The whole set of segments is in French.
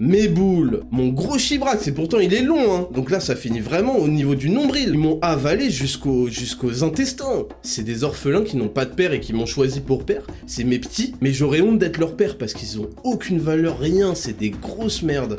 mes boules, mon gros chibrac, c'est pourtant il est long, hein. Donc là, ça finit vraiment au niveau du nombril. Ils m'ont avalé jusqu'aux jusqu'aux intestins. C'est des orphelins qui n'ont pas de père et qui m'ont choisi pour père. C'est mes petits, mais j'aurais honte d'être leur père parce qu'ils ont aucune valeur, rien. C'est des grosses merdes.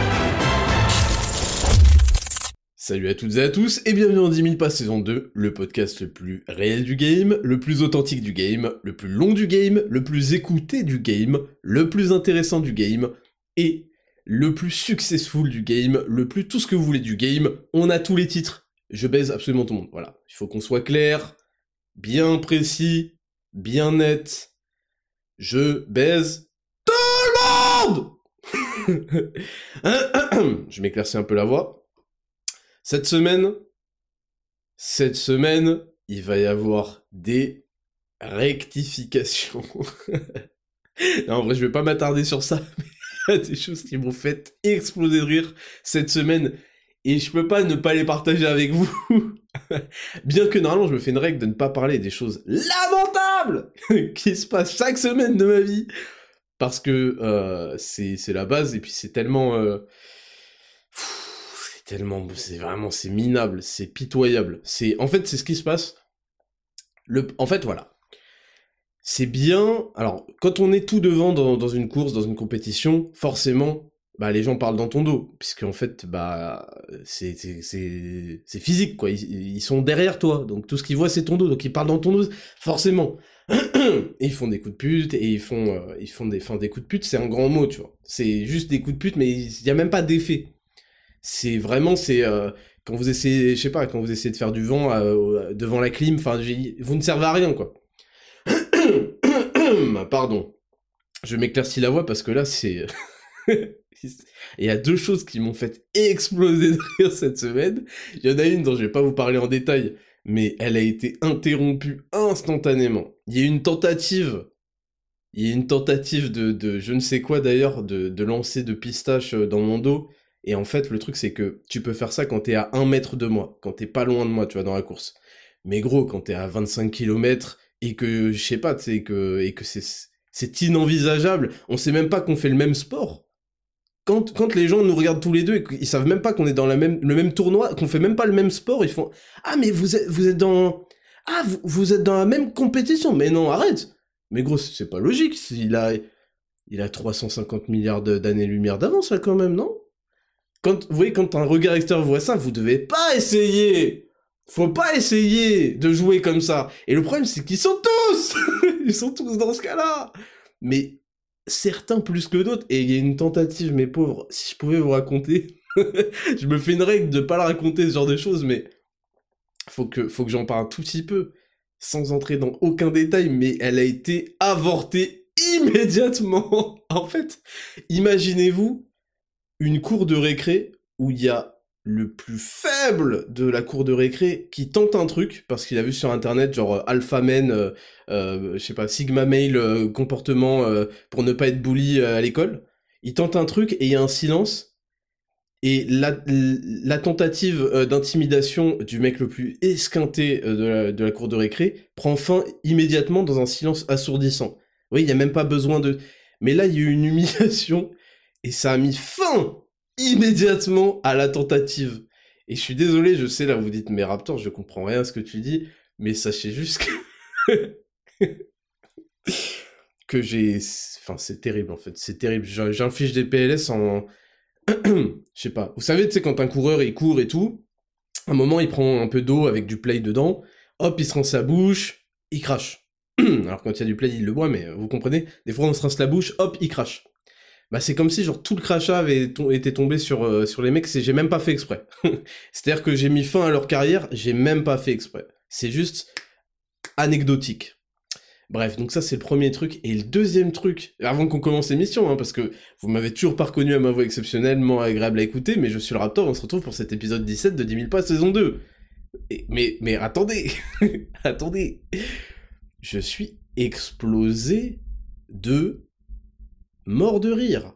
Salut à toutes et à tous, et bienvenue dans 10 000 pas saison 2, le podcast le plus réel du game, le plus authentique du game, le plus long du game, le plus écouté du game, le plus intéressant du game, et le plus successful du game, le plus tout ce que vous voulez du game, on a tous les titres. Je baise absolument tout le monde, voilà. Il faut qu'on soit clair, bien précis, bien net. Je baise tout le monde Je m'éclaircis un peu la voix. Cette semaine, cette semaine, il va y avoir des rectifications. en vrai, je vais pas m'attarder sur ça, mais des choses qui m'ont fait exploser de rire cette semaine. Et je peux pas ne pas les partager avec vous. Bien que normalement je me fais une règle de ne pas parler des choses lamentables qui se passent chaque semaine de ma vie. Parce que euh, c'est la base et puis c'est tellement... Euh, tellement, c'est vraiment, c'est minable, c'est pitoyable. C'est, en fait, c'est ce qui se passe. Le, en fait, voilà. C'est bien. Alors, quand on est tout devant dans, une course, dans une compétition, forcément, bah, les gens parlent dans ton dos, puisque en fait, bah, c'est, physique, quoi. Ils, sont derrière toi, donc tout ce qu'ils voient, c'est ton dos, donc ils parlent dans ton dos, forcément. ils font des coups de pute, et ils font, euh, ils font des, enfin, des coups de pute, c'est un grand mot, tu vois. C'est juste des coups de pute, mais il n'y a même pas d'effet c'est vraiment c'est euh, quand vous essayez je sais pas quand vous essayez de faire du vent euh, devant la clim enfin vous ne servez à rien quoi. Pardon. Je m'éclaircis la voix parce que là c'est il y a deux choses qui m'ont fait exploser de rire cette semaine. Il y en a une dont je vais pas vous parler en détail mais elle a été interrompue instantanément. Il y a une tentative il y a une tentative de, de je ne sais quoi d'ailleurs de, de lancer de pistache euh, dans mon dos et en fait, le truc, c'est que tu peux faire ça quand t'es à un mètre de moi, quand t'es pas loin de moi, tu vois, dans la course. Mais gros, quand t'es à 25 km et que, je sais pas, tu que, et que c'est, c'est inenvisageable, on sait même pas qu'on fait le même sport. Quand, quand les gens nous regardent tous les deux et qu'ils savent même pas qu'on est dans la même, le même tournoi, qu'on fait même pas le même sport, ils font Ah, mais vous êtes, vous êtes dans. Ah, vous, vous êtes dans la même compétition. Mais non, arrête. Mais gros, c'est pas logique. Il a, il a 350 milliards d'années-lumière d'avance, là, quand même, non? Quand, vous voyez, quand un regard voit ça, vous devez pas essayer. Faut pas essayer de jouer comme ça. Et le problème, c'est qu'ils sont tous Ils sont tous dans ce cas-là Mais certains plus que d'autres, et il y a une tentative, mes pauvres, si je pouvais vous raconter, je me fais une règle de pas la raconter ce genre de choses, mais faut que, faut que j'en parle un tout petit peu, sans entrer dans aucun détail, mais elle a été avortée immédiatement. en fait, imaginez-vous une cour de récré où il y a le plus faible de la cour de récré qui tente un truc parce qu'il a vu sur internet genre euh, alpha men euh, euh, je sais pas sigma male comportement pour ne pas être bully à l'école. Il tente un truc et il y a un silence. Et la, tentative d'intimidation du mec le plus esquinté de la, de la cour de récré prend fin immédiatement dans un silence assourdissant. Oui il y a même pas besoin de mais là il y a eu une humiliation et ça a mis fin immédiatement à la tentative. Et je suis désolé, je sais, là, vous dites, mais Raptor, je comprends rien à ce que tu dis, mais sachez juste que... que j'ai... Enfin, c'est terrible, en fait. C'est terrible. J'inflige des PLS en... je sais pas. Vous savez, tu sais, quand un coureur, il court et tout, à un moment, il prend un peu d'eau avec du play dedans, hop, il se rince sa bouche, il crache. Alors, quand il y a du play, il le boit, mais vous comprenez Des fois, on se rince la bouche, hop, il crache bah c'est comme si genre tout le crachat avait été tombé sur euh, sur les mecs c'est j'ai même pas fait exprès. C'est-à-dire que j'ai mis fin à leur carrière j'ai même pas fait exprès. C'est juste anecdotique. Bref donc ça c'est le premier truc. Et le deuxième truc avant qu'on commence l'émission hein, parce que vous m'avez toujours pas reconnu à ma voix exceptionnellement agréable à écouter mais je suis le Raptor on se retrouve pour cet épisode 17 de 10 000 pas saison 2 mais, mais attendez, attendez. Je suis explosé de mort de rire.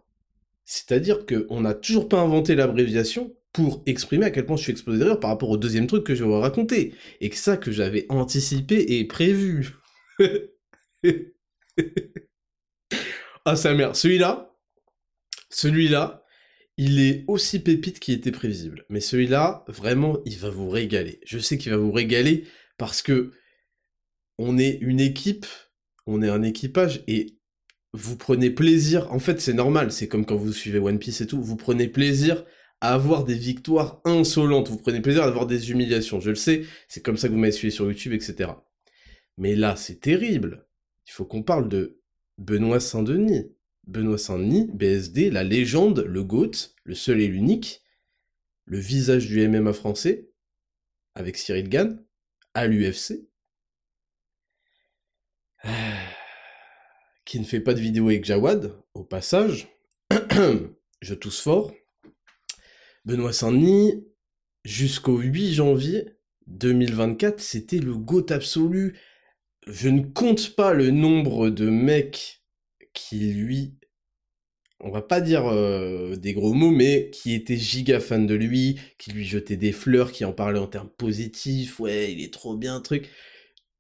C'est-à-dire qu'on n'a toujours pas inventé l'abréviation pour exprimer à quel point je suis explosé de rire par rapport au deuxième truc que je vais vous raconter. Et que ça que j'avais anticipé et prévu. ah sa mère, celui-là, celui-là, il est aussi pépite qu'il était prévisible. Mais celui-là, vraiment, il va vous régaler. Je sais qu'il va vous régaler parce que on est une équipe, on est un équipage et vous prenez plaisir. En fait, c'est normal, c'est comme quand vous suivez One Piece et tout, vous prenez plaisir à avoir des victoires insolentes, vous prenez plaisir à avoir des humiliations. Je le sais, c'est comme ça que vous m'avez suivi sur YouTube, etc. Mais là, c'est terrible. Il faut qu'on parle de Benoît Saint-Denis. Benoît Saint-Denis, BSD, la légende, le GOAT, le seul et l'unique, le visage du MMA français, avec Cyril Gann, à l'UFC, qui ne fait pas de vidéo avec Jawad, au passage, je tousse fort, Benoît Saint-Denis, jusqu'au 8 janvier 2024, c'était le GOAT absolu. Je ne compte pas le nombre de mecs qui lui, on va pas dire euh, des gros mots, mais qui étaient giga fans de lui, qui lui jetaient des fleurs, qui en parlaient en termes positifs, ouais, il est trop bien, truc.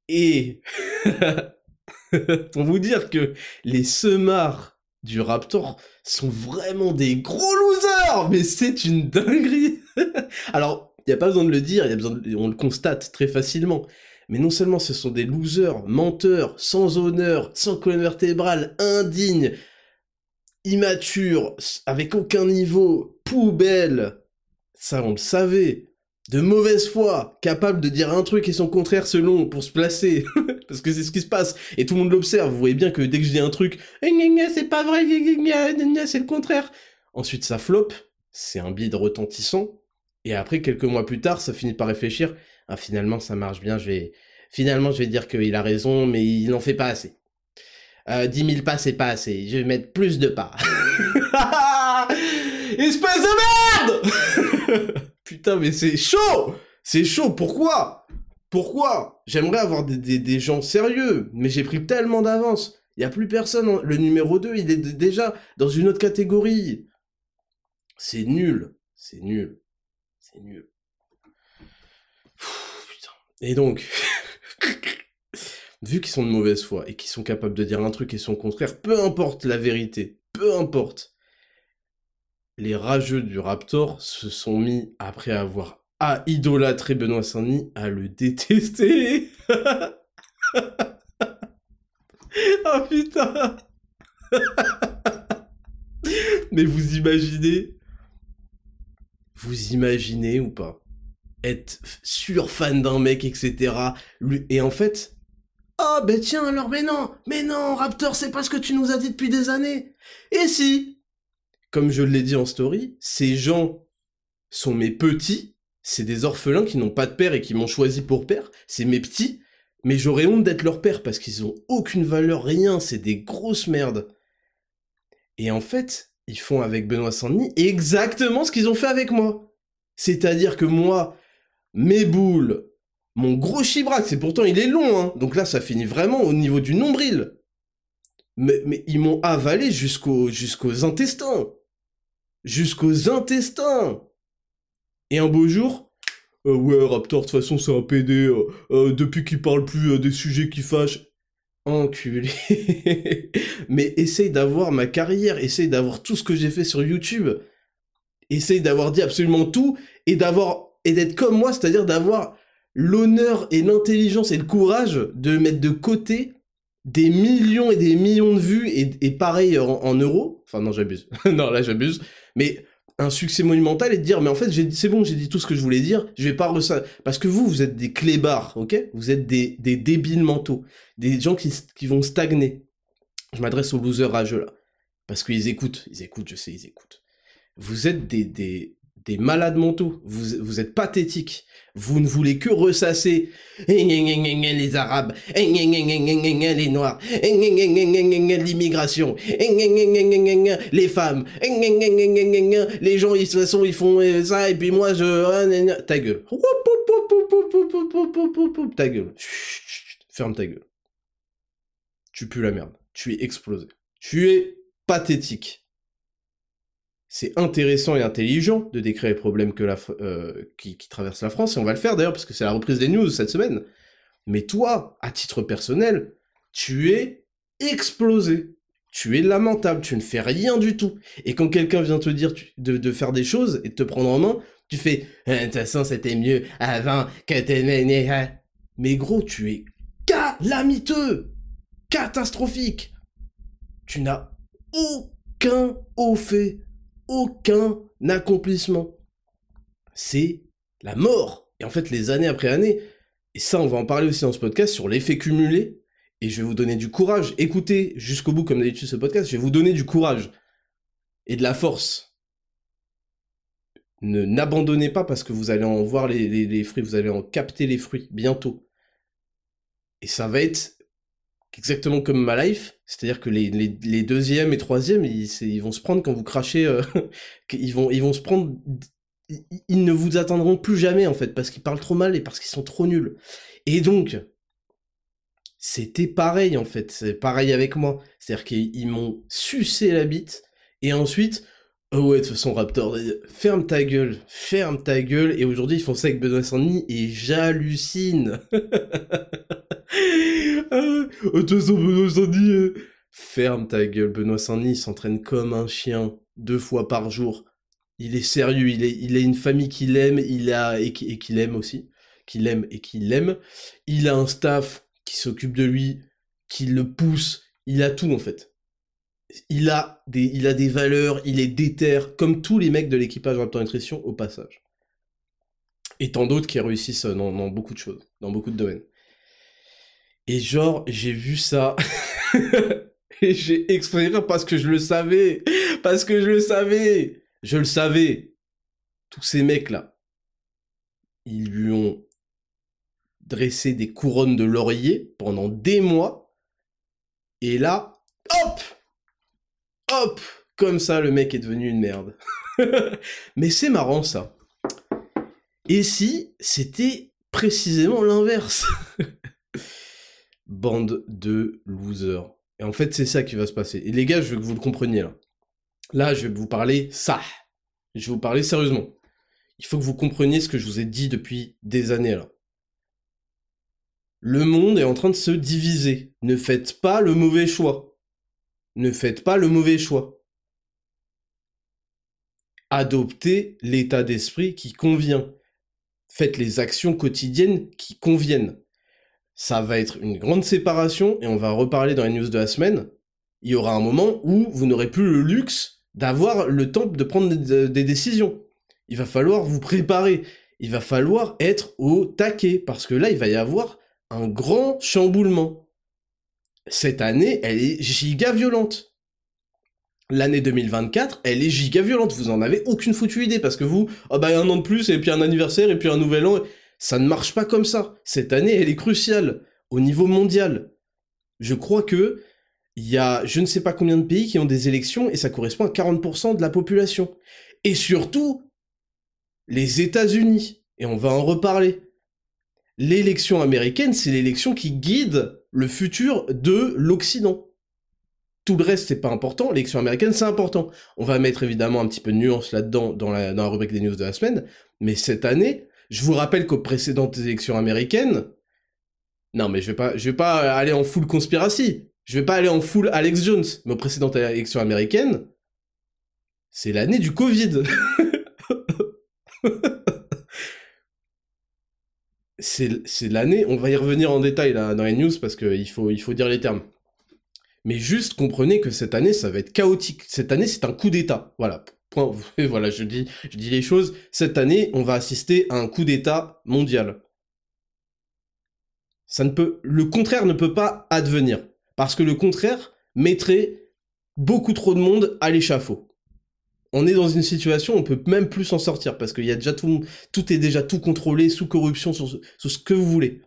Et pour vous dire que les semards du Raptor sont vraiment des gros losers, mais c'est une dinguerie. Alors, il n'y a pas besoin de le dire, on le constate très facilement. Mais non seulement ce sont des losers, menteurs, sans honneur, sans colonne vertébrale, indignes, immatures, avec aucun niveau, poubelle. Ça, on le savait. De mauvaise foi, capable de dire un truc et son contraire selon pour se placer. Parce que c'est ce qui se passe. Et tout le monde l'observe. Vous voyez bien que dès que je dis un truc, c'est pas vrai, c'est le contraire. Ensuite, ça flop. C'est un bide retentissant. Et après, quelques mois plus tard, ça finit par réfléchir. Ah, finalement, ça marche bien. Je vais, finalement, je vais dire qu'il a raison, mais il n'en fait pas assez. Euh, 10 000 pas, c'est pas assez. Je vais mettre plus de pas. Espèce de merde Putain, mais c'est chaud C'est chaud, pourquoi? Pourquoi? J'aimerais avoir des, gens sérieux, mais j'ai pris tellement d'avance. Il n'y a plus personne. Le numéro 2, il est déjà dans une autre catégorie. C'est nul. C'est nul. C'est nul. Et donc, vu qu'ils sont de mauvaise foi et qu'ils sont capables de dire un truc et son contraire, peu importe la vérité, peu importe, les rageux du Raptor se sont mis, après avoir à idolâtrer Benoît Saint-Denis, à le détester. oh putain Mais vous imaginez Vous imaginez ou pas Être sur fan d'un mec, etc. Et en fait, oh ben tiens alors mais non, mais non, Raptor, c'est pas ce que tu nous as dit depuis des années. Et si comme je l'ai dit en story, ces gens sont mes petits, c'est des orphelins qui n'ont pas de père et qui m'ont choisi pour père, c'est mes petits, mais j'aurais honte d'être leur père parce qu'ils ont aucune valeur, rien, c'est des grosses merdes. Et en fait, ils font avec Benoît Saint-Denis exactement ce qu'ils ont fait avec moi. C'est-à-dire que moi, mes boules, mon gros chibrac, c'est pourtant il est long, hein, donc là ça finit vraiment au niveau du nombril. Mais, mais ils m'ont avalé jusqu'aux jusqu'aux intestins jusqu'aux intestins. Et un beau jour, euh, ouais, Raptor, de toute façon, c'est un PD, euh, euh, depuis qu'il parle plus des sujets qui fâchent. Enculé. Mais essaye d'avoir ma carrière, essaye d'avoir tout ce que j'ai fait sur YouTube. Essaye d'avoir dit absolument tout et d'avoir, et d'être comme moi, c'est-à-dire d'avoir l'honneur et l'intelligence et le courage de mettre de côté des millions et des millions de vues et, pareil en euros. Enfin, non, j'abuse. non, là, j'abuse mais un succès monumental et de dire mais en fait c'est bon j'ai dit tout ce que je voulais dire je vais pas ça parce que vous vous êtes des clébards ok? Vous êtes des, des débiles mentaux des gens qui, qui vont stagner. Je m'adresse aux losers rageux là. Parce qu'ils écoutent ils écoutent je sais ils écoutent. Vous êtes des, des, des malades mentaux vous, vous êtes pathétiques vous ne voulez que ressasser les Arabes, les Noirs, l'immigration, les femmes, les gens, toute façon, ils font ça, et puis moi, je... Ta gueule. Ta gueule. Ferme ta gueule. Tu pues la merde. Tu es explosé. Tu es pathétique. C'est intéressant et intelligent de décrire les problèmes que la, euh, qui, qui traversent la France, et on va le faire d'ailleurs parce que c'est la reprise des news cette semaine. Mais toi, à titre personnel, tu es explosé. Tu es lamentable, tu ne fais rien du tout. Et quand quelqu'un vient te dire de, de, faire des choses et de te prendre en main, tu fais eh, « De toute façon, c'était mieux avant que t'es... Hein. » Mais gros, tu es calamiteux Catastrophique Tu n'as aucun haut fait, aucun accomplissement. C'est la mort. Et en fait, les années après années, et ça, on va en parler aussi dans ce podcast sur l'effet cumulé. Et je vais vous donner du courage. Écoutez jusqu'au bout, comme d'habitude, ce podcast. Je vais vous donner du courage et de la force. Ne n'abandonnez pas parce que vous allez en voir les, fruits, vous allez en capter les fruits bientôt. Et ça va être exactement comme ma life, c'est-à-dire que les, les, deuxièmes et troisièmes, ils, ils, vont se prendre quand vous crachez, euh, ils, vont, ils vont se prendre ils ne vous attendront plus jamais en fait parce qu'ils parlent trop mal et parce qu'ils sont trop nuls. Et donc c'était pareil en fait, c'est pareil avec moi. C'est-à-dire qu'ils m'ont sucé la bite et ensuite oh ouais de toute façon Raptor ferme ta gueule, ferme ta gueule et aujourd'hui ils font ça avec Benoît Sandny et j'hallucine. Ah, de toute façon Benoît Sandny euh, ferme ta gueule Benoît Sandny s'entraîne comme un chien deux fois par jour il est sérieux, il, est, il a une famille qu'il aime, il a et qu'il aime aussi, qu'il aime et qu'il aime. Il a un staff qui s'occupe de lui, qui le pousse, il a tout en fait. Il a des, il a des valeurs, il est déter, comme tous les mecs de l'équipage Raptor Nutrition au passage. Et tant d'autres qui réussissent dans, dans beaucoup de choses, dans beaucoup de domaines. Et genre, j'ai vu ça. et j'ai explosé parce que je le savais. Parce que je le savais. Je le savais. Tous ces mecs-là, ils lui ont dressé des couronnes de laurier pendant des mois. Et là, hop Hop Comme ça, le mec est devenu une merde. Mais c'est marrant, ça. Et si c'était précisément l'inverse? Bande de losers. Et en fait, c'est ça qui va se passer. Et les gars, je veux que vous le compreniez, là. Là, je vais vous parler ça. Je vais vous parler sérieusement. Il faut que vous compreniez ce que je vous ai dit depuis des années là. Le monde est en train de se diviser. Ne faites pas le mauvais choix. Ne faites pas le mauvais choix. Adoptez l'état d'esprit qui convient. Faites les actions quotidiennes qui conviennent. Ça va être une grande séparation et on va reparler dans les news de la semaine. Il y aura un moment où vous n'aurez plus le luxe d'avoir le temps de prendre des, décisions. Il va falloir vous préparer. Il va falloir être au taquet parce que là, il va y avoir un grand chamboulement. Cette année, elle est giga violente. L'année 2024, elle est giga violente. Vous en avez aucune foutue idée parce que vous, oh bah un an de plus et puis un anniversaire et puis un nouvel an. Ça ne marche pas comme ça. Cette année, elle est cruciale au niveau mondial. Je crois que il y a je ne sais pas combien de pays qui ont des élections et ça correspond à 40% de la population. Et surtout, les États-Unis. Et on va en reparler. L'élection américaine, c'est l'élection qui guide le futur de l'Occident. Tout le reste, c'est pas important. L'élection américaine, c'est important. On va mettre évidemment un petit peu de nuance là-dedans dans la, rubrique des news de la semaine. Mais cette année, je vous rappelle qu'aux précédentes élections américaines, non, mais je vais pas, je vais pas aller en full conspiracy je vais pas aller en full Alex Jones, mais aux précédentes élections américaines, c'est l'année du Covid. c'est l'année, on va y revenir en détail dans les news parce qu'il faut, il faut dire les termes. Mais juste comprenez que cette année, ça va être chaotique. Cette année, c'est un coup d'État. Voilà. Point. voilà, je dis, je dis les choses. Cette année, on va assister à un coup d'État mondial. Ça ne peut, le contraire ne peut pas advenir. Parce que le contraire mettrait beaucoup trop de monde à l'échafaud. On est dans une situation où on peut même plus s'en sortir parce qu'il y a déjà tout, tout est déjà tout contrôlé, sous corruption, sous, ce que vous voulez.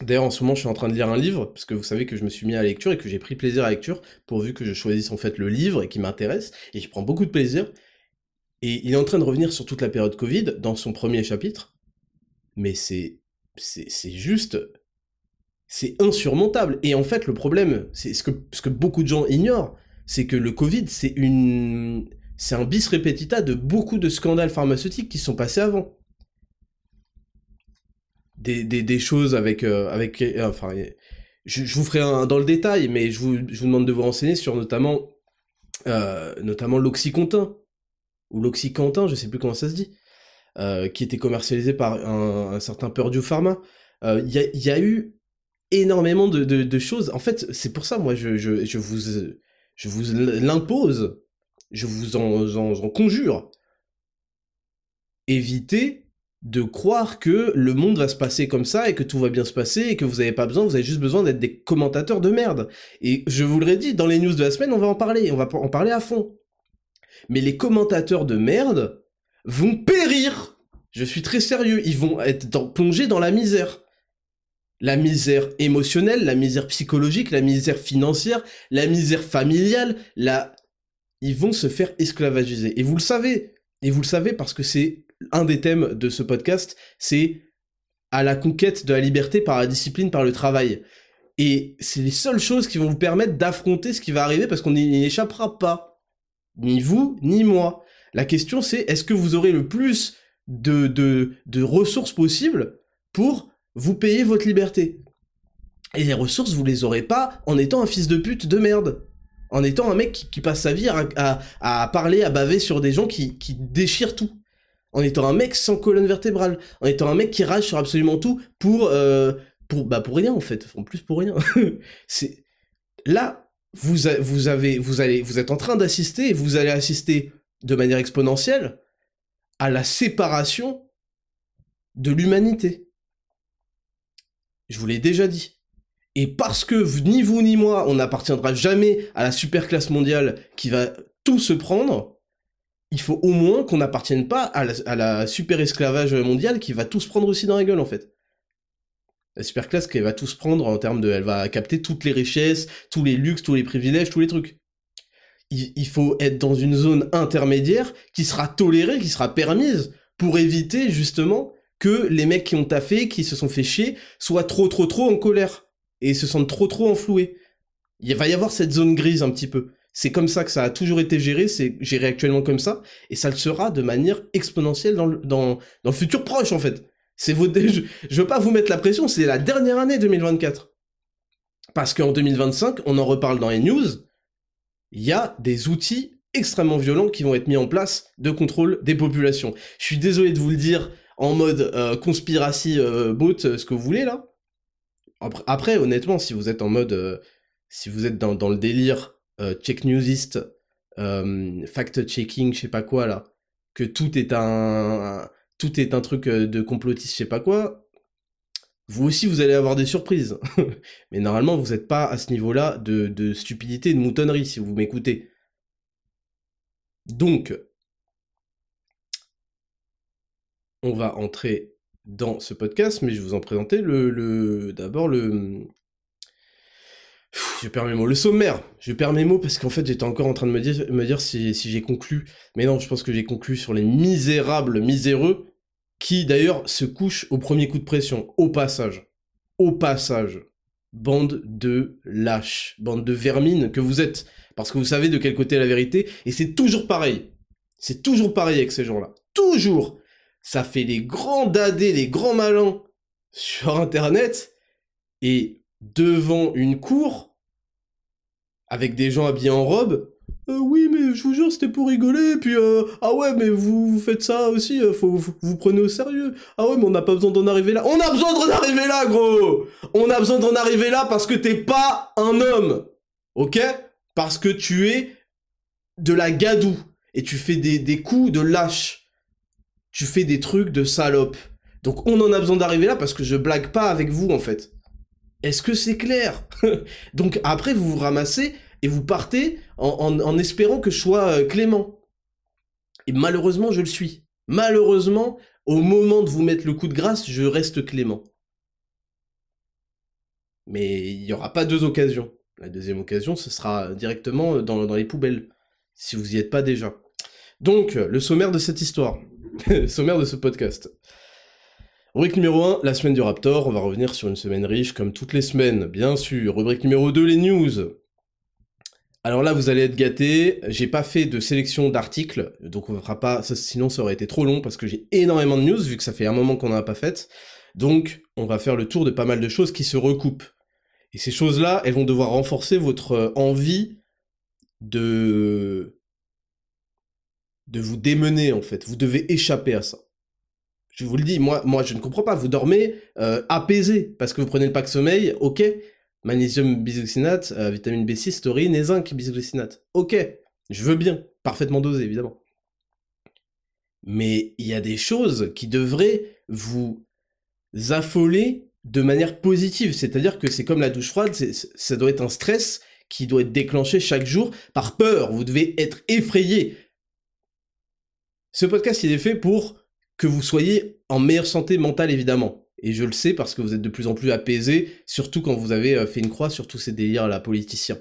D'ailleurs, en ce moment, je suis en train de lire un livre, parce que vous savez que je me suis mis à la lecture et que j'ai pris plaisir à la lecture, pourvu que je choisisse en fait le livre et qui m'intéresse, et je prends beaucoup de plaisir. Et il est en train de revenir sur toute la période Covid, dans son premier chapitre, mais c'est c'est juste c'est insurmontable. Et en fait, le problème, c'est ce que, ce que beaucoup de gens ignorent, c'est que le Covid, c'est un bis repetita de beaucoup de scandales pharmaceutiques qui sont passés avant. Des, choses avec, euh, avec, euh, enfin, je, vous ferai un dans le détail, mais je vous, demande de vous renseigner sur notamment, euh, notamment l'oxycontin ou l'oxycantin, je sais plus comment ça se dit, qui était commercialisé par un, certain Purdue Pharma. Il y, a, eu énormément de, choses. En fait, c'est pour ça, moi, je, je vous, je vous l'impose, je vous en, conjure. Évitez de croire que le monde va se passer comme ça et que tout va bien se passer et que vous n'avez pas besoin, vous avez juste besoin d'être des commentateurs de merde. Et je vous l'aurais dit, dans les news de la semaine, on va en parler, on va en parler à fond. Mais les commentateurs de merde vont périr. Je suis très sérieux, ils vont être plongés dans la misère la misère émotionnelle, la misère psychologique, la misère financière, la misère familiale, la... Ils vont se faire esclavagiser. Et vous le savez. Et vous le savez parce que c'est un des thèmes de ce podcast, c'est à la conquête de la liberté par la discipline, par le travail. Et c'est les seules choses qui vont vous permettre d'affronter ce qui va arriver parce qu'on n'y échappera pas. Ni vous, ni moi. La question c'est, est-ce que vous aurez le plus de, de, de ressources possibles pour vous payez votre liberté. Et les ressources, vous les aurez pas en étant un fils de pute de merde. En étant un mec qui, passe sa vie à, parler, à baver sur des gens qui, qui déchirent tout. En étant un mec sans colonne vertébrale. En étant un mec qui rage sur absolument tout pour, euh, pour, bah pour rien en fait. En plus pour rien. c'est, là, vous, vous avez, vous allez, vous êtes en train d'assister et vous allez assister de manière exponentielle à la séparation de l'humanité. Je vous l'ai déjà dit. Et parce que ni vous ni moi, on n'appartiendra jamais à la super classe mondiale qui va tout se prendre, il faut au moins qu'on n'appartienne pas à la, super esclavage mondiale qui va tout se prendre aussi dans la gueule en fait. La super classe qui va tout se prendre en termes de... Elle va capter toutes les richesses, tous les luxes, tous les privilèges, tous les trucs. Il, il faut être dans une zone intermédiaire qui sera tolérée, qui sera permise pour éviter justement que les mecs qui ont taffé, qui se sont fait chier, soient trop trop trop en colère et se sentent trop trop enfloués. Il va y avoir cette zone grise un petit peu. C'est comme ça que ça a toujours été géré, c'est géré actuellement comme ça, et ça le sera de manière exponentielle dans le, dans, le futur proche en fait. C'est vos, je, je veux pas vous mettre la pression, c'est la dernière année 2024. Parce qu'en 2025, on en reparle dans les news, il y a des outils extrêmement violents qui vont être mis en place de contrôle des populations. Je suis désolé de vous le dire, en mode euh, conspiracy euh, bot, euh, ce que vous voulez là. Après, honnêtement, si vous êtes en mode, euh, si vous êtes dans, le délire check newsist, fact checking, je sais pas quoi là, que tout est un, tout est un truc de complotiste, je sais pas quoi. Vous aussi, vous allez avoir des surprises. Mais normalement, vous n'êtes pas à ce niveau-là de stupidité, de moutonnerie, si vous m'écoutez. Donc, on va entrer dans ce podcast, mais je vais vous en présenter le, le d'abord le je perds mes mots. Le sommaire. Je perds mes mots parce qu'en fait, j'étais encore en train de me dire, me dire si, si j'ai conclu. Mais non, je pense que j'ai conclu sur les misérables, miséreux, qui d'ailleurs se couchent au premier coup de pression. Au passage. Au passage. Bande de lâches. Bande de vermines que vous êtes. Parce que vous savez de quel côté est la vérité. Et c'est toujours pareil. C'est toujours pareil avec ces gens-là. Toujours ça fait les grands dadés, les grands malins sur Internet, et devant une cour, avec des gens habillés en robe, euh, oui, mais je vous jure, c'était pour rigoler, puis, euh, ah ouais, mais vous, faites ça aussi, euh, faut, vous, prenez au sérieux. Ah ouais, mais on n'a pas besoin d'en arriver là. On a besoin d'en arriver là, gros On a besoin d'en arriver là parce que t'es pas un homme, ok? Parce que tu es de la gadoue, et tu fais des coups de lâche tu fais des trucs de salope. Donc on en a besoin d'arriver là parce que je blague pas avec vous en fait. Est-ce que c'est clair? Donc après vous vous ramassez et vous partez en, espérant que je sois euh, clément. Et malheureusement je le suis. Malheureusement, au moment de vous mettre le coup de grâce, je reste clément. Mais il n'y aura pas deux occasions. La deuxième occasion, ce sera directement dans, dans les poubelles, si vous y êtes pas déjà. Donc, le sommaire de cette histoire. sommaire de ce podcast. Rubrique numéro 1, la semaine du Raptor, on va revenir sur une semaine riche comme toutes les semaines, bien sûr. Rubrique numéro 2, les news. Alors là, vous allez être gâtés, j'ai pas fait de sélection d'articles, donc on fera pas, sinon ça aurait été trop long parce que j'ai énormément de news vu que ça fait un moment qu'on n'en a pas fait. Donc on va faire le tour de pas mal de choses qui se recoupent. Et ces choses-là, elles vont devoir renforcer votre euh, envie de de vous démener en fait. Vous devez échapper à ça. Je vous le dis, moi, moi je ne comprends pas. Vous dormez euh, apaisé parce que vous prenez le pack sommeil, ok. Magnésium bisoxynate, euh, vitamine B6, taurine et zinc bisoxynate. Ok, je veux bien, parfaitement dosé évidemment. Mais il y a des choses qui devraient vous affoler de manière positive. C'est-à-dire que c'est comme la douche froide, ça doit être un stress qui doit être déclenché chaque jour par peur. Vous devez être effrayé. Ce podcast, il est fait pour que vous soyez en meilleure santé mentale, évidemment. Et je le sais parce que vous êtes de plus en plus apaisé, surtout quand vous avez euh, fait une croix sur tous ces délires là politiciens.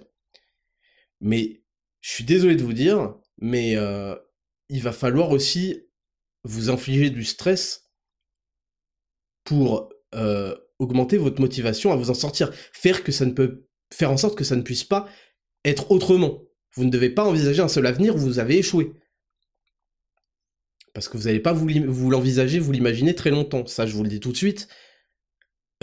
Mais je suis désolé de vous dire, mais euh, il va falloir aussi vous infliger du stress pour euh, augmenter votre motivation à vous en sortir, faire faire en sorte que ça ne puisse pas être autrement. Vous ne devez pas envisager un seul avenir où vous avez échoué. Parce que vous n'allez pas vous l'envisager, vous l'imaginer très longtemps. Ça, je vous le dis tout de suite.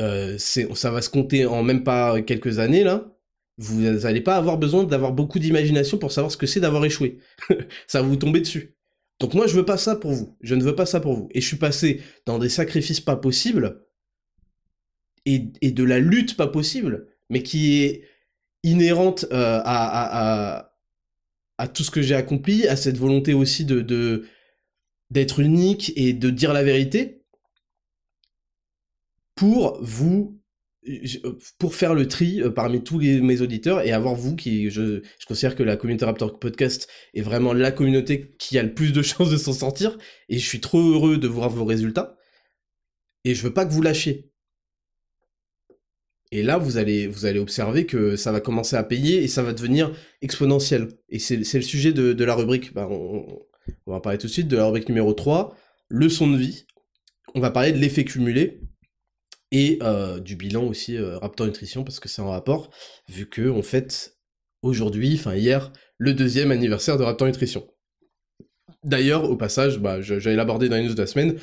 Euh, ça va se compter en même pas quelques années, là. Vous n'allez pas avoir besoin d'avoir beaucoup d'imagination pour savoir ce que c'est d'avoir échoué. ça va vous tomber dessus. Donc moi, je veux pas ça pour vous. Je ne veux pas ça pour vous. Et je suis passé dans des sacrifices pas possibles et, de la lutte pas possible, mais qui est inhérente euh, à, à, tout ce que j'ai accompli, à cette volonté aussi de d'être unique et de dire la vérité pour vous pour faire le tri euh, parmi tous mes auditeurs et avoir vous qui, je, considère que la communauté Raptor Podcast est vraiment la communauté qui a le plus de chances de s'en sortir et je suis trop heureux de voir vos résultats et je veux pas que vous lâchiez. Et là, vous allez, observer que ça va commencer à payer et ça va devenir exponentiel. Et c'est le sujet de, la rubrique. On, on va parler tout de suite de la rubrique numéro 3, leçon de vie. On va parler de l'effet cumulé et euh, du bilan aussi euh, Raptor Nutrition parce que c'est un rapport, vu que on fête aujourd'hui, enfin hier, le deuxième anniversaire de Raptor Nutrition. D'ailleurs, au passage, bah, j'allais l'aborder dans les news de la semaine,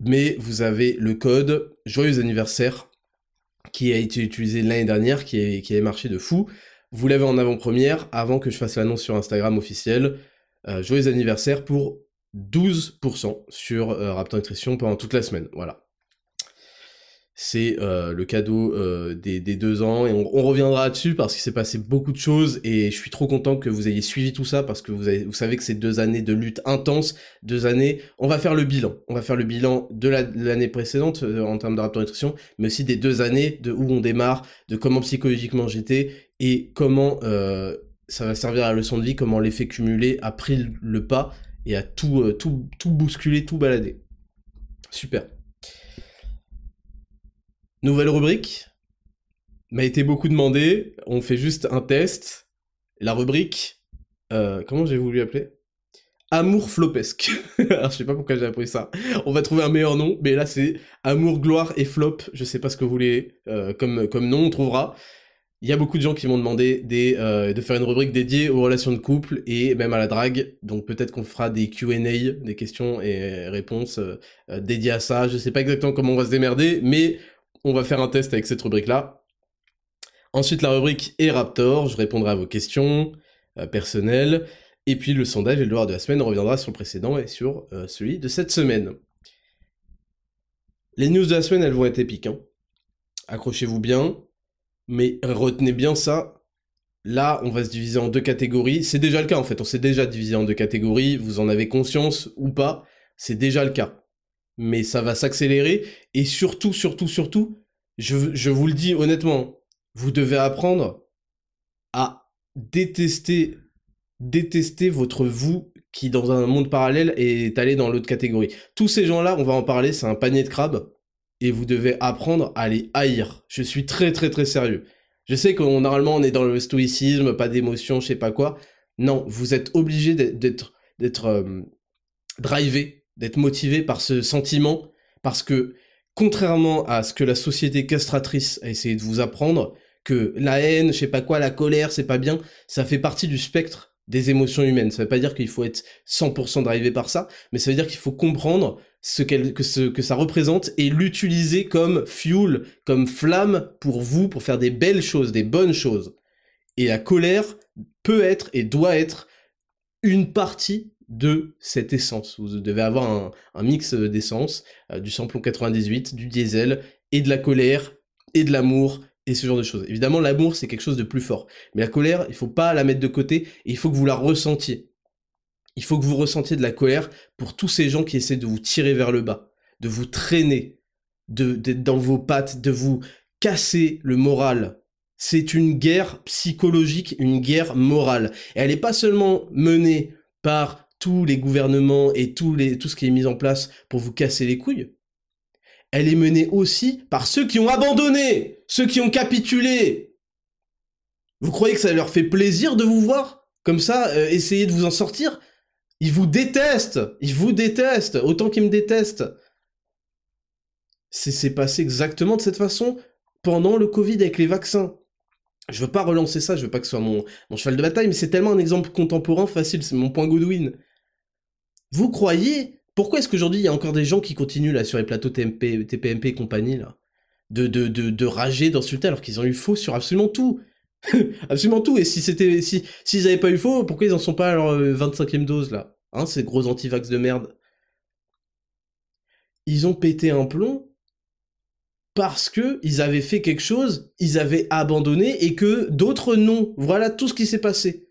mais vous avez le code Joyeux anniversaire qui a été utilisé l'année dernière, qui, est, qui a marché de fou. Vous l'avez en avant-première avant que je fasse l'annonce sur Instagram officiel. Euh, joyeux anniversaire pour 12% sur euh, Raptor Nutrition pendant toute la semaine. Voilà. C'est euh, le cadeau des, deux ans et on, reviendra dessus parce qu'il s'est passé beaucoup de choses et je suis trop content que vous ayez suivi tout ça parce que vous, avez, vous savez que c'est deux années de lutte intense, deux années. On va faire le bilan. On va faire le bilan de l'année précédente en termes de Raptor Nutrition, mais aussi des deux années de où on démarre, de comment psychologiquement j'étais et comment ça va servir à la leçon de vie, comment l'effet cumulé a pris le pas et a tout, euh, tout, tout bousculé, tout baladé. Super. Nouvelle rubrique. M'a été beaucoup demandé. On fait juste un test. La rubrique. Euh, comment j'ai voulu appeler? Amour flopesque. Alors, je sais pas pourquoi j'ai appris ça. On va trouver un meilleur nom, mais là c'est Amour, gloire et flop. Je sais pas ce que vous voulez euh, comme, comme nom, on trouvera il y a beaucoup de gens qui m'ont demandé euh, de faire une rubrique dédiée aux relations de couple et même à la drague. Donc peut-être qu'on fera des Q&A, des questions et réponses euh, euh, dédiées à ça. Je sais pas exactement comment on va se démerder, mais on va faire un test avec cette rubrique-là. Ensuite, la rubrique est Raptor. Je répondrai à vos questions personnelles. Et puis le sondage et le devoir de la semaine, on reviendra sur le précédent et sur celui de cette semaine. Les news de la semaine, elles vont être épiques. Hein. Accrochez-vous bien. Mais retenez bien ça. Là, on va se diviser en deux catégories. C'est déjà le cas en fait. On s'est déjà divisé en deux catégories. Vous en avez conscience ou pas. C'est déjà le cas. Mais ça va s'accélérer. Et surtout, surtout, surtout, je, vous le dis honnêtement, vous devez apprendre à détester, détester votre vous qui, dans un monde parallèle, est allé dans l'autre catégorie. Tous ces gens-là, on va en parler, c'est un panier de crabes et vous devez apprendre à les haïr. Je suis très très très sérieux. Je sais qu'on normalement on est dans le stoïcisme, pas d'émotion, je sais pas quoi. Non, vous êtes obligé d'être d'être euh, drivé, d'être motivé par ce sentiment parce que contrairement à ce que la société castratrice a essayé de vous apprendre, que la haine, je sais pas quoi, la colère, c'est pas bien, ça fait partie du spectre des émotions humaines. Ça veut pas dire qu'il faut être 100% drivé par ça, mais ça veut dire qu'il faut comprendre ce, que, ça représente et l'utiliser comme fuel, comme flamme pour vous, pour faire des belles choses, des bonnes choses. Et la colère peut être et doit être une partie de cette essence. Vous devez avoir un, mix d'essence, euh, du samplon 98, du diesel, et de la colère, et de l'amour, et ce genre de choses. Évidemment, l'amour, c'est quelque chose de plus fort. Mais la colère, il faut pas la mettre de côté, et il faut que vous la ressentiez. Il faut que vous ressentiez de la colère pour tous ces gens qui essaient de vous tirer vers le bas, de vous traîner, d'être dans vos pattes, de vous casser le moral. C'est une guerre psychologique, une guerre morale. Et elle n'est pas seulement menée par tous les gouvernements et tout, les, tout ce qui est mis en place pour vous casser les couilles. Elle est menée aussi par ceux qui ont abandonné, ceux qui ont capitulé. Vous croyez que ça leur fait plaisir de vous voir comme ça, euh, essayer de vous en sortir? Ils vous détestent, ils vous détestent, autant qu'ils me détestent. C'est passé exactement de cette façon pendant le Covid avec les vaccins. Je veux pas relancer ça, je veux pas que ce soit mon, mon cheval de bataille, mais c'est tellement un exemple contemporain facile, c'est mon point Godwin. Vous croyez Pourquoi est-ce qu'aujourd'hui il y a encore des gens qui continuent là sur les plateaux TPMP et compagnie de, de, de, rager, d'insulter alors qu'ils ont eu faux sur absolument tout? Absolument tout Et si c'était si s'ils avaient pas eu faux, pourquoi ils en sont pas à leur 25e euh, dose là? Hein, ces gros antivax de merde. Ils ont pété un plomb parce que ils avaient fait quelque chose, ils avaient abandonné et que d'autres non. Voilà tout ce qui s'est passé.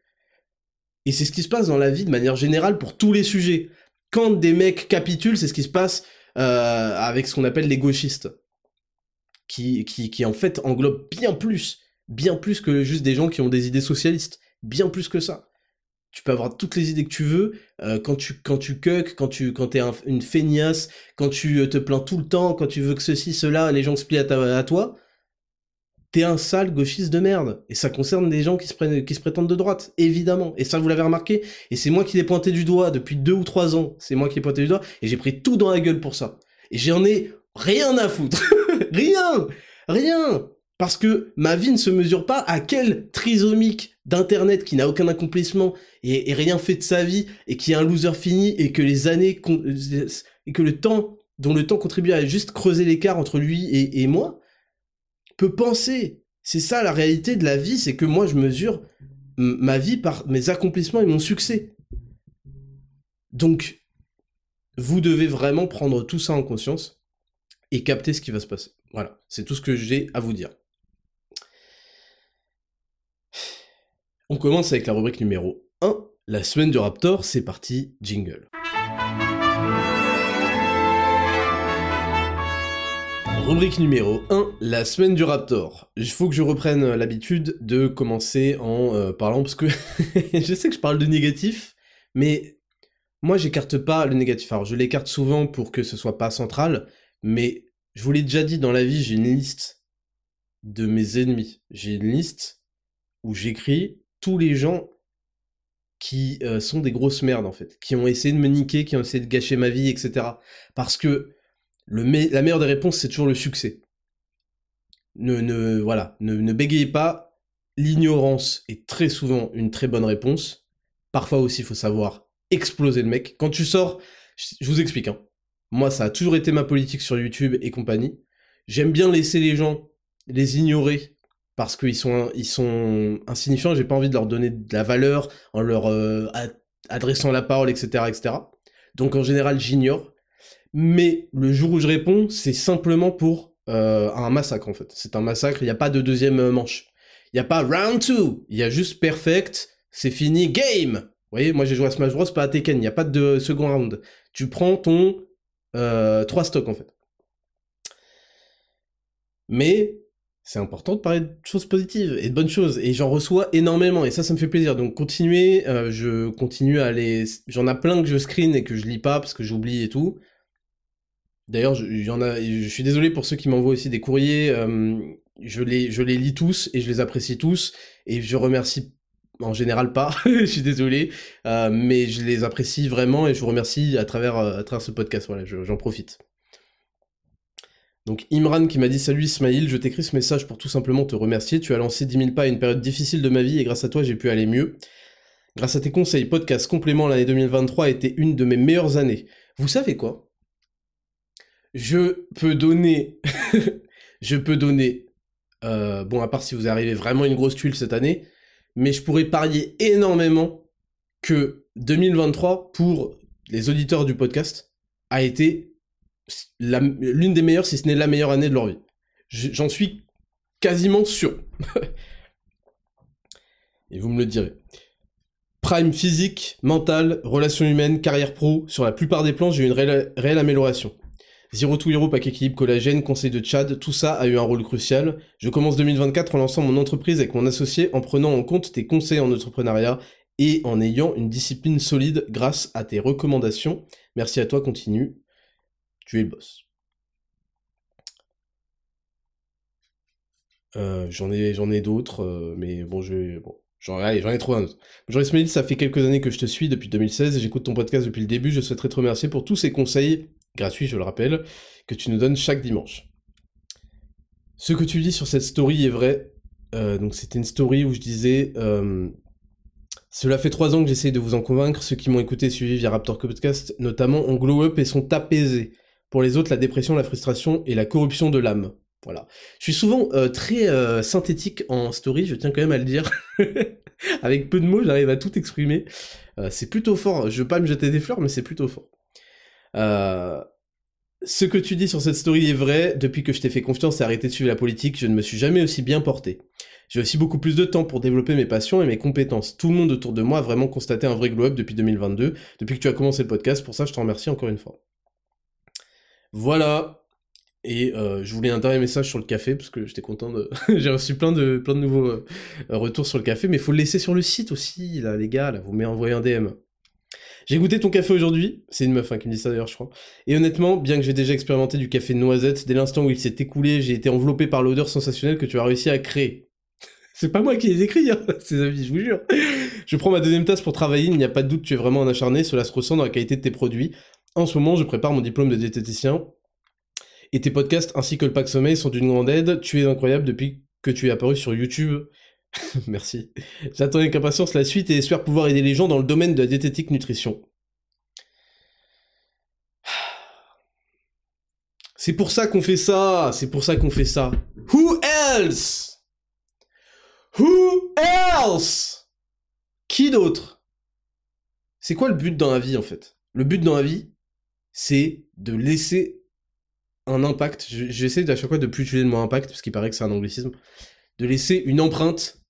Et c'est ce qui se passe dans la vie de manière générale pour tous les sujets. Quand des mecs capitulent, c'est ce qui se passe euh, avec ce qu'on appelle les gauchistes. Qui, qui, qui en fait englobe bien plus, bien plus que juste des gens qui ont des idées socialistes. Bien plus que ça. Tu peux avoir toutes les idées que tu veux, euh, quand tu quand tu cuck, quand tu quand t'es une feignasse, quand tu euh, te plains tout le temps, quand tu veux que ceci, cela, les gens se plient à toi, t'es un sale gauchiste de merde. Et ça concerne des gens qui se, prennent, qui se prétendent de droite, évidemment. Et ça, vous l'avez remarqué. Et c'est moi qui l'ai pointé du doigt depuis deux ou trois ans. C'est moi qui l'ai pointé du doigt. Et j'ai pris tout dans la gueule pour ça. Et j'en ai rien à foutre. rien Rien Parce que ma vie ne se mesure pas à quel trisomique d'internet qui n'a aucun accomplissement et, rien fait de sa vie et qui est un loser fini et que les années et que le temps dont le temps contribue à juste creuser l'écart entre lui et, et moi, peut penser. C'est ça la réalité de la vie, c'est que moi je mesure ma vie par mes accomplissements et mon succès. Donc, vous devez vraiment prendre tout ça en conscience et capter ce qui va se passer. Voilà, c'est tout ce que j'ai à vous dire. On commence avec la rubrique numéro 1, la semaine du Raptor, c'est parti, jingle. Rubrique numéro 1, la semaine du Raptor. Il faut que je reprenne l'habitude de commencer en euh, parlant, parce que je sais que je parle de négatif, mais moi j'écarte pas le négatif. Alors je l'écarte souvent pour que ce soit pas central, mais je vous l'ai déjà dit, dans la vie j'ai une liste de mes ennemis. J'ai une liste où j'écris tous les gens qui euh, sont des grosses merdes en fait, qui ont essayé de me niquer, qui ont essayé de gâcher ma vie, etc. Parce que la meilleure des réponses, c'est toujours le succès. Ne, ne, voilà, ne, ne bégayez pas. L'ignorance est très souvent une très bonne réponse. Parfois aussi, il faut savoir exploser le mec. Quand tu sors, je vous explique. Hein. Moi, ça a toujours été ma politique sur YouTube et compagnie. J'aime bien laisser les gens les ignorer parce qu'ils sont, ils sont insignifiants. J'ai pas envie de leur donner de la valeur en leur euh, adressant la parole, etc., etc. Donc en général, j'ignore mais le jour où je réponds, c'est simplement pour euh, un massacre en fait. C'est un massacre, il n'y a pas de deuxième euh, manche. Il n'y a pas round 2, il y a juste perfect, c'est fini, game Vous voyez, moi j'ai joué à Smash Bros, pas à Tekken, il n'y a pas de second round. Tu prends ton euh, 3 stocks en fait. Mais c'est important de parler de choses positives et de bonnes choses et j'en reçois énormément et ça ça me fait plaisir donc continuez euh, je continue à les j'en ai plein que je screen et que je lis pas parce que j'oublie et tout D'ailleurs, je, suis désolé pour ceux qui m'envoient aussi des courriers. Euh, je, les, lis tous et je les apprécie tous. Et je remercie en général pas, je suis désolé, euh, mais je les apprécie vraiment et je vous remercie à travers, euh, à travers ce podcast. Voilà, j'en profite. Donc Imran qui m'a dit Salut Ismail, je t'écris ce message pour tout simplement te remercier. Tu as lancé 10 000 pas à une période difficile de ma vie et grâce à toi j'ai pu aller mieux. Grâce à tes conseils, podcasts, compléments, l'année 2023 a été une de mes meilleures années. Vous savez quoi? Je peux donner... je peux donner... Euh, bon, à part si vous arrivez vraiment une grosse tuile cette année, mais je pourrais parier énormément que 2023, pour les auditeurs du podcast, a été l'une des meilleures, si ce n'est la meilleure année de leur vie. J'en suis quasiment sûr. Et vous me le direz. Prime physique, mental, relations humaines, carrière pro, sur la plupart des plans, j'ai eu une réelle, amélioration. Zero to Hero, pack équilibre, collagène, conseil de Chad, tout ça a eu un rôle crucial. Je commence 2024 en lançant mon entreprise avec mon associé en prenant en compte tes conseils en entrepreneuriat et en ayant une discipline solide grâce à tes recommandations. Merci à toi, continue tu es le boss. Euh, j'en ai, ai d'autres, euh, mais bon, je, bon, j'en, ai trouvé un autre. Jean Ismail, ça fait quelques années que je te suis, depuis 2016, et j'écoute ton podcast depuis le début. Je souhaiterais te remercier pour tous ces conseils, gratuits, je le rappelle, que tu nous donnes chaque dimanche. Ce que tu dis sur cette story est vrai. Euh, donc, c'était une story où je disais cela fait trois ans que j'essaye de vous en convaincre. Ceux qui m'ont écouté et suivi via Raptor Podcast, notamment, ont glow up et sont apaisés. Pour les autres, la dépression, la frustration et la corruption de l'âme. Voilà. Je suis souvent euh, très euh, synthétique en story, je tiens quand même à le dire. Avec peu de mots, j'arrive à tout exprimer. Euh, c'est plutôt fort. Je veux pas me jeter des fleurs, mais c'est plutôt fort. Ce que tu dis sur cette story est vrai. Depuis que je t'ai fait confiance et arrêté de suivre la politique, je ne me suis jamais aussi bien porté. J'ai aussi beaucoup plus de temps pour développer mes passions et mes compétences. Tout le monde autour de moi a vraiment constaté un vrai glow-up depuis 2022, depuis que tu as commencé le podcast. Pour ça, je te remercie encore une fois. Voilà. Et euh, je voulais un dernier message sur le café, parce que j'étais content de... J'ai reçu plein de, nouveaux euh, retours sur le café, mais il faut le laisser sur le site aussi, là, les gars, là, vous m'envoyez un DM. J'ai goûté ton café aujourd'hui, c'est une meuf hein, qui me dit ça d'ailleurs, je crois. Et honnêtement, bien que j'ai déjà expérimenté du café noisette, dès l'instant où il s'est écoulé, j'ai été enveloppé par l'odeur sensationnelle que tu as réussi à créer. c'est pas moi qui les écris, hein, ces avis, je vous jure. Je prends ma deuxième tasse pour travailler, il n'y a pas de doute, tu es vraiment un acharné, cela se ressent dans la qualité de tes produits. En ce moment, je prépare mon diplôme de diététicien et tes podcasts ainsi que le pack sommeil sont d'une grande aide. Tu es incroyable depuis que tu es apparu sur YouTube. Merci. J'attends avec impatience la suite et espère pouvoir aider les gens dans le domaine de la diététique nutrition. C'est pour ça qu'on fait ça, c'est pour ça qu'on fait ça. Who else? Who else? Qui d'autre? C'est quoi le but dans la vie en fait? Le but dans la vie, c'est de laisser un impact. J'essaie à chaque fois de plus utiliser le mot impact, parce qu'il paraît que c'est un anglicisme. De laisser une empreinte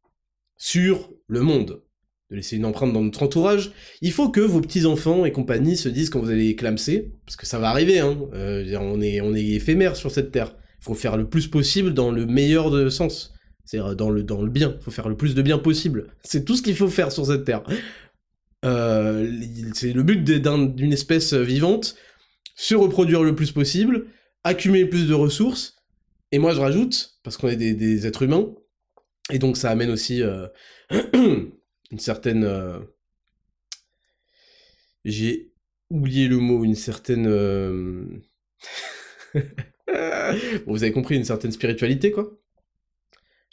sur le monde. De laisser une empreinte dans notre entourage. Il faut que vos petits-enfants et compagnie se disent quand vous allez clamser, parce que ça va arriver, hein. Euh, on, est, on est éphémère sur cette terre. Il faut faire le plus possible dans le meilleur de sens. C'est-à-dire dans le, dans le bien. Il faut faire le plus de bien possible. C'est tout ce qu'il faut faire sur cette terre. Euh, c'est le but d'une espèce vivante, se reproduire le plus possible, accumuler plus de ressources, et moi je rajoute, parce qu'on est des, êtres humains, et donc ça amène aussi euh, une certaine... Euh, j'ai oublié le mot, une certaine... Euh, bon, vous avez compris, une certaine spiritualité, quoi.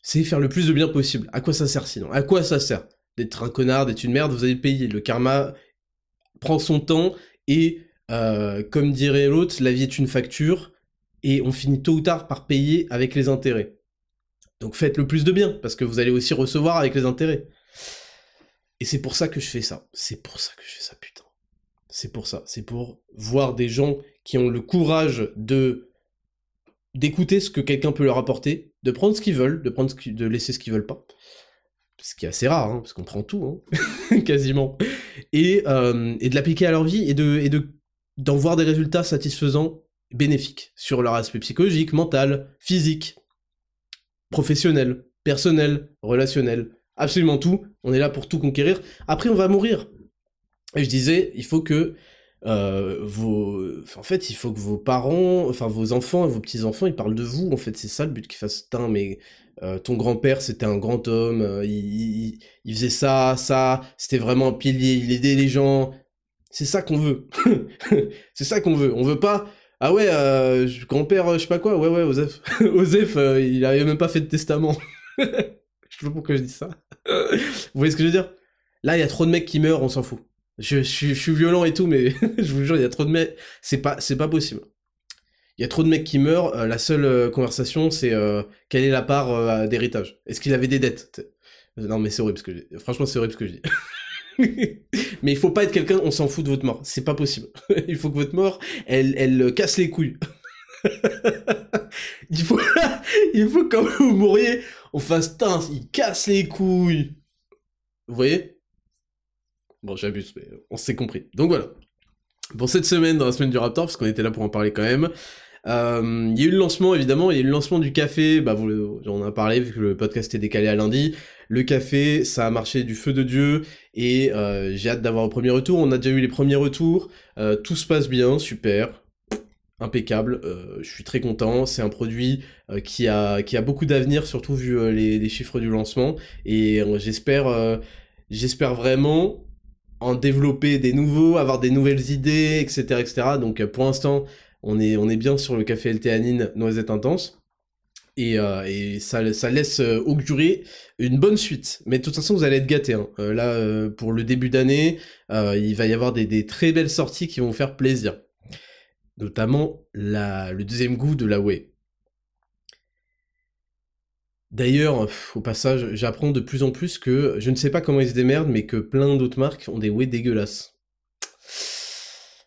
C'est faire le plus de bien possible. À quoi ça sert sinon? À quoi ça sert? D'être un connard, d'être une merde, vous allez payer. Le karma prend son temps et, comme dirait l'autre, la vie est une facture et on finit tôt ou tard par payer avec les intérêts. Donc faites le plus de bien, parce que vous allez aussi recevoir avec les intérêts. Et c'est pour ça que je fais ça. C'est pour ça que je fais ça, putain. C'est pour ça. C'est pour voir des gens qui ont le courage de d'écouter ce que quelqu'un peut leur apporter, de prendre ce qu'ils veulent, de prendre de laisser ce qu'ils veulent pas. Ce qui est assez rare, hein, parce qu'on prend tout, hein, quasiment. Et, euh, et de l'appliquer à leur vie et de et de d'en voir des résultats satisfaisants bénéfiques sur leur aspect psychologique, mental, physique, professionnel, personnel, relationnel, absolument tout. On est là pour tout conquérir. Après, on va mourir. Et je disais, il faut que euh, vos, en fait, il faut que vos parents, enfin vos enfants vos petits enfants, ils parlent de vous. En fait, c'est ça le but qu'ils fassent. mais euh, ton grand-père, c'était un grand homme. Euh, il, il, faisait ça, ça. C'était vraiment un pilier. Il aidait les gens. C'est ça qu'on veut. c'est ça qu'on veut. On veut pas Ah ouais, euh, grand-père, je sais pas quoi, ouais, ouais, Osef. Osef, il avait même pas fait de testament. je sais pas pourquoi je dis ça. vous voyez ce que je veux dire? Là, il y a trop de mecs qui meurent, on s'en fout. Je, je, suis violent et tout, mais je vous jure, il y a trop de mecs. C'est pas, c'est pas possible. Il y a trop de mecs qui meurent. la seule conversation, c'est quelle est la part d'héritage? Est-ce qu'il avait des dettes? Non, mais c'est horrible ce que je dis. Franchement, c'est horrible ce que je dis. mais il faut pas être quelqu'un, on s'en fout de votre mort. C'est pas possible. il faut que votre mort, elle, elle casse les couilles. il faut, il quand vous mouriez, on fasse teint, il casse les couilles. Vous voyez? Bon, j'abuse, mais on s'est compris. Donc voilà. Pour cette semaine, dans la semaine du Raptor, parce qu'on était là pour en parler quand même, euh, il y a eu le lancement, évidemment, il y a eu le lancement du café, bah, vous, on en a parlé, vu que le podcast est décalé à lundi. Le café, ça a marché du feu de Dieu, et euh, j'ai hâte d'avoir le premier retour. On a déjà eu les premiers retours, euh, tout se passe bien, super, impeccable, je suis très content, c'est un produit qui, a, qui a beaucoup d'avenir, surtout vu les, les, chiffres du lancement, et j'espère j'espère vraiment en développer des nouveaux, avoir des nouvelles idées, etc. etc. Donc pour l'instant, on est, bien sur le café L-théanine noisette intense. Et, euh, ça, ça, laisse euh, augurer une bonne suite. Mais de toute façon, vous allez être gâtés. Hein. Euh, là, pour le début d'année, il va y avoir des, très belles sorties qui vont faire plaisir. Notamment la, le deuxième goût de la whey. D'ailleurs, au passage, j'apprends de plus en plus que je ne sais pas comment ils se démerdent, mais que plein d'autres marques ont des whey dégueulasses.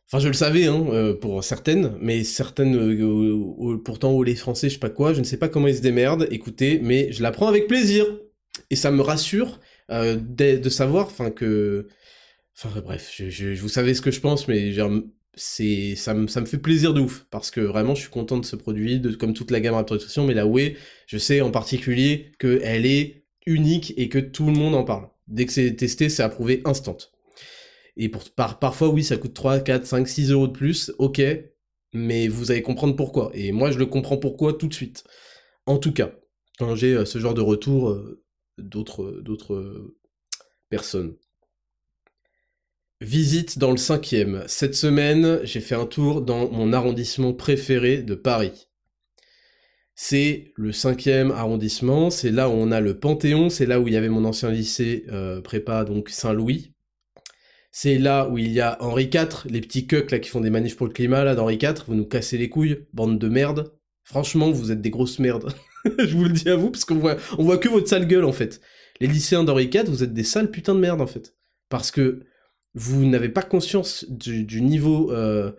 Enfin, je le savais, hein, euh, pour certaines, mais certaines, euh, pourtant, au les français, je sais pas quoi, je ne sais pas comment ils se démerdent, écoutez, mais je l'apprends avec plaisir. Et ça me rassure euh, de, savoir, enfin, que... Enfin, bref, je, vous savez ce que je pense, mais c'est ça me, ça me fait plaisir de ouf, parce que vraiment, je suis content de ce produit, de, comme toute la gamme Raptor Nutrition, mais la Whey, je sais en particulier qu'elle est unique et que tout le monde en parle. Dès que c'est testé, c'est approuvé instant. Et parfois, oui, ça coûte 3, 4, 5, 6 euros de plus, ok, mais vous allez comprendre pourquoi. Et moi, je le comprends pourquoi tout de suite. En tout cas, quand j'ai euh, ce genre de retour euh, d'autres, d'autres euh, personnes. Visite dans le cinquième. Cette semaine, j'ai fait un tour dans mon arrondissement préféré de Paris. C'est le cinquième arrondissement, c'est là où on a le Panthéon, c'est là où il y avait mon ancien lycée prépa, donc Saint-Louis, c'est là où il y a Henri IV, les petits cucks là qui font des manifs pour le climat là d'Henri IV, vous nous cassez les couilles, bande de merde. Franchement, vous êtes des grosses merdes. je vous le dis à vous parce qu'on voit on voit que votre sale gueule en fait. Les lycéens d'Henri IV, vous êtes des sales putains de merde en fait. Parce que vous n'avez pas conscience du, niveau euh,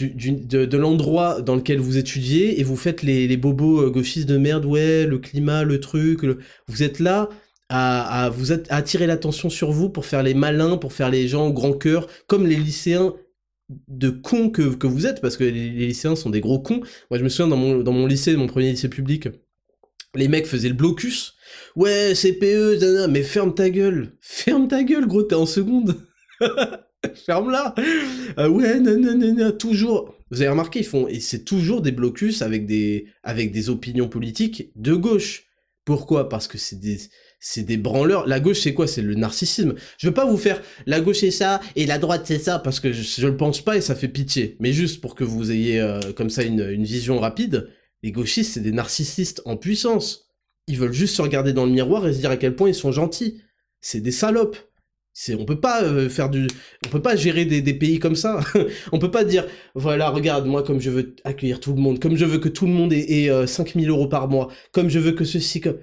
de, l'endroit dans lequel vous étudiez et vous faites les, bobos euh, gauchistes de merde, ouais, le climat, le truc, vous êtes là à, vous attirer l'attention sur vous pour faire les malins, pour faire les gens au grand cœur, comme les lycéens de cons que, vous êtes, parce que les, lycéens sont des gros cons. Moi, je me souviens dans mon, dans mon lycée, mon premier lycée public, les mecs faisaient le blocus. Ouais, CPE, mais ferme ta gueule. Ferme ta gueule, gros, t'es en seconde. Ferme-la. Euh, ouais, non, toujours. Vous avez remarqué, ils font, et c'est toujours des blocus avec des, avec des opinions politiques de gauche. Pourquoi? Parce que c'est des, c'est des branleurs. La gauche, c'est quoi? C'est le narcissisme. Je veux pas vous faire la gauche c'est ça et la droite c'est ça parce que je, ne le pense pas et ça fait pitié. Mais juste pour que vous ayez euh, comme ça une, vision rapide, les gauchistes, c'est des narcissistes en puissance. Ils veulent juste se regarder dans le miroir et se dire à quel point ils sont gentils. C'est des salopes. C'est, on peut pas euh, faire du, on peut pas gérer des, pays comme ça. on peut pas dire, voilà, regarde, moi, comme je veux accueillir tout le monde, comme je veux que tout le monde ait, ait 5000 euh, euros par mois, comme je veux que ceci, comme,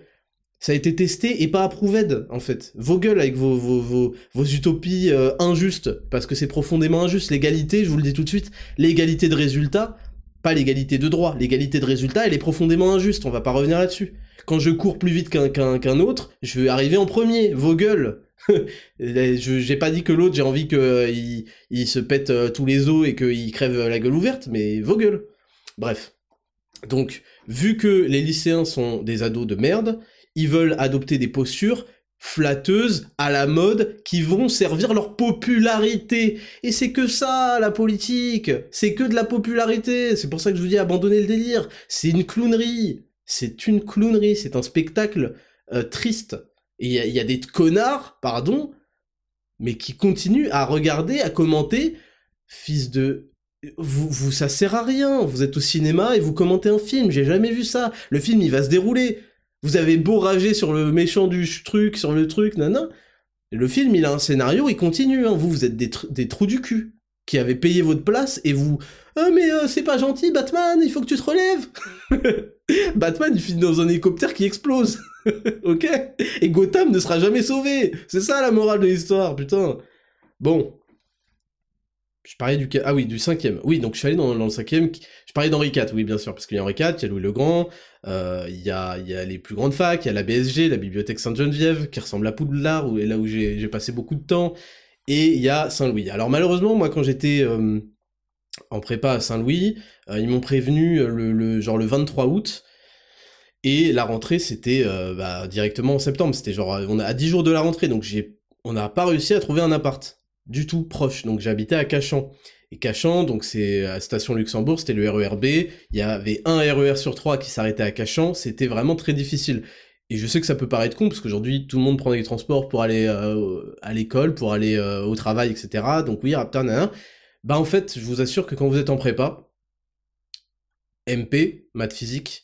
ça a été testé et pas approuvé, en fait. Vos gueules avec vos, vos, vos, vos utopies euh, injustes, parce que c'est profondément injuste. L'égalité, je vous le dis tout de suite, l'égalité de résultat, pas l'égalité de droit, l'égalité de résultat, elle est profondément injuste, on va pas revenir là-dessus. Quand je cours plus vite qu'un qu'un autre, je vais arriver en premier, vos gueules. j'ai pas dit que l'autre, j'ai envie qu'il il se pète euh, tous les os et qu'il crève la gueule ouverte, mais vos gueules. Bref. Donc, vu que les lycéens sont des ados de merde, ils veulent adopter des postures flatteuses, à la mode, qui vont servir leur popularité. Et c'est que ça, la politique. C'est que de la popularité. C'est pour ça que je vous dis abandonnez le délire. C'est une clownerie. C'est une clownerie. C'est un spectacle euh, triste. Et il y, a des connards, pardon, mais qui continuent à regarder, à commenter. Fils de vous, vous, ça sert à rien. Vous êtes au cinéma et vous commentez un film. J'ai jamais vu ça. Le film, il va se dérouler. Vous avez beau rager sur le méchant du truc, sur le truc, nanana. Le film, il a un scénario, il continue. Hein. Vous, vous êtes des, des, trous du cul qui avez payé votre place et vous. Ah, mais euh, c'est pas gentil, Batman, il faut que tu te relèves. Batman, il finit dans un hélicoptère qui explose. ok? Et Gotham ne sera jamais sauvé. C'est ça la morale de l'histoire, putain. Bon, je parlais du... Ah oui, du cinquième. Oui, donc je suis allé dans, le cinquième. Je parlais d'Henri IV, oui, bien sûr, parce qu'il y a Henri IV, il y a Louis le Grand, euh, il, y a, il y a les plus grandes facs, il y a la BSG, la Bibliothèque Sainte-Geneviève, qui ressemble à Poudlard, où, là où j'ai passé beaucoup de temps, et il y a Saint-Louis. Alors malheureusement, moi, quand j'étais euh, en prépa à Saint-Louis, euh, ils m'ont prévenu le, genre le 23 août, et la rentrée, c'était bah, directement en septembre. C'était genre, on a à 10 jours de la rentrée, donc j'ai, on n'a pas réussi à trouver un appart du tout proche. Donc j'habitais à Cachan. Et Cachan, donc c'est à Station Luxembourg, c'était le RERB. Il y avait un RER e sur trois qui s'arrêtait à Cachan. C'était vraiment très difficile. Et je sais que ça peut paraître con, parce qu'aujourd'hui, tout le monde prend des transports pour aller euh, à l'école, pour aller euh, au travail, etc. Donc oui, Raptor, nanana. Bah en fait, je vous assure que quand vous êtes en prépa, MP, maths physique,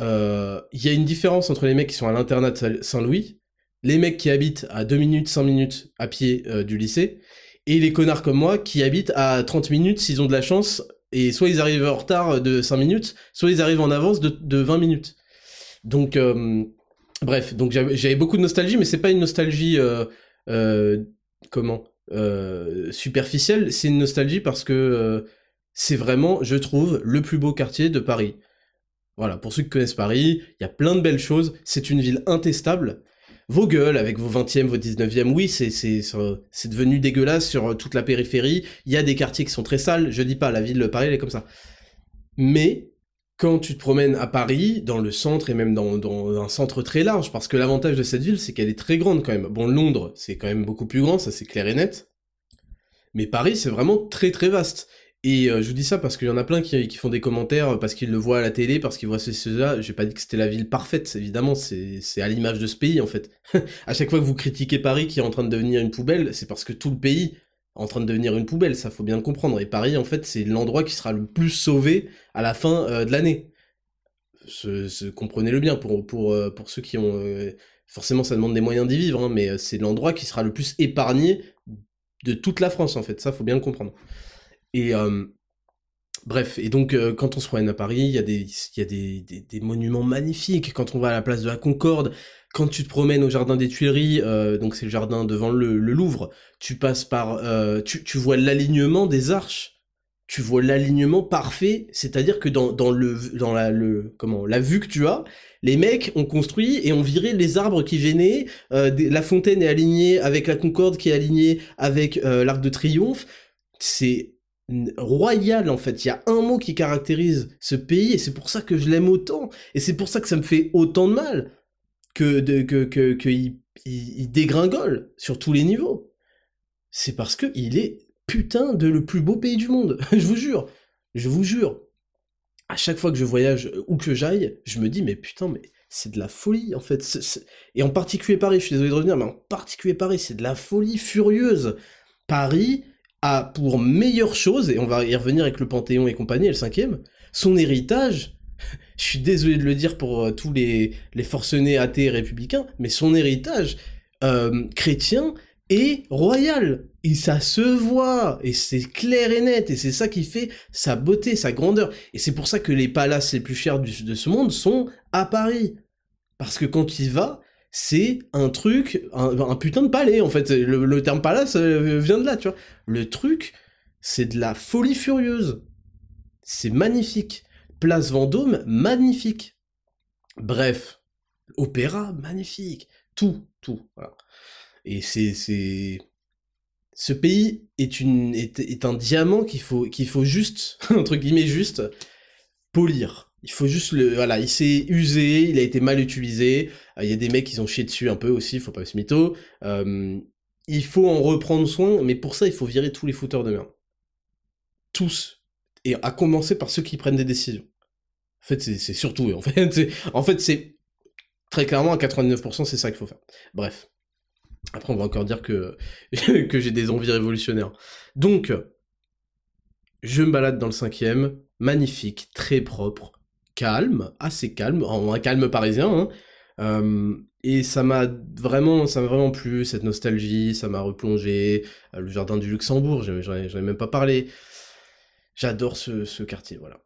euh, il y a une différence entre les mecs qui sont à l'internat Saint-Louis les mecs qui habitent à 2 minutes, 5 minutes à pied euh, du lycée, et les connards comme moi qui habitent à 30 minutes s'ils ont de la chance, et soit ils arrivent en retard de 5 minutes, soit ils arrivent en avance de, 20 minutes. Donc, euh, bref, donc j'avais beaucoup de nostalgie, mais c'est pas une nostalgie, euh, comment, superficielle, c'est une nostalgie parce que c'est vraiment, je trouve, le plus beau quartier de Paris. Voilà, pour ceux qui connaissent Paris, il y a plein de belles choses, c'est une ville intestable, vos gueules avec vos 20e, vos 19e, oui, c'est c'est devenu dégueulasse sur euh, toute la périphérie. Il y a des quartiers qui sont très sales, je dis pas, la ville de Paris, elle est comme ça. Mais quand tu te promènes à Paris, dans le centre et même dans, dans un centre très large, parce que l'avantage de cette ville, c'est qu'elle est très grande quand même. Bon, Londres, c'est quand même beaucoup plus grand, ça c'est clair et net. Mais Paris, c'est vraiment très très vaste. Et euh, je vous dis ça parce qu'il y en a plein qui, font des commentaires parce qu'ils le voient à la télé, parce qu'ils voient ceci, là. J'ai pas dit que c'était la ville parfaite, évidemment, c'est à l'image de ce pays en fait. à chaque fois que vous critiquez Paris qui est en train de devenir une poubelle, c'est parce que tout le pays est en train de devenir une poubelle, ça faut bien le comprendre. Et Paris, en fait, c'est l'endroit qui sera le plus sauvé à la fin euh, de l'année. Comprenez-le bien euh, pour ceux qui ont. forcément, ça demande des moyens d'y vivre, hein, mais c'est l'endroit qui sera le plus épargné de toute la France en fait, ça faut bien le comprendre. Bref, et donc quand on se promène à Paris, il y a, des, y a des, des, monuments magnifiques. Quand on va à la place de la Concorde, quand tu te promènes au jardin des Tuileries, donc c'est le jardin devant le, Louvre, tu passes par, tu, tu vois l'alignement des arches tu vois l'alignement parfait, c'est-à-dire que dans, dans, le dans la le comment la vue que tu as, les mecs ont construit et ont viré les arbres qui gênaient, la fontaine est alignée avec la Concorde qui est alignée avec l'arc de triomphe, c'est royal en fait. Il y a un mot qui caractérise ce pays et c'est pour ça que je l'aime autant et c'est pour ça que ça me fait autant de mal que que que, il, dégringole sur tous les niveaux. C'est parce que il est putain de le plus beau pays du monde. je vous jure, je vous jure. À chaque fois que je voyage où que j'aille, je me dis mais putain mais c'est de la folie en fait. Et en particulier Paris, je suis désolé de revenir, mais en particulier Paris, c'est de la folie furieuse. Paris, pour meilleure chose, et on va y revenir avec le Panthéon et compagnie, le cinquième, son héritage, je suis désolé de le dire pour euh, tous les, forcenés athées et républicains, mais son héritage euh, chrétien est royal. Et ça se voit, et c'est clair et net, et c'est ça qui fait sa beauté, sa grandeur. Et c'est pour ça que les palaces les plus chers de ce monde sont à Paris. Parce que quand y vas, c'est un truc, un, putain de palais en fait. Le, terme palace euh, vient de là, tu vois. Le truc, c'est de la folie furieuse. C'est magnifique. Place Vendôme, magnifique. Bref, opéra, magnifique. Tout, tout. Et c'est, ce pays est une, est un diamant qu'il faut, qu'il faut juste, entre guillemets juste, polir il faut juste le voilà il s'est usé il a été mal utilisé. Euh, il y a des mecs qui ont chié dessus un peu aussi faut pas se mytho euh, il faut en reprendre soin mais pour ça il faut virer tous les fouteurs de merde. Tous. Et à commencer par ceux qui prennent des décisions. En fait c'est surtout en fait. C'est en fait c'est très clairement à 99% c'est ça qu'il faut faire. Bref. Après on va encore dire que que j'ai des envies révolutionnaires. Donc Je me balade dans le cinquième, magnifique, très propre, calme, assez calme, un calme parisien, hein. Et ça m'a vraiment, ça m'a vraiment plu, cette nostalgie, ça m'a replongé. Euh, le jardin du Luxembourg, j'en ai, même pas parlé. J'adore ce, quartier, voilà.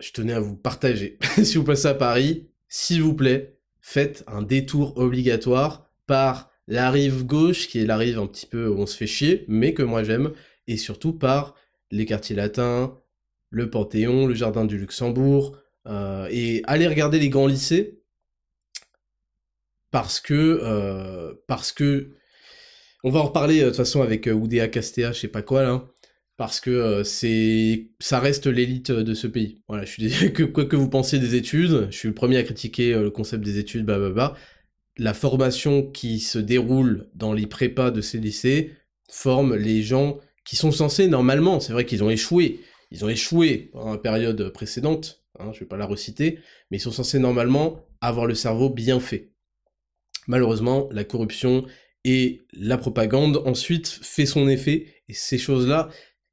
Je tenais à vous partager. si vous passez à Paris, s'il vous plaît, faites un détour obligatoire par la rive gauche, qui est la rive un petit peu où on se fait chier, mais que moi j'aime, et surtout par les quartiers latins, le Panthéon, le jardin du Luxembourg, euh, et allez regarder les grands lycées, parce que euh, parce que on va en reparler euh, de toute façon avec Oudéa Castea, je sais pas quoi là, parce que c'est ça reste l'élite de ce pays. Voilà, je suis que quoi que vous pensiez des études, je suis le premier à critiquer le concept des études, bah, bah, bah. La formation qui se déroule dans les prépas de ces lycées forme les gens qui sont censés normalement, c'est vrai qu'ils ont échoué, ils ont échoué pendant la période précédente, hein, je vais pas la reciter, mais ils sont censés normalement avoir le cerveau bien fait malheureusement, la corruption et la propagande ensuite fait son effet, et ces choses-là,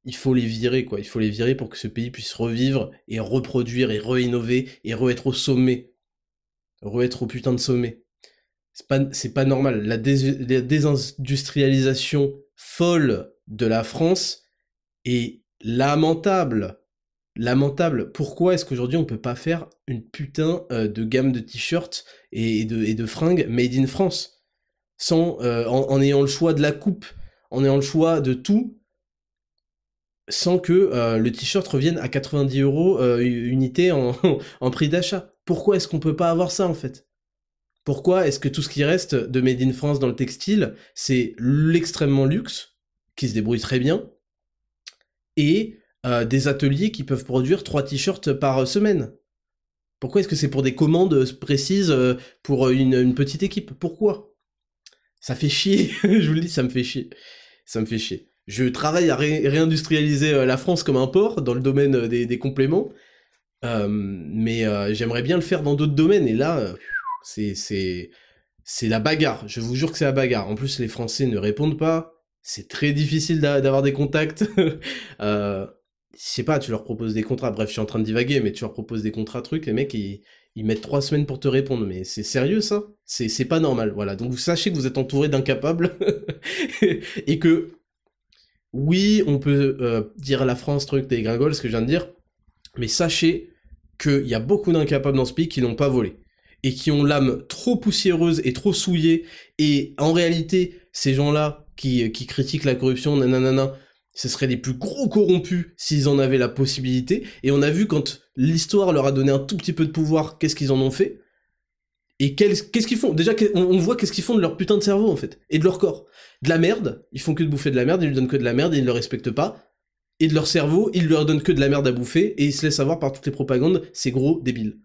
il faut les virer, quoi. Il faut les virer pour que ce pays puisse revivre et reproduire et re-innover et re-être au sommet. Re-être au putain de sommet. C'est pas, pas normal. La, la, désindustrialisation folle de la France est lamentable lamentable. Pourquoi est-ce qu'aujourd'hui on peut pas faire une putain euh, de gamme de t-shirts et, de, fringues made in France? Sans euh, en, ayant le choix de la coupe, en ayant le choix de tout, sans que euh, le t-shirt revienne à 90 euros unité en, en prix d'achat. Pourquoi est-ce qu'on peut pas avoir ça en fait? Pourquoi est-ce que tout ce qui reste de made in France dans le textile, c'est l'extrêmement luxe qui se débrouille très bien et euh, des ateliers qui peuvent produire trois t-shirts par semaine. Pourquoi est-ce que c'est pour des commandes précises euh, pour une, petite équipe? Pourquoi? Ça fait chier, je vous le dis, ça me fait chier. Ça me fait chier. Je travaille à réindustrialiser euh, la France comme un port dans le domaine des, compléments, mais j'aimerais bien le faire dans d'autres domaines, et là, c'est la bagarre. Je vous jure que c'est la bagarre. En plus, les Français ne répondent pas. C'est très difficile d'avoir des contacts. je sais pas, tu leur proposes des contrats, bref, je suis en train de divaguer, mais tu leur proposes des contrats, trucs, les mecs, ils, mettent trois semaines pour te répondre, mais c'est sérieux ça? C'est pas normal, voilà. Donc vous sachez que vous êtes entouré d'incapables, et que, oui, on peut euh, dire à la France, truc, des gringoles, ce que je viens de dire, mais sachez qu'il y a beaucoup d'incapables dans ce pays qui n'ont pas volé, et qui ont l'âme trop poussiéreuse et trop souillée, et en réalité, ces gens-là qui, qui critiquent la corruption, nanana, ce seraient les plus gros corrompus s'ils en avaient la possibilité. Et on a vu quand l'histoire leur a donné un tout petit peu de pouvoir, qu'est-ce qu'ils en ont fait? Et qu'est-ce qu'ils font? Déjà, on voit qu'est-ce qu'ils font de leur putain de cerveau, en fait. Et de leur corps. De la merde, ils font que de bouffer de la merde, ils lui donnent que de la merde ils ne le respectent pas. Et de leur cerveau, ils leur donnent que de la merde à bouffer et ils se laissent avoir par toutes les propagandes, c'est gros débiles.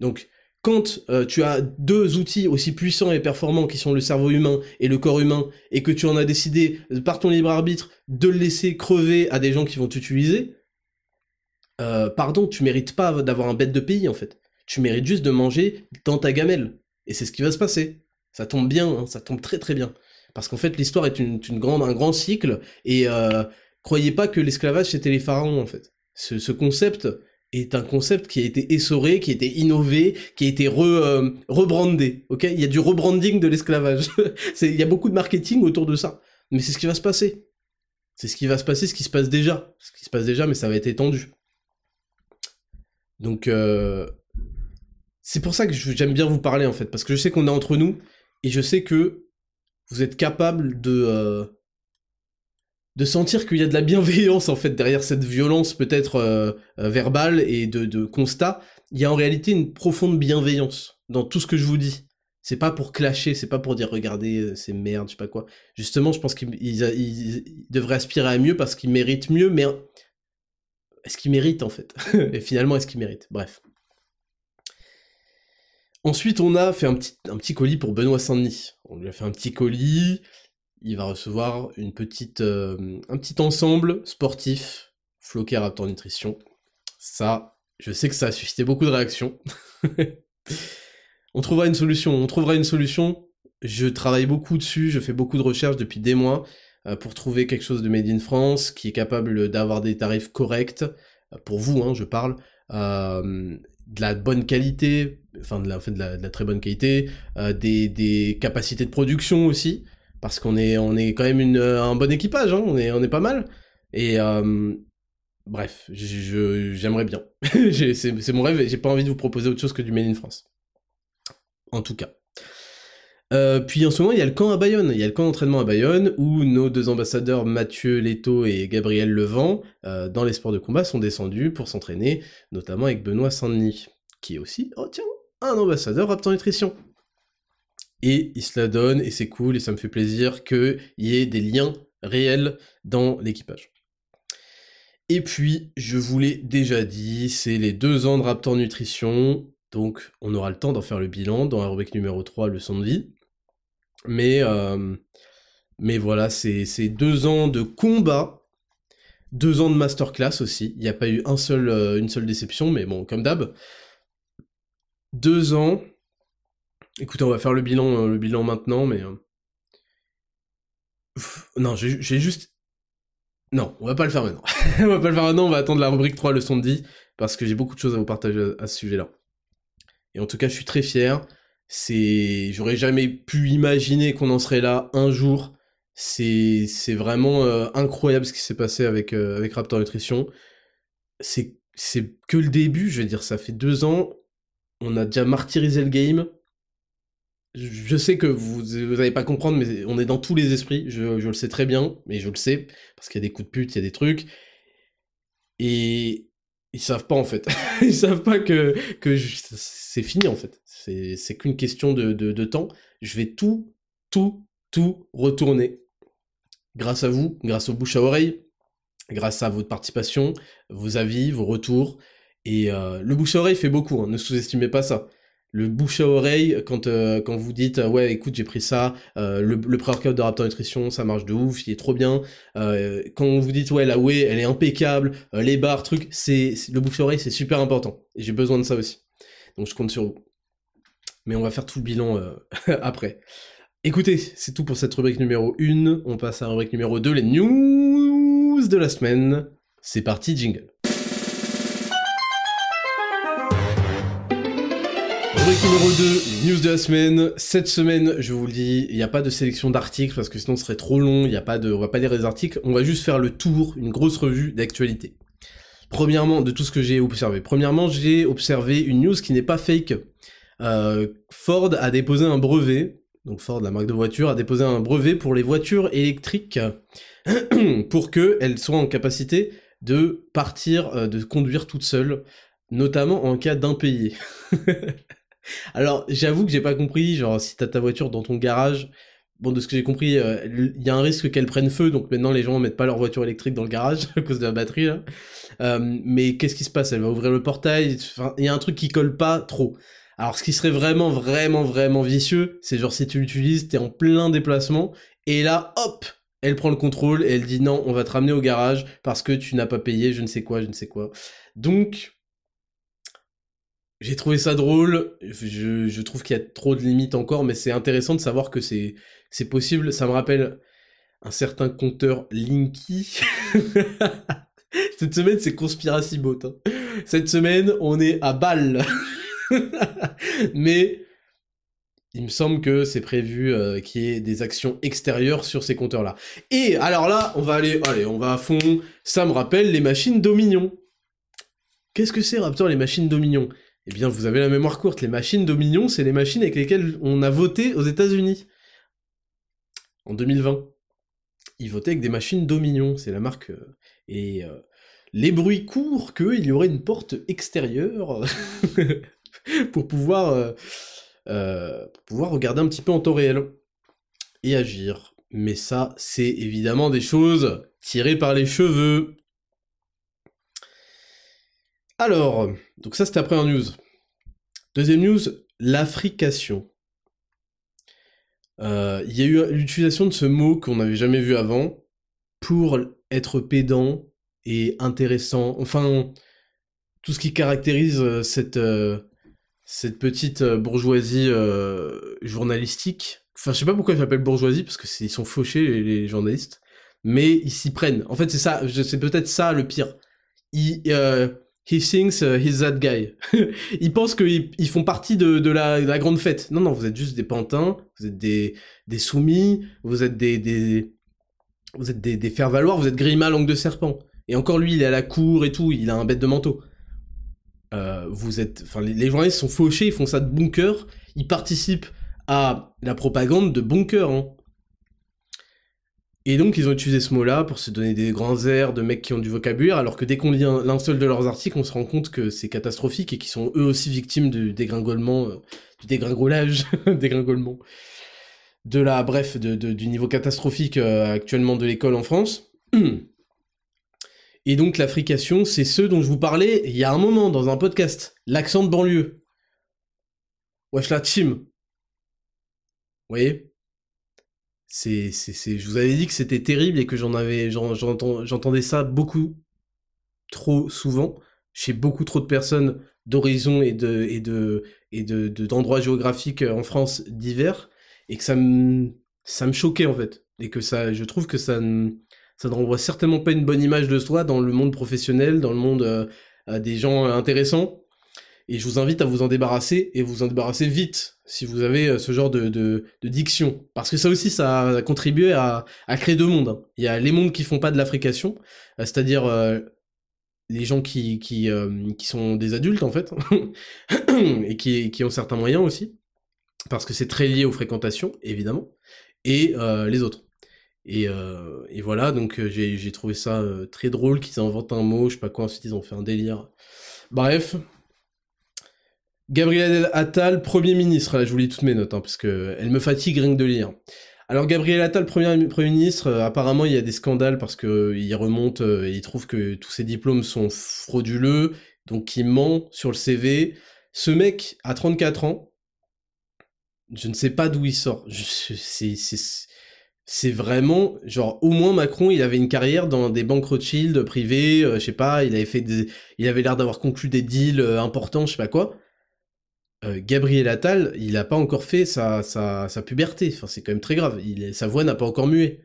Donc, quand euh, tu as deux outils aussi puissants et performants qui sont le cerveau humain et le corps humain, et que tu en as décidé, par ton libre arbitre, de le laisser crever à des gens qui vont t'utiliser, euh, pardon, tu mérites pas d'avoir un bête de pays en fait. Tu mérites juste de manger dans ta gamelle. Et c'est ce qui va se passer. Ça tombe bien, hein, ça tombe très très bien. Parce qu'en fait, l'histoire est une, grande, un grand cycle, et euh, croyez pas que l'esclavage c'était les pharaons en fait. ce concept, est un concept qui a été essoré, qui a été innové, qui a été euh, rebrandé. Ok, il y a du rebranding de l'esclavage. il y a beaucoup de marketing autour de ça. Mais c'est ce qui va se passer. C'est ce qui va se passer, ce qui se passe déjà. Ce qui se passe déjà, mais ça va être étendu. Donc, euh, c'est pour ça que j'aime bien vous parler en fait, parce que je sais qu'on est entre nous et je sais que vous êtes capable de euh, de sentir qu'il y a de la bienveillance en fait derrière cette violence peut-être euh, euh, verbale et de, constat, il y a en réalité une profonde bienveillance dans tout ce que je vous dis. C'est pas pour clasher, c'est pas pour dire regardez euh, c'est merde, je sais pas quoi. Justement, je pense qu'ils devraient aspirer à mieux parce qu'ils méritent mieux, mais est-ce qu'ils méritent en fait? Et finalement, est-ce qu'ils méritent? Bref. Ensuite, on a fait un petit, un petit colis pour Benoît Saint-Denis. On lui a fait un petit colis il va recevoir une petite, euh, un petit ensemble sportif, Floquer Raptor Nutrition. Ça, je sais que ça a suscité beaucoup de réactions. on trouvera une solution, on trouvera une solution. Je travaille beaucoup dessus, je fais beaucoup de recherches depuis des mois. pour trouver quelque chose de made in France, qui est capable d'avoir des tarifs corrects, pour vous, hein, je parle, de la bonne qualité, enfin de la, très bonne qualité, des, capacités de production aussi, parce qu'on est, on est quand même une, un bon équipage, hein, on, est, pas mal. Et bref, j'aimerais bien. c'est mon rêve et j'ai pas envie de vous proposer autre chose que du Made in France. En tout cas. Euh, puis en ce moment, il y a le camp à Bayonne. Il y a le camp d'entraînement à Bayonne où nos deux ambassadeurs, Mathieu Leto et Gabriel Levent, euh, dans les sports de combat, sont descendus pour s'entraîner, notamment avec Benoît Saint-Denis, qui est aussi, oh tiens, un ambassadeur Raptor Nutrition. Et il se la donne, et c'est cool, et ça me fait plaisir qu'il y ait des liens réels dans l'équipage. Et puis, je vous l'ai déjà dit, c'est les deux ans de Raptor Nutrition, donc on aura le temps d'en faire le bilan dans rubrique numéro 3, leçon de vie. Mais, euh, mais voilà, c'est deux ans de combat, deux ans de masterclass aussi. Il n'y a pas eu un seul, euh, une seule déception, mais bon, comme d'hab. Deux ans. Écoutez, on va faire le bilan, euh, le bilan maintenant, mais... non, j'ai juste... Non, on va pas le faire maintenant. on va pas le faire maintenant, on va attendre la rubrique 3, leçon de parce que j'ai beaucoup de choses à vous partager à ce sujet-là. Et en tout cas, je suis très fier. C'est, j'aurais jamais pu imaginer qu'on en serait là un jour. C'est, vraiment euh, incroyable ce qui s'est passé avec euh, avec Raptor Nutrition. C'est que le début. Je veux dire, ça fait deux ans. On a déjà martyrisé le game. Je sais que vous n'allez pas comprendre, mais on est dans tous les esprits. Je, je le sais très bien, mais je le sais parce qu'il y a des coups de pute, il y a des trucs. Et ils savent pas en fait. ils savent pas que, que c'est fini en fait. C'est qu'une question de, de, temps. Je vais tout, tout, tout retourner. Grâce à vous, grâce au bouche à oreille, grâce à votre participation, vos avis, vos retours. Et euh, le bouche à oreille fait beaucoup, hein, ne sous-estimez pas ça le bouche à oreille quand euh, quand vous dites euh, ouais écoute j'ai pris ça euh, le, le pré-workout de Raptor Nutrition ça marche de ouf il est trop bien. Quand vous dites ouais la whey elle est impeccable les barres trucs c'est le bouche à oreille c'est super important. Et j'ai besoin de ça aussi. Donc je compte sur vous. Mais on va faire tout le bilan après. Écoutez c'est tout pour cette rubrique numéro 1 on passe à la rubrique numéro 2 les news de la semaine. C'est parti jingle Rubrique numéro 2, les news de la semaine. Cette semaine, je vous le dis, il n'y a pas de sélection d'articles parce que sinon ce serait trop long, il y a pas de, on va pas lire les articles, on va juste faire le tour, une grosse revue d'actualité. Premièrement, de tout ce que j'ai observé. Premièrement, j'ai observé une news qui n'est pas fake. Euh, Ford a déposé un brevet, donc Ford, la marque de voiture, a déposé un brevet pour les voitures électriques pour qu'elles soient en capacité de partir, euh, de conduire toutes seules, notamment en cas d'impayé. Alors, j'avoue que j'ai pas compris, genre, si t'as ta voiture dans ton garage, bon, de ce que j'ai compris, euh, il y a un risque qu'elle prenne feu, donc maintenant les gens mettent pas leur voiture électrique dans le garage à cause de la batterie, là. Euh, mais qu'est-ce qui se passe? Elle va ouvrir le portail, il y a un truc qui colle pas trop. Alors, ce qui serait vraiment, vraiment, vraiment vicieux, c'est genre si tu l'utilises, t'es en plein déplacement, et là, hop, elle prend le contrôle et elle dit non, on va te ramener au garage parce que tu n'as pas payé, je ne sais quoi, je ne sais quoi. Donc, j'ai trouvé ça drôle. Je, trouve qu'il y a trop de limites encore, mais c'est intéressant de savoir que c'est c'est possible. Ça me rappelle un certain compteur Linky. Cette semaine, c'est Conspiracy Bot. Hein. Cette semaine, on est à balle. mais il me semble que c'est prévu euh, qu'il y ait des actions extérieures sur ces compteurs-là. Et alors là, on va aller, allez, on va à fond. Ça me rappelle les machines Dominion. Qu'est-ce que c'est, Raptor, les machines Dominion? Eh bien, vous avez la mémoire courte. Les machines Dominion, c'est les machines avec lesquelles on a voté aux États-Unis. En 2020. Ils votaient avec des machines Dominion, c'est la marque. Euh, et euh, les bruits courent qu'il y aurait une porte extérieure pour pouvoir, euh, pour pouvoir regarder un petit peu en temps réel et agir. Mais ça, c'est évidemment des choses tirées par les cheveux. Alors, donc ça c'était la première news. Deuxième news, l'affrication. Euh, il y a eu l'utilisation de ce mot qu'on n'avait jamais vu avant pour être pédant et intéressant. Enfin, tout ce qui caractérise euh, cette, euh, cette petite bourgeoisie journalistique. Enfin, je sais pas pourquoi je l'appelle bourgeoisie, parce que ils sont fauchés, les, journalistes. mais ils s'y prennent. En fait, c'est ça, c'est peut-être ça le pire. He thinks uh, he's that guy. ils pensent qu'ils ils font partie de, la, de, la, grande fête. Non, non, vous êtes juste des pantins, vous êtes des, soumis, vous êtes des, des vous êtes faire-valoir, vous êtes Grima langue de serpent. Et encore lui, il est à la cour et tout, il a un bête de manteau. Euh, vous êtes, enfin, les, les, journalistes sont fauchés, ils font ça de bon cœur, ils participent à la propagande de bon cœur. Hein. Et donc ils ont utilisé ce mot-là pour se donner des grands airs de mecs qui ont du vocabulaire, alors que dès qu'on lit l'un seul de leurs articles, on se rend compte que c'est catastrophique et qu'ils sont eux aussi victimes du dégringolement, euh, du dégringolage, dégringolement, de la, bref, de, du niveau catastrophique euh, actuellement de l'école en France. Et donc l'africation, c'est ceux dont je vous parlais il y a un moment dans un podcast, l'accent de banlieue. Wesh la team. Vous voyez? C'est, c'est, je vous avais dit que c'était terrible et que j'en avais, j'entendais ça beaucoup trop souvent chez beaucoup trop de personnes d'horizons et de et de et de, d'endroits géographiques en France divers et que ça me ça me choquait en fait. Et que ça je trouve que ça ne ça ne renvoie certainement pas une bonne image de soi dans le monde professionnel dans le monde euh, des gens intéressants et je vous invite à vous en débarrasser, et vous en débarrasser vite, si vous avez euh, ce genre de, diction. Parce que ça aussi, ça a contribué à, créer deux mondes. Hein. Il y a les mondes qui font pas de l'affrication, euh, c'est-à-dire euh, les gens qui, qui, qui sont des adultes, en fait, et qui, qui ont certains moyens aussi, parce que c'est très lié aux fréquentations, évidemment, et les autres. Et, et, voilà, donc j'ai trouvé ça très drôle qu'ils inventent un mot, je sais pas quoi, ensuite ils ont fait un délire. Bref, Gabriel Attal, Premier ministre, là je vous lis toutes mes notes, hein, parce que elle me fatigue rien que de lire. Alors Gabriel Attal, Premier, ministre, euh, apparemment il y a des scandales parce que euh, remonte euh, et il trouve que tous ses diplômes sont frauduleux, donc il ment sur le CV. Ce mec a 34 ans, je ne sais pas d'où il sort. C'est vraiment genre au moins Macron il avait une carrière dans des banques Rothschild privées, euh, je sais pas, il avait fait des, il avait l'air d'avoir conclu des deals importants, je sais pas quoi. Euh, Gabriel Attal, il a pas encore fait sa, sa, sa puberté. Enfin, c'est quand même très grave. Il, sa voix n'a pas encore mué.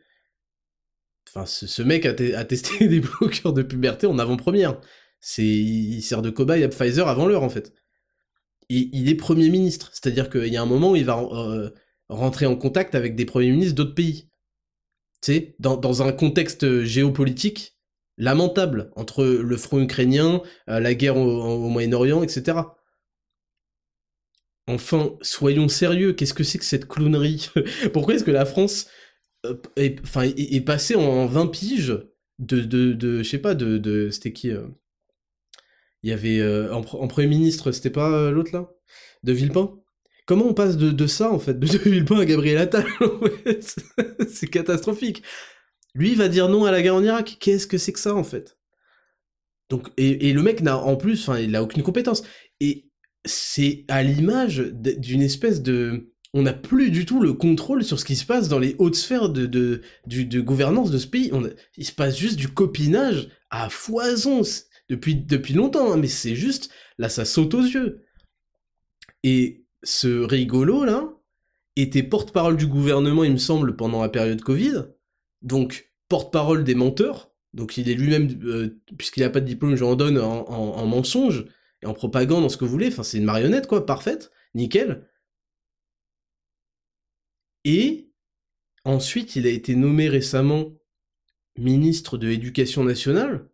Enfin, ce, ce mec a, testé des bloqueurs de puberté en avant-première. C'est, il sert de cobaye à Pfizer avant l'heure, en fait. Et il est Premier ministre. C'est-à-dire qu'il y a un moment où il va euh, rentrer en contact avec des Premiers ministres d'autres pays. Tu sais, dans, dans un contexte géopolitique lamentable, entre le front ukrainien, euh, la guerre au Moyen-Orient, etc. Enfin, soyons sérieux, qu'est-ce que c'est que cette clownerie Pourquoi est-ce que la France euh, est, passée en 20 piges de, de, je sais pas, de, de c'était qui euh Il y avait, euh, en, Premier ministre, c'était pas l'autre là? De Villepin? Comment on passe de, de, ça, en fait, de, Villepin à Gabriel Attal C'est catastrophique. Lui, va dire non à la guerre en Irak? Qu'est-ce que c'est que ça, en fait? Donc, et, le mec n'a, en plus, enfin, il a aucune compétence. C'est à l'image d'une espèce de... On n'a plus du tout le contrôle sur ce qui se passe dans les hautes sphères de, de, gouvernance de ce pays. On il se passe juste du copinage à foison depuis, depuis longtemps, hein, mais c'est juste, là ça saute aux yeux. Et ce rigolo là était porte-parole du gouvernement, il me semble, pendant la période Covid, donc porte-parole des menteurs, donc il est lui-même, euh, puisqu'il n'a pas de diplôme, je en donne en mensonge, et en propagande, en ce que vous voulez. Enfin, c'est une marionnette, quoi, parfaite, nickel. Et ensuite, il a été nommé récemment ministre de l'Éducation nationale.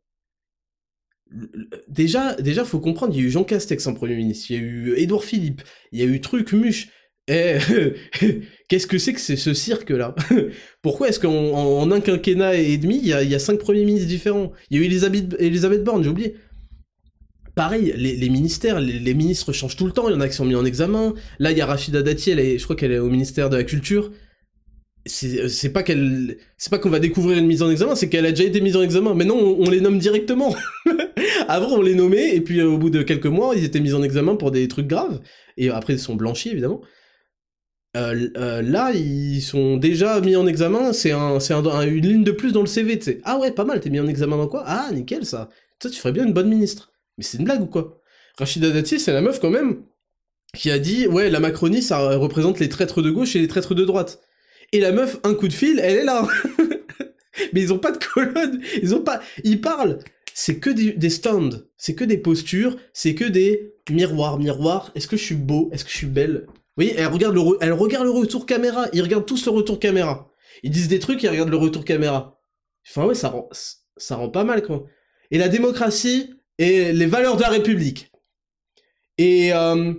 Déjà, déjà, faut comprendre, il y a eu Jean Castex en Premier ministre, il y a eu Édouard Philippe, il y a eu Truc Muche. Eh, qu'est-ce que c'est que ce cirque-là? Pourquoi est-ce qu'en en, un quinquennat et demi, il y, a, il y a cinq premiers ministres différents? Il y a eu Elisabeth, Elisabeth Borne, j'ai oublié pareil, les, ministères, les, ministres changent tout le temps, il y en a qui sont mis en examen. Là, il y a Rachida Dati, elle est, je crois qu'elle est au ministère de la Culture. C'est pas qu'elle, c'est pas qu'on va découvrir une mise en examen, c'est qu'elle a déjà été mise en examen. Mais non, on, les nomme directement. Avant, on les nommait, et puis euh, au bout de quelques mois, ils étaient mis en examen pour des trucs graves. Et après, ils sont blanchis, évidemment. Euh, euh, là, ils sont déjà mis en examen, c'est un, un, une ligne de plus dans le CV. Ah ouais, pas mal, t'es mis en examen dans quoi? Ah, nickel, ça. Ça, tu ferais bien une bonne ministre. Mais c'est une blague ou quoi? Rachida Dati, c'est la meuf quand même qui a dit ouais la Macronie ça représente les traîtres de gauche et les traîtres de droite. Et la meuf, un coup de fil, elle est là. mais ils ont pas de colonne, ils ont pas, ils parlent, c'est que des, stands, c'est que des postures, c'est que des miroirs, miroirs, est-ce que je suis beau, est-ce que je suis belle? Voyez, elle regarde le, elle regarde le retour caméra, ils regardent tous le retour caméra. Ils disent des trucs, ils regardent le retour caméra. Enfin ouais, ça rend, ça rend pas mal quoi. Et la démocratie et les valeurs de la République. Et euh...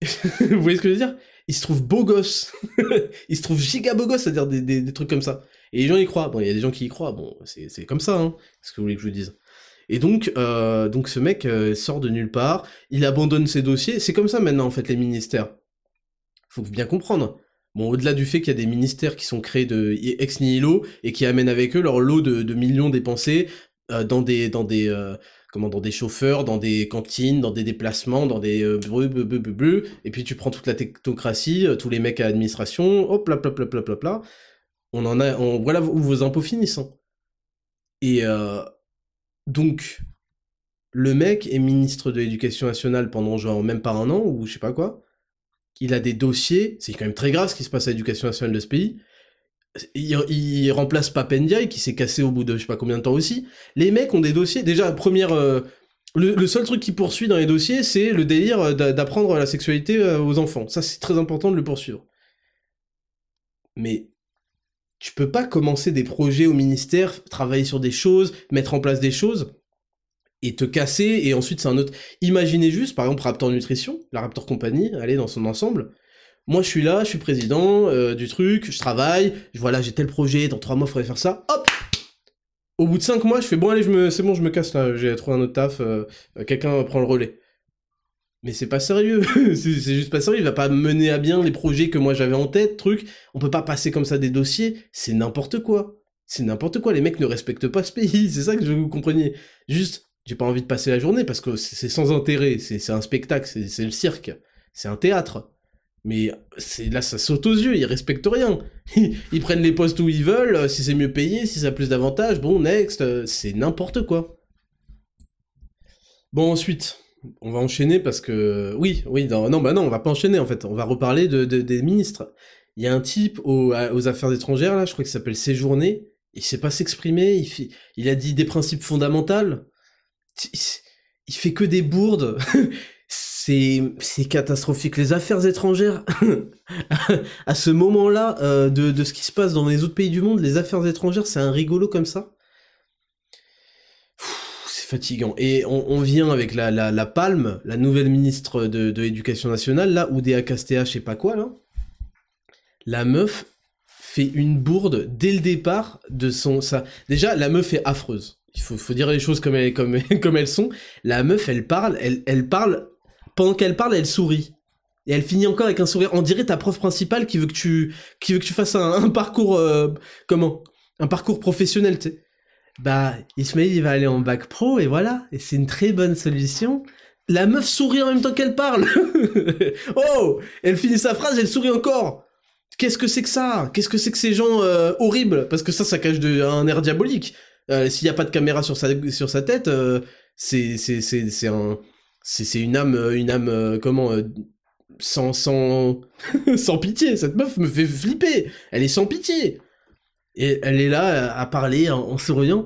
vous voyez ce que je veux dire? Il se trouve beau gosse. il se trouve giga beau gosse, c'est-à-dire des, trucs comme ça. Et les gens y croient. Bon, il y a des gens qui y croient. Bon, c'est comme ça, hein. ce que vous voulez que je vous dise. Et donc, euh, donc ce mec euh, sort de nulle part, il abandonne ses dossiers. C'est comme ça maintenant, en fait, les ministères. Faut bien comprendre. Bon, au-delà du fait qu'il y a des ministères qui sont créés de ex nihilo et qui amènent avec eux leur lot de millions dépensés euh, dans des dans des euh, comment dans des chauffeurs, dans des cantines, dans des déplacements, dans des euh, et puis tu prends toute la technocratie, tous les mecs à l'administration, hop là là là là là On en a, voilà où vos impôts finissent. Hein. Et donc le mec est ministre de l'Éducation nationale pendant genre même pas un an ou je sais pas quoi il a des dossiers, c'est quand même très grave ce qui se passe à l'éducation nationale de ce pays. Il, il remplace Papendiaï qui s'est cassé au bout de je sais pas combien de temps aussi. Les mecs ont des dossiers. Déjà, première, euh, le, seul truc qui poursuit dans les dossiers, c'est le délire d'apprendre la sexualité euh, aux enfants. Ça, c'est très important de le poursuivre. Mais tu peux pas commencer des projets au ministère, travailler sur des choses, mettre en place des choses, et te casser, et ensuite c'est un autre... Imaginez juste, par exemple, Raptor Nutrition, la Raptor Company, allez, dans son ensemble, moi je suis là, je suis président euh, du truc, je travaille, voilà, j'ai tel projet, dans trois mois il faudrait faire ça, hop Au bout de cinq mois, je fais, bon allez, je c'est bon, je me casse là, j'ai trouvé un autre taf, euh, euh, quelqu'un prend le relais. Mais c'est pas sérieux, c'est juste pas sérieux, il va pas mener à bien les projets que moi j'avais en tête, truc, on peut pas passer comme ça des dossiers, c'est n'importe quoi. C'est n'importe quoi, les mecs ne respectent pas ce pays, c'est ça que je veux que vous compreniez. Juste, j'ai pas envie de passer la journée parce que c'est sans intérêt, c'est un spectacle, c'est le cirque, c'est un théâtre. Mais là, ça saute aux yeux, ils respectent rien. Ils, prennent les postes où ils veulent, si c'est mieux payé, si ça a plus d'avantages, bon, next, c'est n'importe quoi. Bon, ensuite, on va enchaîner parce que... Oui, oui, non, non, bah non, on va pas enchaîner en fait, on va reparler de, des ministres. Il y a un type aux, affaires étrangères, là, je crois qu'il s'appelle Séjourné, il sait pas s'exprimer, il, il a dit des principes fondamentaux, il fait que des bourdes. c'est catastrophique. Les affaires étrangères, à ce moment-là euh, de, de ce qui se passe dans les autres pays du monde, les affaires étrangères, c'est un rigolo comme ça. C'est fatigant. Et on, vient avec la, la, la, palme, la nouvelle ministre de, de l'Éducation nationale, là, Oudéa Castéa, je sais pas quoi, là. La meuf fait une bourde dès le départ de son... Ça... Déjà, la meuf est affreuse il faut, faut, dire les choses comme, elles, comme, comme elles sont. La meuf, elle parle, elle, elle parle, pendant qu'elle parle, elle sourit. Et elle finit encore avec un sourire. On dirait ta prof principale qui veut que tu, qui veut que tu fasses un, parcours, euh, comment? Un parcours professionnel, tu sais. Bah, Ismaël, il va aller en bac pro, et voilà. Et c'est une très bonne solution. La meuf sourit en même temps qu'elle parle. oh Elle finit sa phrase, elle sourit encore. Qu'est-ce que c'est que ça? Qu'est-ce que c'est que ces gens euh, horribles? Parce que ça, ça cache un air diabolique. Euh, s'il n'y a pas de caméra sur sa, sur sa tête, c'est un c'est une âme une âme euh, comment sans sans sans pitié. Cette meuf me fait flipper. Elle est sans pitié. Et elle est là à parler en, souriant.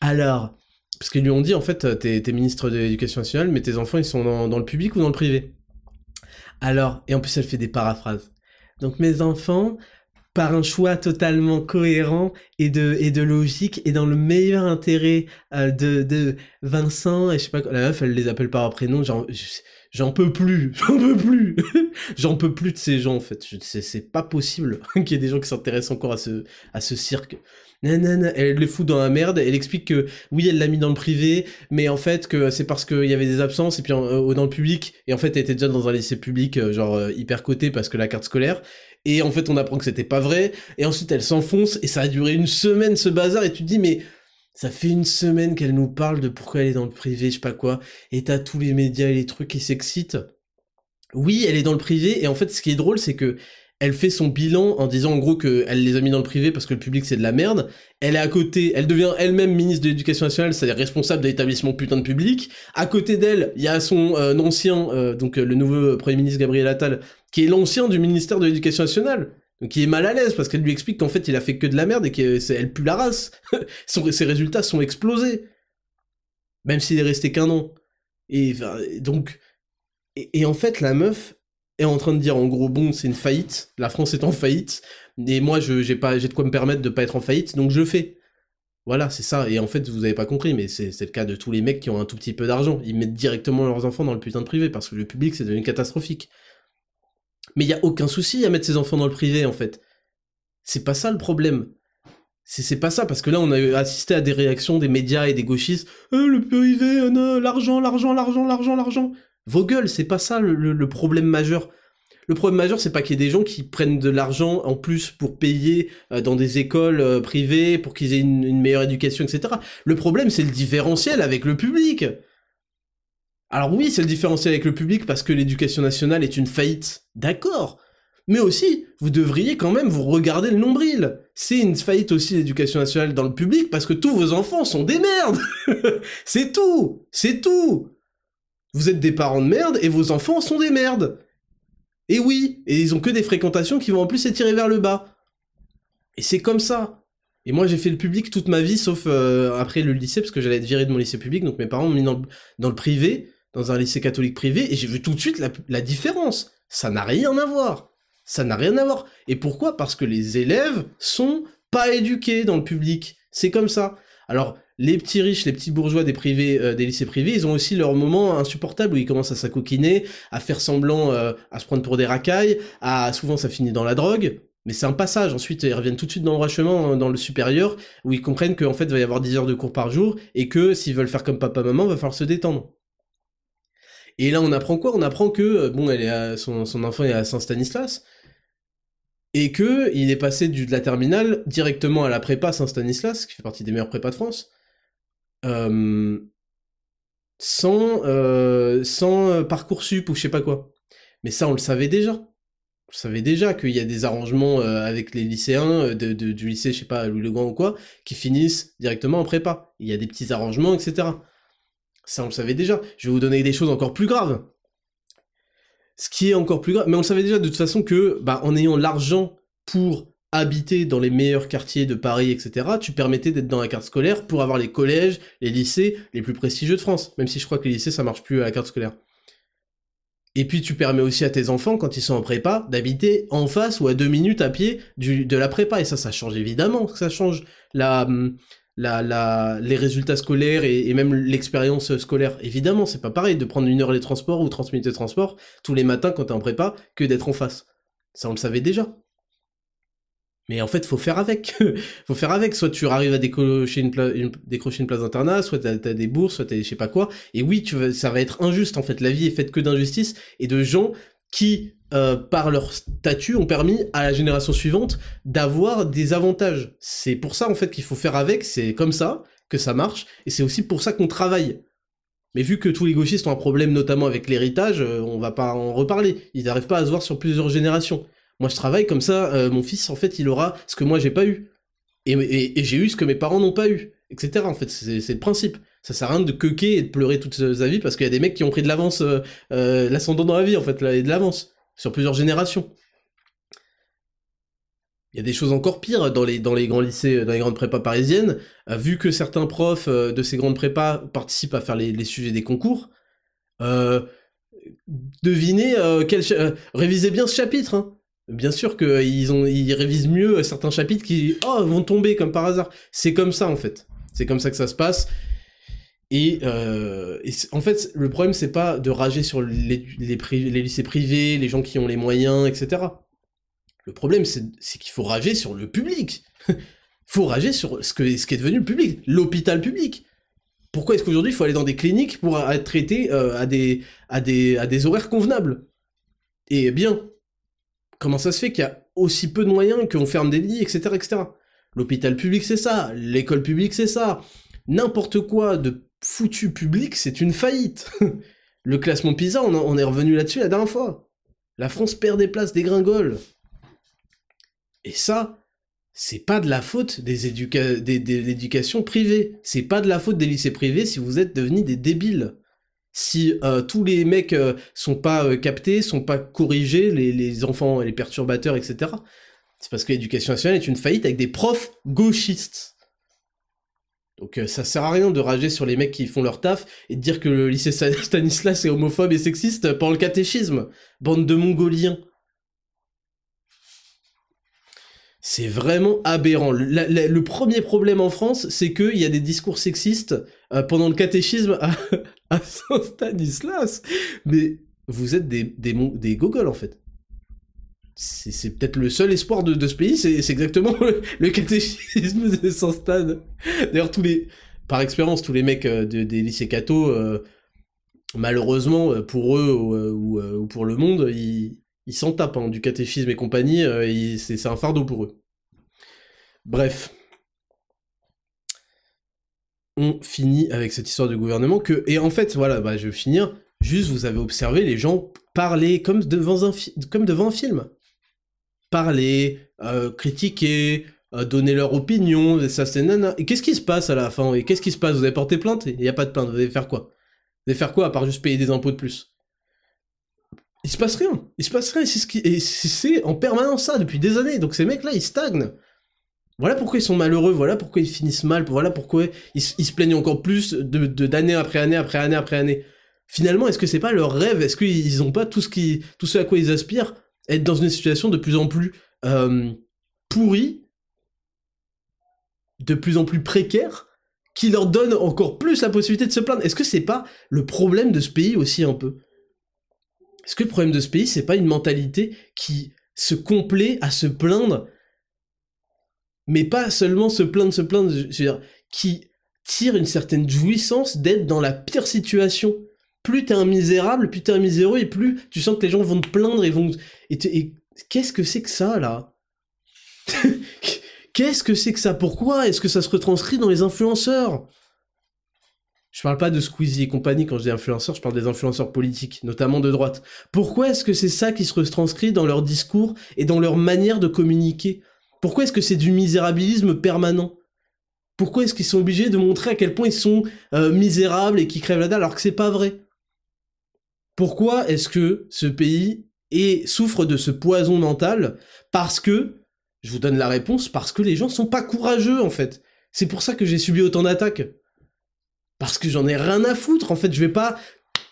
Alors, parce qu'ils lui ont dit en fait, t'es es ministre de l'Éducation nationale, mais tes enfants ils sont dans, dans le public ou dans le privé? Alors, et en plus elle fait des paraphrases. Donc mes enfants, par un choix totalement cohérent et de, et de logique et dans le meilleur intérêt euh, de, de Vincent et je sais pas la meuf elle les appelle par leur prénom j'en j'en peux plus j'en peux plus. J'en peux plus de ces gens en fait. C'est pas possible qu'il y ait des gens qui s'intéressent encore à ce à ce cirque. Non, elle les fout dans la merde, elle explique que oui, elle l'a mis dans le privé, mais en fait que c'est parce qu'il y avait des absences et puis euh, dans le public, et en fait elle était déjà dans un lycée public euh, genre hyper coté parce que la carte scolaire, et en fait on apprend que c'était pas vrai, et ensuite elle s'enfonce, et ça a duré une semaine ce bazar, et tu te dis mais ça fait une semaine qu'elle nous parle de pourquoi elle est dans le privé, je sais pas quoi, et t'as tous les médias et les trucs qui s'excitent. Oui, elle est dans le privé, et en fait ce qui est drôle c'est que elle fait son bilan en disant en gros qu'elle les a mis dans le privé parce que le public c'est de la merde. Elle est à côté, elle devient elle-même ministre de l'Éducation nationale, c'est-à-dire responsable de l'établissement putain de public. À côté d'elle, il y a son euh, ancien, euh, donc euh, le nouveau Premier ministre Gabriel Attal, qui est l'ancien du ministère de l'Éducation nationale. Donc il est mal à l'aise parce qu'elle lui explique qu'en fait il a fait que de la merde et qu'elle pue la race. ses résultats sont explosés. Même s'il est resté qu'un an. Et donc... Et, en fait la meuf est en train de dire en gros bon c'est une faillite, la France est en faillite, et moi j'ai pas de quoi me permettre de pas être en faillite, donc je fais. Voilà, c'est ça. Et en fait, vous avez pas compris, mais c'est le cas de tous les mecs qui ont un tout petit peu d'argent. Ils mettent directement leurs enfants dans le putain de privé parce que le public, c'est devenu catastrophique. Mais il y a aucun souci à mettre ses enfants dans le privé, en fait. C'est pas ça le problème. C'est pas ça, parce que là, on a assisté à des réactions des médias et des gauchistes. Euh, le privé, euh, l'argent, l'argent, l'argent, l'argent, l'argent. Vos gueules, c'est pas ça le problème majeur. Le problème majeur, c'est pas qu'il y ait des gens qui prennent de l'argent en plus pour payer euh, dans des écoles euh, privées, pour qu'ils aient une, meilleure éducation, etc. Le problème, c'est le différentiel avec le public. Alors oui, c'est le différentiel avec le public parce que l'éducation nationale est une faillite. D'accord. Mais aussi, vous devriez quand même vous regarder le nombril. C'est une faillite aussi l'éducation nationale dans le public parce que tous vos enfants sont des merdes. c'est tout. C'est tout. Vous êtes des parents de merde et vos enfants sont des merdes. Et oui, et ils ont que des fréquentations qui vont en plus s'étirer vers le bas. Et c'est comme ça. Et moi j'ai fait le public toute ma vie, sauf euh, après le lycée, parce que j'allais être viré de mon lycée public, donc mes parents m'ont mis dans le, privé, dans un lycée catholique privé, et j'ai vu tout de suite la, la différence. Ça n'a rien à voir. Ça n'a rien à voir. Et pourquoi? Parce que les élèves sont pas éduqués dans le public. C'est comme ça. Alors, les petits riches, les petits bourgeois euh, des lycées privés, ils ont aussi leur moment insupportable où ils commencent à s'acoquiner, à faire semblant, euh, à se prendre pour des racailles, à souvent ça finit dans la drogue. Mais c'est un passage. Ensuite, ils reviennent tout de suite dans le hein, dans le supérieur, où ils comprennent qu'en fait, il va y avoir 10 heures de cours par jour, et que s'ils veulent faire comme papa-maman, il va falloir se détendre. Et là, on apprend quoi? On apprend que, euh, bon, elle est son, son enfant est à Saint-Stanislas, et que il est passé de la terminale directement à la prépa Saint-Stanislas, qui fait partie des meilleures prépas de France, euh, sans, euh, sans euh, Parcoursup ou je sais pas quoi. Mais ça, on le savait déjà. On savait déjà qu'il y a des arrangements avec les lycéens de, du lycée, je sais pas, Louis le Grand ou quoi, qui finissent directement en prépa. Il y a des petits arrangements, etc. Ça, on le savait déjà. Je vais vous donner des choses encore plus graves. Ce qui est encore plus grave, mais on le savait déjà de toute façon que, bah, en ayant l'argent pour habiter dans les meilleurs quartiers de Paris, etc., tu permettais d'être dans la carte scolaire pour avoir les collèges, les lycées les plus prestigieux de France. Même si je crois que les lycées, ça marche plus à la carte scolaire. Et puis tu permets aussi à tes enfants, quand ils sont en prépa, d'habiter en face ou à deux minutes à pied de la prépa. Et ça, ça change évidemment. Ça change la, la, les résultats scolaires et, même l'expérience scolaire. Évidemment, c'est pas pareil de prendre une heure les transports ou 30 minutes de transport tous les matins quand t'es en prépa que d'être en face. Ça, on le savait déjà. Mais en fait, faut faire avec. faut faire avec. Soit tu arrives à décrocher une, décrocher une place d'internat, soit t'as as des bourses, soit t'as je sais pas quoi. Et oui, tu vas, ça va être injuste en fait. La vie est faite que d'injustice et de gens qui, euh, par leur statut, ont permis à la génération suivante d'avoir des avantages. C'est pour ça en fait qu'il faut faire avec. C'est comme ça que ça marche. Et c'est aussi pour ça qu'on travaille. Mais vu que tous les gauchistes ont un problème notamment avec l'héritage, euh, on va pas en reparler. Ils n'arrivent pas à se voir sur plusieurs générations. Moi, je travaille comme ça, euh, mon fils, en fait, il aura ce que moi, j'ai pas eu. Et, j'ai eu ce que mes parents n'ont pas eu, etc. En fait, c'est le principe. Ça sert à rien de quequer et de pleurer toute sa vie parce qu'il y a des mecs qui ont pris de l'avance, euh, euh, l'ascendant dans la vie, en fait, et de l'avance, sur plusieurs générations. Il y a des choses encore pires dans les, grands lycées, dans les grandes prépas parisiennes. vu que certains profs de ces grandes prépas participent à faire les, sujets des concours, devinez, quel, révisez bien ce chapitre. Hein. Bien sûr qu'ils ont, ils révisent mieux certains chapitres qui, oh, vont tomber comme par hasard. C'est comme ça en fait. C'est comme ça que ça se passe. Et, euh, en fait, le problème c'est pas de rager sur les, lycées privés, les gens qui ont les moyens, etc. Le problème c'est qu'il faut rager sur le public. faut rager sur ce, que, ce qui est devenu le public, l'hôpital public. Pourquoi est-ce qu'aujourd'hui il faut aller dans des cliniques pour être traité euh, à, des, à, des, à des horaires convenables? Et bien, Comment ça se fait qu'il y a aussi peu de moyens qu'on ferme des lits, etc., etc. L'hôpital public, c'est ça. L'école publique, c'est ça. N'importe quoi de foutu public, c'est une faillite. Le classement PISA, on, est revenu là-dessus la dernière fois. La France perd des places, dégringole. Et ça, c'est pas de la faute des de l'éducation privée. C'est pas de la faute des lycées privés si vous êtes devenus des débiles si euh, tous les mecs euh, sont pas euh, captés, sont pas corrigés, les, les enfants, les perturbateurs, etc. C'est parce que l'éducation nationale est une faillite avec des profs gauchistes. Donc ça sert à rien de rager sur les mecs qui font leur taf et de dire que le lycée Stanislas est homophobe et sexiste pendant le catéchisme. Bande de mongoliens. C'est vraiment aberrant. Le, premier problème en France, c'est qu'il y a des discours sexistes pendant le catéchisme Saint-Stanislas. Mais vous êtes des, des, des gogoles, en fait. C'est peut-être le seul espoir de, ce pays, c'est exactement le, catéchisme de Saint-Stan. D'ailleurs, tous les... Par expérience, tous les mecs euh, des lycées cathos, euh, malheureusement, pour eux ou, pour le monde, ils s'en tapent hein, du catéchisme et compagnie, euh, c'est un fardeau pour eux. Bref. On finit avec cette histoire du gouvernement que. Et en fait, voilà, bah, je vais finir. Juste, vous avez observé les gens parler comme devant un, comme devant un film. Parler, euh, critiquer, euh, donner leur opinion, et ça c'est nana. Et qu'est-ce qui se passe à la fin? Et qu'est-ce qui se passe? Vous avez porté plainte? Il n'y a pas de plainte, vous allez faire quoi? Vous allez faire quoi à part juste payer des impôts de plus? Il se passe rien. Il se passe rien. C'est ce qui... C'est en permanence ça depuis des années. Donc ces mecs-là, ils stagnent. Voilà pourquoi ils sont malheureux, voilà pourquoi ils finissent mal, voilà pourquoi ils, se plaignent encore plus de d'année après année après année après année. Finalement, est-ce que c'est pas leur rêve? Est-ce qu'ils ont pas tout ce qui, tout ce à quoi ils aspirent? Être dans une situation de plus en plus euh, pourrie, de plus en plus précaire, qui leur donne encore plus la possibilité de se plaindre? Est-ce que c'est pas le problème de ce pays aussi un peu? Est-ce que le problème de ce pays, c'est pas une mentalité qui se complaît à se plaindre, mais pas seulement se plaindre, se plaindre, dire, qui tire une certaine jouissance d'être dans la pire situation. Plus t'es un misérable, plus t'es un miséreux, et plus tu sens que les gens vont te plaindre et vont... et qu'est-ce que c'est que ça, là? Qu'est-ce que c'est que ça? Pourquoi est-ce que ça se retranscrit dans les influenceurs? Je parle pas de Squeezie et compagnie quand je dis influenceurs, je parle des influenceurs politiques, notamment de droite. Pourquoi est-ce que c'est ça qui se retranscrit dans leur discours et dans leur manière de communiquer? Pourquoi est-ce que c'est du misérabilisme permanent? Pourquoi est-ce qu'ils sont obligés de montrer à quel point ils sont euh, misérables et qu'ils crèvent la dalle alors que c'est pas vrai? Pourquoi est-ce que ce pays est, souffre de ce poison mental? Parce que, je vous donne la réponse, parce que les gens sont pas courageux en fait. C'est pour ça que j'ai subi autant d'attaques. Parce que j'en ai rien à foutre, en fait, je vais pas...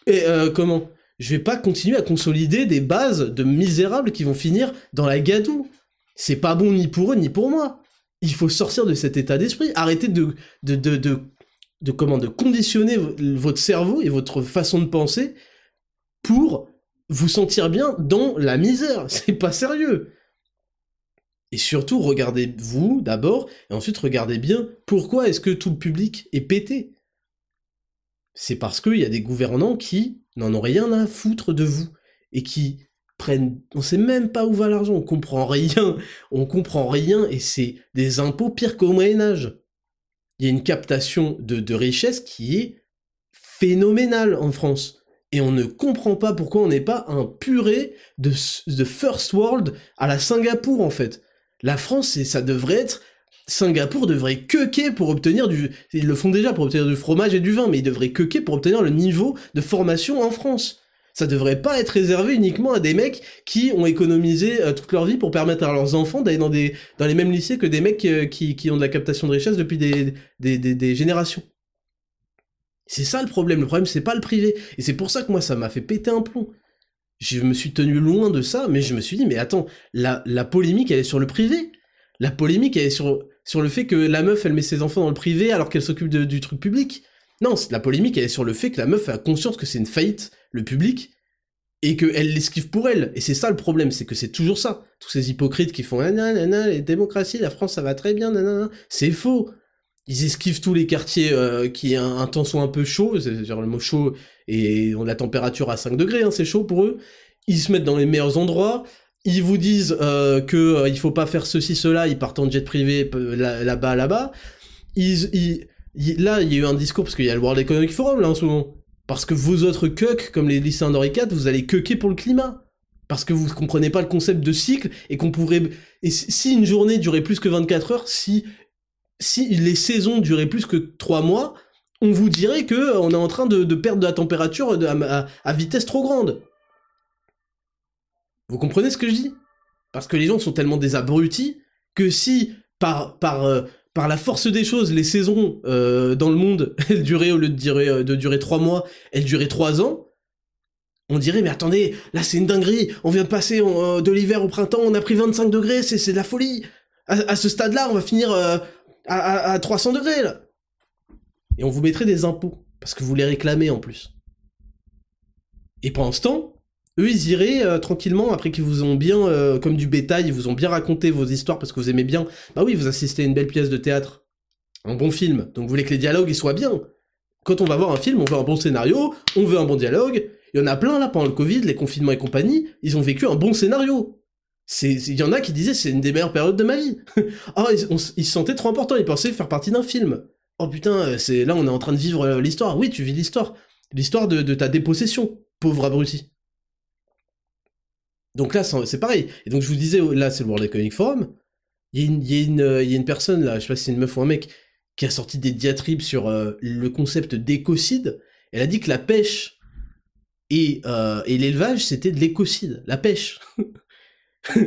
Euh, comment? Je vais pas continuer à consolider des bases de misérables qui vont finir dans la gadoue. C'est pas bon ni pour eux, ni pour moi. Il faut sortir de cet état d'esprit, arrêter de, de, de, de, de, comment, de conditionner votre cerveau et votre façon de penser pour vous sentir bien dans la misère. C'est pas sérieux. Et surtout, regardez-vous d'abord, et ensuite regardez bien pourquoi est-ce que tout le public est pété c'est parce qu'il y a des gouvernants qui n'en ont rien à foutre de vous et qui prennent, on sait même pas où va l'argent, on comprend rien, on comprend rien et c'est des impôts pires qu'au Moyen Âge. Il y a une captation de, de richesse qui est phénoménale en France. Et on ne comprend pas pourquoi on n'est pas un purée de, de first world à la Singapour en fait. La France, ça devrait être Singapour devrait quequer pour obtenir du... Ils le font déjà pour obtenir du fromage et du vin, mais ils devraient quequer pour obtenir le niveau de formation en France. Ça devrait pas être réservé uniquement à des mecs qui ont économisé euh, toute leur vie pour permettre à leurs enfants d'aller dans, dans les mêmes lycées que des mecs euh, qui, qui, ont de la captation de richesse depuis des, des, des, des générations. C'est ça le problème. Le problème, c'est pas le privé. Et c'est pour ça que moi, ça m'a fait péter un plomb. Je me suis tenu loin de ça, mais je me suis dit, mais attends, la, la polémique, elle est sur le privé. La polémique, elle est sur sur le fait que la meuf, elle met ses enfants dans le privé alors qu'elle s'occupe du truc public. Non, la polémique, elle est sur le fait que la meuf a conscience que c'est une faillite, le public, et qu'elle l'esquive pour elle. Et c'est ça le problème, c'est que c'est toujours ça. Tous ces hypocrites qui font ah, nanana, les démocraties, la France, ça va très bien, nanana. C'est faux. Ils esquivent tous les quartiers euh, qui un, un temps sont un peu chauds, c'est genre le mot chaud, et on la température à 5 degrés, hein, c'est chaud pour eux. Ils se mettent dans les meilleurs endroits, ils vous disent euh, que euh, il faut pas faire ceci cela, ils partent en jet privé là-bas là-bas. Ils, là, il y a eu un discours parce qu'il y a le World Economic Forum là en ce moment. Parce que vous autres cucks, comme les lycéens d'Henri IV, vous allez cucker pour le climat. Parce que vous comprenez pas le concept de cycle et qu'on pourrait. Si une journée durait plus que 24 heures, si les saisons duraient plus que 3 mois, on vous dirait que euh, on est en train de, perdre de la température à vitesse trop grande. Vous comprenez ce que je dis? Parce que les gens sont tellement des abrutis que si, par, par, euh, par la force des choses, les saisons euh, dans le monde, elles duraient, au lieu de durer, euh, de 3 mois, elles duraient 3 ans, on dirait, mais attendez, là c'est une dinguerie, on vient de passer de l'hiver au printemps, on a pris 25 degrés, c'est de la folie. À, ce stade-là, on va finir à, à 300 degrés, là. Et on vous mettrait des impôts, parce que vous les réclamez en plus. Et pendant ce temps, eux, ils iraient euh, tranquillement, après qu'ils vous ont bien, euh, comme du bétail, ils vous ont bien raconté vos histoires parce que vous aimez bien. Bah oui, vous assistez à une belle pièce de théâtre, un bon film, donc vous voulez que les dialogues ils soient bien. Quand on va voir un film, on veut un bon scénario, on veut un bon dialogue. Il y en a plein là pendant le Covid, les confinements et compagnie, ils ont vécu un bon scénario. Il y en a qui disaient c'est une des meilleures périodes de ma vie. oh, ils, se sentaient trop importants, ils pensaient faire partie d'un film. Oh putain, euh, là on est en train de vivre l'histoire. Oui, tu vis l'histoire. L'histoire de ta dépossession pauvre abruti. Donc là, c'est pareil. Et donc je vous disais, là, c'est le World Economic Forum. Il y, a une, personne, là, je sais pas si c'est une meuf ou un mec, qui a sorti des diatribes sur euh, le concept d'écocide. Elle a dit que la pêche et, euh, l'élevage, c'était de l'écocide. La pêche.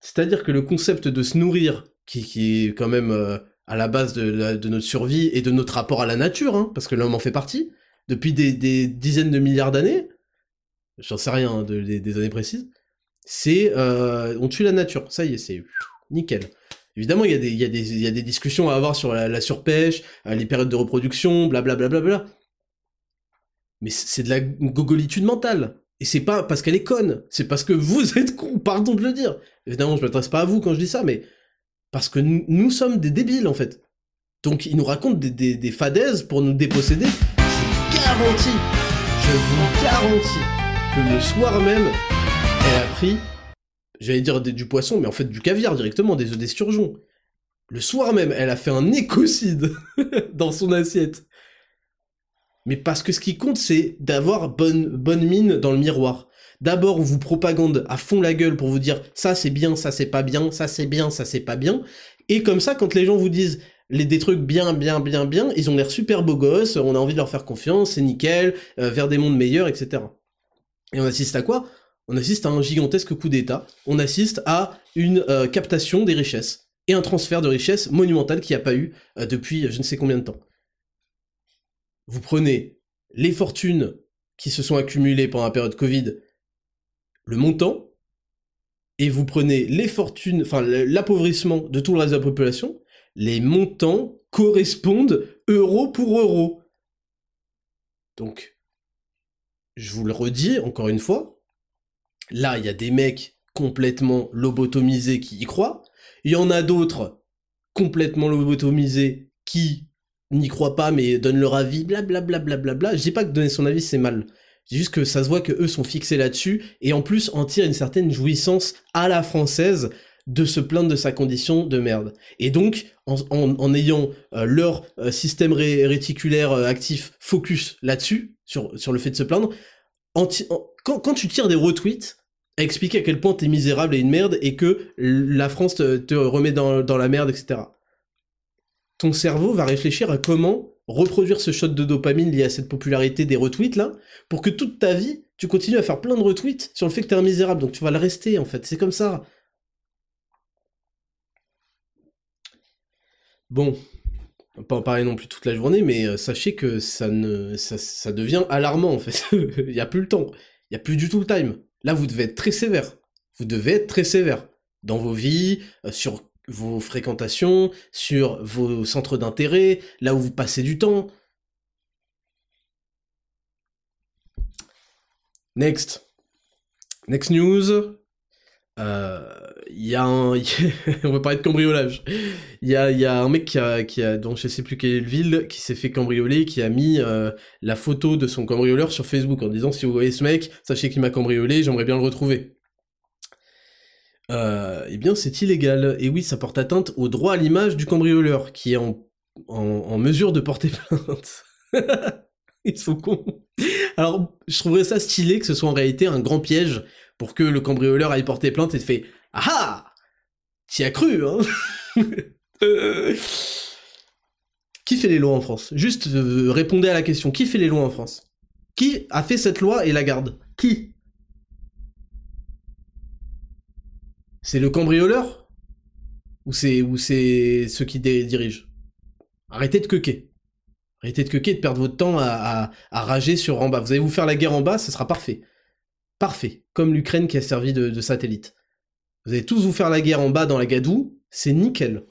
C'est-à-dire que le concept de se nourrir, qui, qui est quand même euh, à la base de, notre survie et de notre rapport à la nature, hein, parce que l'homme en fait partie, depuis des, dizaines de milliards d'années, j'en sais rien hein, des, années précises, c'est euh, on tue la nature, ça y est, c'est nickel. Évidemment, il y, a des, des, discussions à avoir sur la, surpêche, euh, les périodes de reproduction, blablabla. Bla, bla, bla, Mais c'est de la gogolitude mentale. Et c'est pas parce qu'elle est conne, c'est parce que vous êtes con, pardon de le dire. Évidemment, je m'adresse pas à vous quand je dis ça, mais parce que nous, sommes des débiles, en fait. Donc, ils nous racontent des, des, fadaises pour nous déposséder. Je vous garantis que le soir même, elle a pris, j'allais dire du poisson, mais en fait du caviar directement, des œufs d'esturgeon. Le soir même, elle a fait un écocide dans son assiette. Mais parce que ce qui compte, c'est d'avoir bonne mine dans le miroir. D'abord, on vous propagande à fond la gueule pour vous dire ça c'est bien, ça c'est pas bien, ça c'est bien, ça c'est pas bien. Et comme ça, quand les gens vous disent les, des trucs bien, bien, bien, bien, ils ont l'air super beaux gosses, on a envie de leur faire confiance, c'est nickel, euh, vers des mondes meilleurs, etc. Et on assiste à quoi? On assiste à un gigantesque coup d'État, on assiste à une euh, captation des richesses, et un transfert de richesses monumental qui n'y a pas eu euh, depuis je ne sais combien de temps. Vous prenez les fortunes qui se sont accumulées pendant la période Covid le montant, et vous prenez les fortunes, enfin l'appauvrissement de tout le reste de la population, les montants correspondent euro pour euro. Donc, je vous le redis encore une fois, là, il y a des mecs complètement lobotomisés qui y croient, il y en a d'autres complètement lobotomisés qui n'y croient pas mais donnent leur avis, blablabla. Bla, bla, bla, Je dis pas que donner son avis c'est mal. C'est juste que ça se voit que eux sont fixés là-dessus et en plus en tirent une certaine jouissance à la française de se plaindre de sa condition de merde. Et donc, en, ayant euh, leur euh, système réticulaire euh, actif focus là-dessus, sur, sur le fait de se plaindre, quand, tu tires des retweets, à expliquer à quel point t'es misérable et une merde et que la France te, remet dans, dans la merde, etc. Ton cerveau va réfléchir à comment reproduire ce shot de dopamine lié à cette popularité des retweets là, pour que toute ta vie, tu continues à faire plein de retweets sur le fait que t'es un misérable, donc tu vas le rester en fait, c'est comme ça. Bon, pas en parler non plus toute la journée, mais euh, sachez que ça ne ça, devient alarmant en fait. Il n'y a plus le temps, il n'y a plus du tout le time. Là, vous devez être très sévère. Vous devez être très sévère dans vos vies, euh, sur vos fréquentations, sur vos centres d'intérêt, là où vous passez du temps. Next. Next news. Euh, il y a un... on va parler de cambriolage. Il y a, y a, un mec qui a, qui a, dont je sais plus quelle ville, qui s'est fait cambrioler, qui a mis euh, la photo de son cambrioleur sur Facebook en disant si vous voyez ce mec, sachez qu'il m'a cambriolé, j'aimerais bien le retrouver euh, eh bien c'est illégal. Et oui, ça porte atteinte au droit à l'image du cambrioleur, qui est en, en, mesure de porter plainte. Ils sont cons. Alors, je trouverais ça stylé que ce soit en réalité un grand piège pour que le cambrioleur aille porter plainte et te fait Ah ah T'y as cru, hein Qui fait les lois en France? Juste euh, répondez à la question. Qui fait les lois en France? Qui a fait cette loi et la garde? Qui? C'est le cambrioleur? Ou c'est ceux qui dirigent? Arrêtez de quequer. Arrêtez de quequer, de perdre votre temps à, rager sur en bas. Vous allez vous faire la guerre en bas, ce sera parfait. Parfait. Comme l'Ukraine qui a servi de, satellite. Vous allez tous vous faire la guerre en bas dans la gadoue, c'est nickel.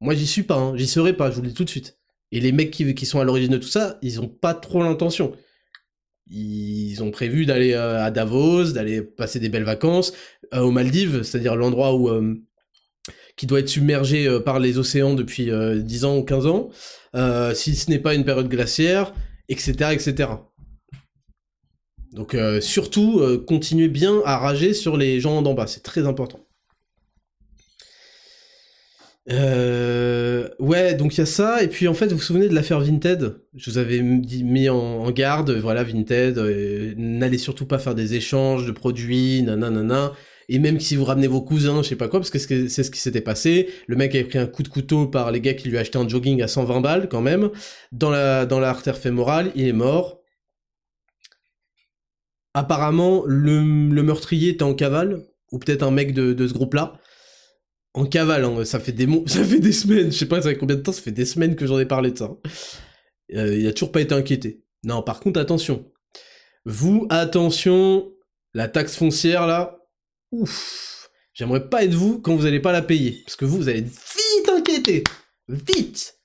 Moi j'y suis pas, hein. j'y serai pas, je vous le dis tout de suite. Et les mecs qui, sont à l'origine de tout ça, ils ont pas trop l'intention. Ils ont prévu d'aller euh, à Davos, d'aller passer des belles vacances, euh, aux Maldives, c'est-à-dire l'endroit où euh, qui doit être submergé par les océans depuis 10 ans ou 15 ans, si ce n'est pas une période glaciaire, etc., etc. Donc surtout, continuez bien à rager sur les gens d'en bas, c'est très important. Euh, ouais, donc il y a ça, et puis en fait, vous vous souvenez de l'affaire Vinted? Je vous avais mis en, garde, voilà, Vinted, euh, n'allez surtout pas faire des échanges de produits, nanana, et même si vous ramenez vos cousins, je sais pas quoi, parce que c'est ce qui s'était passé, le mec avait pris un coup de couteau par les gars qui lui achetaient un jogging à 120 balles, quand même, dans la dans l'artère fémorale, il est mort. Apparemment, le, meurtrier était en cavale, ou peut-être un mec de, ce groupe-là, en cavale, hein, ça fait des ça fait des semaines, je sais pas ça fait combien de temps, ça fait des semaines que j'en ai parlé de ça. Euh, il a toujours pas été inquiété. Non, par contre, attention. Vous, attention, la taxe foncière là, ouf, j'aimerais pas être vous quand vous allez pas la payer, parce que vous, vous allez vite inquiéter, vite,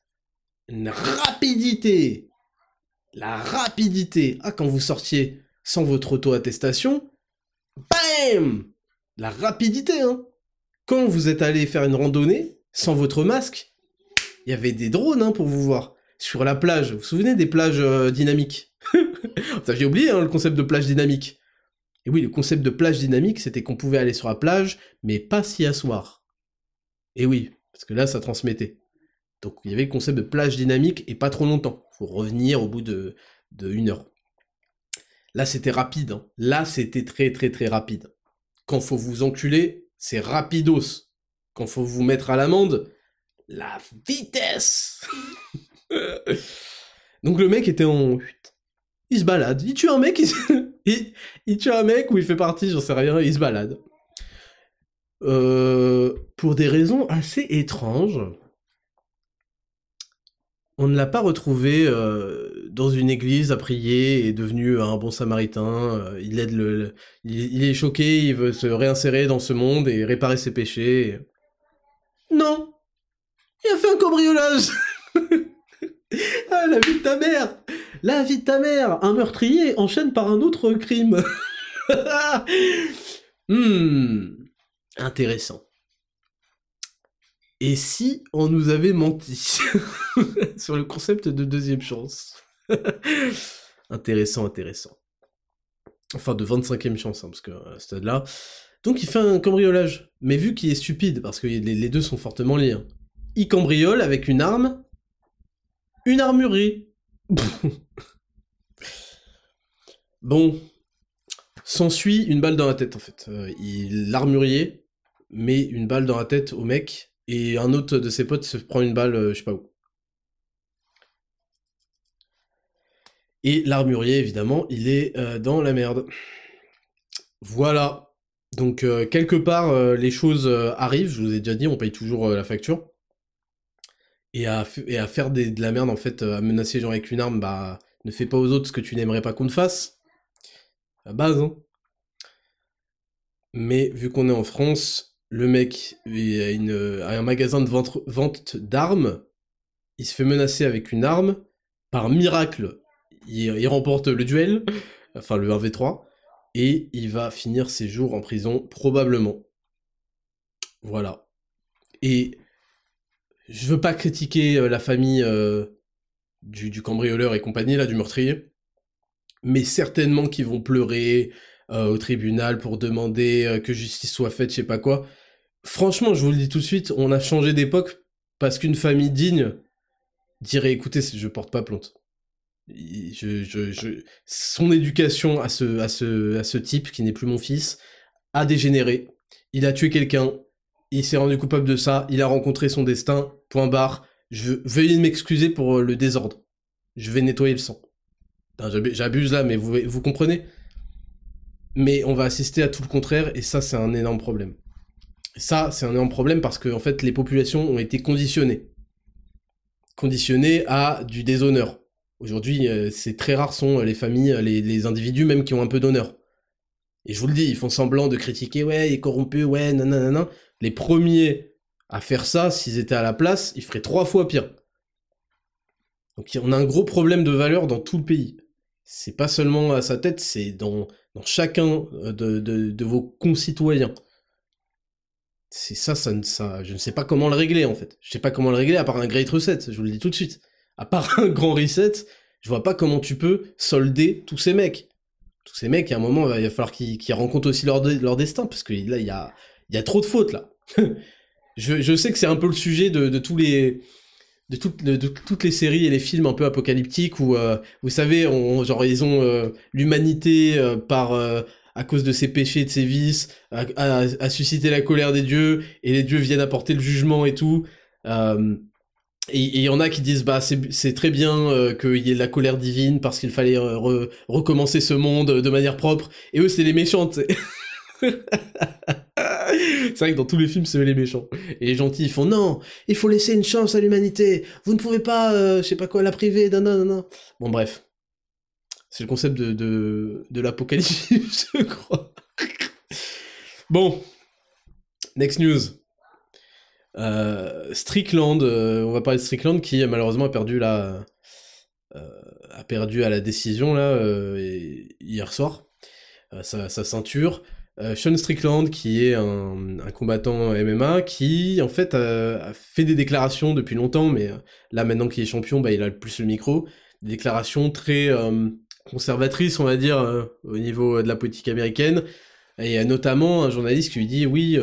une rapidité, la rapidité. Ah, quand vous sortiez sans votre auto-attestation, bam, la rapidité, hein quand vous êtes allé faire une randonnée, sans votre masque, il y avait des drones hein, pour vous voir. Sur la plage, vous vous souvenez des plages euh, dynamiques? Vous aviez oublié hein, le concept de plage dynamique. Et oui, le concept de plage dynamique, c'était qu'on pouvait aller sur la plage, mais pas s'y asseoir. Et oui, parce que là, ça transmettait. Donc il y avait le concept de plage dynamique et pas trop longtemps. Faut revenir au bout de, de une heure. Là, c'était rapide. Hein. Là, c'était très très très rapide. Quand faut vous enculer, c'est rapidos. Quand faut vous mettre à l'amende, la vitesse Donc le mec était en... Il se balade. Il tue un mec, il, tue un mec ou il fait partie, j'en sais rien, il se balade. Euh, pour des raisons assez étranges, on ne l'a pas retrouvé euh, dans une église à prier et devenu un bon samaritain. Euh, il aide le, il, est choqué, il veut se réinsérer dans ce monde et réparer ses péchés. Non, il a fait un cambriolage. ah la vie de ta mère, la vie de ta mère. Un meurtrier enchaîne par un autre crime. hmm, intéressant. Et si on nous avait menti sur le concept de deuxième chance? Intéressant, intéressant. Enfin, de 25e chance, hein, parce que à ce stade-là. Donc il fait un cambriolage. Mais vu qu'il est stupide, parce que les, deux sont fortement liés, hein, il cambriole avec une arme, une armurerie. bon, s'ensuit une balle dans la tête en fait. Euh, l'armurier met une balle dans la tête au mec et un autre de ses potes se prend une balle, euh, je sais pas où. Et l'armurier, évidemment, il est euh, dans la merde. Voilà. Donc, euh, quelque part, les choses arrivent, je vous ai déjà dit, on paye toujours la facture. Et à, faire de la merde, en fait, à menacer les gens avec une arme, bah, ne fais pas aux autres ce que tu n'aimerais pas qu'on te fasse. À base, hein. Mais vu qu'on est en France, le mec a, un magasin de vente, d'armes, il se fait menacer avec une arme, par miracle, il, remporte le duel, enfin le 1v3, et il va finir ses jours en prison, probablement. Voilà. Et je veux pas critiquer euh, la famille euh, du, du, cambrioleur et compagnie, là, du meurtrier, mais certainement qu'ils vont pleurer euh, au tribunal pour demander que justice soit faite, je sais pas quoi franchement, je vous le dis tout de suite, on a changé d'époque parce qu'une famille digne dirait écoutez, je porte pas plainte. Son éducation à ce, à, ce, type, qui n'est plus mon fils, a dégénéré. Il a tué quelqu'un, il s'est rendu coupable de ça, il a rencontré son destin, point barre. Je veuillez m'excuser pour le désordre. Je vais nettoyer le sang. J'abuse là, mais vous, vous comprenez mais on va assister à tout le contraire, et ça, c'est un énorme problème. Ça, c'est un énorme problème parce que, fait, les populations ont été conditionnées. Conditionnées à du déshonneur. Aujourd'hui, euh, c'est très rare sont les familles, les, individus même qui ont un peu d'honneur. Et je vous le dis, ils font semblant de critiquer, ouais, il est corrompu, ouais, nanana. Les premiers à faire ça, s'ils étaient à la place, ils feraient trois fois pire. Donc on a un gros problème de valeur dans tout le pays. C'est pas seulement à sa tête, c'est dans, chacun euh, de, vos concitoyens. C'est ça, ça, ça, je ne sais pas comment le régler en fait. Je sais pas comment le régler à part un great reset, je vous le dis tout de suite. À part un grand reset, je vois pas comment tu peux solder tous ces mecs. Tous ces mecs, à un moment, il va falloir qu'ils rencontrent aussi leur, leur destin, parce que là, il y a, y a trop de fautes là. je, je, sais que c'est un peu le sujet de, de tous les de, de, toutes les séries et les films un peu apocalyptiques où euh, vous savez on, genre ils ont euh, l'humanité euh, par à cause de ses péchés de ses vices à, susciter la colère des dieux et les dieux viennent apporter le jugement et tout et il y en a qui disent bah c'est très bien qu'il y ait de la colère divine parce qu'il fallait recommencer ce monde de manière propre et eux c'est les méchants c'est vrai que dans tous les films, c'est les méchants. Et les gentils, ils font non, il faut laisser une chance à l'humanité. Vous ne pouvez pas, euh, je sais pas quoi, la priver. Non, non, non, Bon, bref. C'est le concept de, l'apocalypse, je crois. bon. Next news. Euh, Strickland, euh, on va parler de Strickland qui malheureusement a perdu a perdu à la décision hier soir sa, sa, ceinture. Euh, Sean Strickland, qui est un, combattant MMA, qui en fait a, fait des déclarations depuis longtemps, mais euh, là maintenant qu'il est champion, bah, il a plus le micro, des déclarations très euh, conservatrices, on va dire, au niveau de la politique américaine, et notamment un journaliste qui lui dit oui,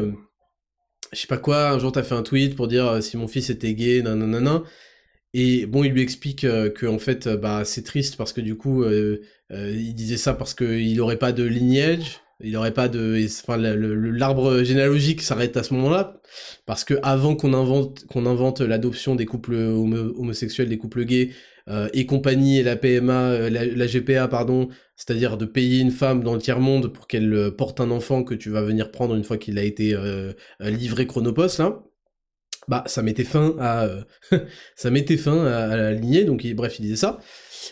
je sais pas quoi, un jour t'as fait un tweet pour dire si mon fils était gay, nanana, et bon, il lui explique que en fait, bah c'est triste parce que du coup, il disait ça parce qu'il aurait pas de lineage, il n'aurait pas de, enfin, l'arbre généalogique s'arrête à ce moment-là, parce que avant qu'on invente, qu'on invente l'adoption des couples homosexuels, des couples gays euh, et compagnie et la PMA, euh, la, GPA pardon, c'est-à-dire de payer une femme dans le tiers monde pour qu'elle euh, porte un enfant que tu vas venir prendre une fois qu'il a été livré Chronopost là. Bah, ça mettait fin à, ça mettait fin à, la lignée, donc bref, il disait ça.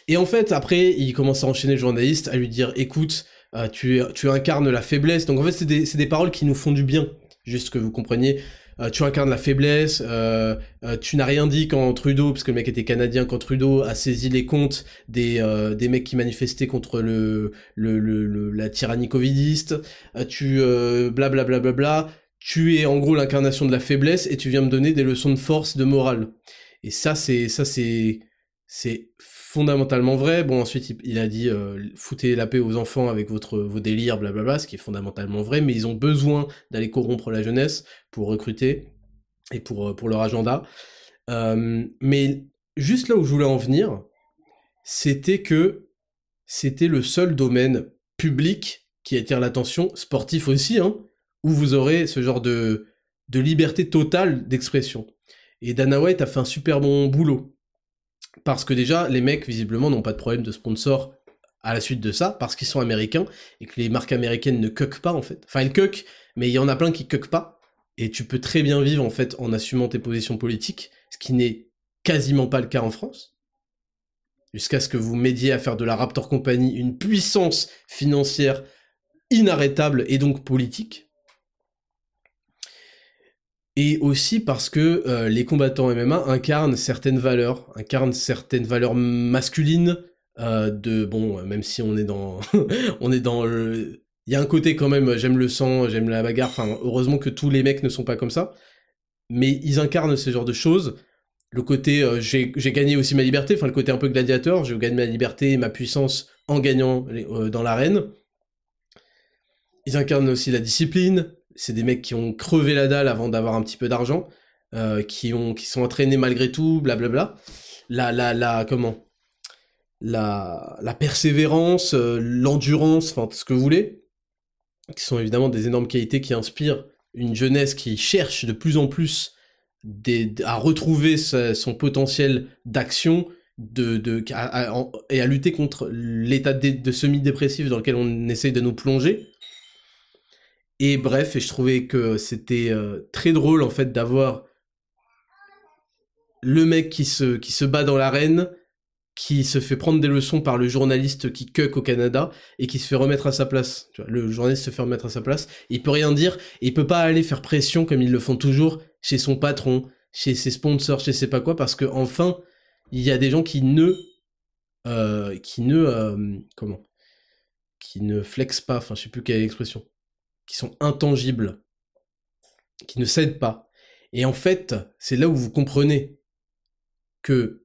Et en fait, après, il commence à enchaîner le journaliste, à lui dire, écoute, euh, tu, tu incarnes la faiblesse. Donc en fait, c'est des, des, paroles qui nous font du bien, juste que vous compreniez. Euh, tu incarnes la faiblesse, euh, tu n'as rien dit quand Trudeau, parce que le mec était canadien, quand Trudeau a saisi les comptes des, des mecs qui manifestaient contre le, la tyrannie covidiste, tu blablabla, bla, bla, bla, tu es en gros l'incarnation de la faiblesse et tu viens me donner des leçons de force, de morale. Et ça, c'est ça, c'est c'est fondamentalement vrai. Bon, ensuite, il, a dit euh, foutez la paix aux enfants avec vos délires, blablabla, ce qui est fondamentalement vrai, mais ils ont besoin d'aller corrompre la jeunesse pour recruter et pour, euh, leur agenda. Euh, mais juste là où je voulais en venir, c'était que c'était le seul domaine public qui attire l'attention, sportif aussi, hein, où vous aurez ce genre de, de liberté totale d'expression. Et Dana White a fait un super bon boulot parce que déjà, les mecs, visiblement, n'ont pas de problème de sponsor à la suite de ça, parce qu'ils sont américains, et que les marques américaines ne cuquent pas, en fait. Enfin, elles cuquent, mais il y en a plein qui cuquent pas, et tu peux très bien vivre, en fait, en assumant tes positions politiques, ce qui n'est quasiment pas le cas en France. Jusqu'à ce que vous m'aidiez à faire de la Raptor Company une puissance financière inarrêtable et donc politique et aussi parce que euh, les combattants MMA incarnent certaines valeurs, incarnent certaines valeurs masculines euh, de bon, même si on est dans, on est dans il y a un côté quand même, j'aime le sang, j'aime la bagarre. Heureusement que tous les mecs ne sont pas comme ça, mais ils incarnent ce genre de choses. Le côté euh, j'ai gagné aussi ma liberté, enfin le côté un peu gladiateur, je gagne ma liberté et ma puissance en gagnant dans l'arène. Ils incarnent aussi la discipline, c'est des mecs qui ont crevé la dalle avant d'avoir un petit peu d'argent, euh, qui ont, qui sont entraînés malgré tout, blablabla. La, la, la, comment? La, la persévérance, euh, l'endurance, enfin, ce que vous voulez, qui sont évidemment des énormes qualités qui inspirent une jeunesse qui cherche de plus en plus à retrouver son potentiel d'action de, de et à lutter contre l'état de, semi-dépressif dans lequel on essaye de nous plonger. Et bref, et je trouvais que c'était euh, très drôle en fait d'avoir le mec qui se, qui se bat dans l'arène, qui se fait prendre des leçons par le journaliste qui cuck au Canada et qui se fait remettre à sa place. Le journaliste se fait remettre à sa place, il peut rien dire, et il peut pas aller faire pression comme ils le font toujours chez son patron, chez ses sponsors, chez sais pas quoi, parce que enfin, il y a des gens qui ne, euh, qui ne, euh, comment, qui ne flexent pas, enfin je sais plus quelle expression, qui sont intangibles, qui ne cèdent pas. Et en fait, c'est là où vous comprenez que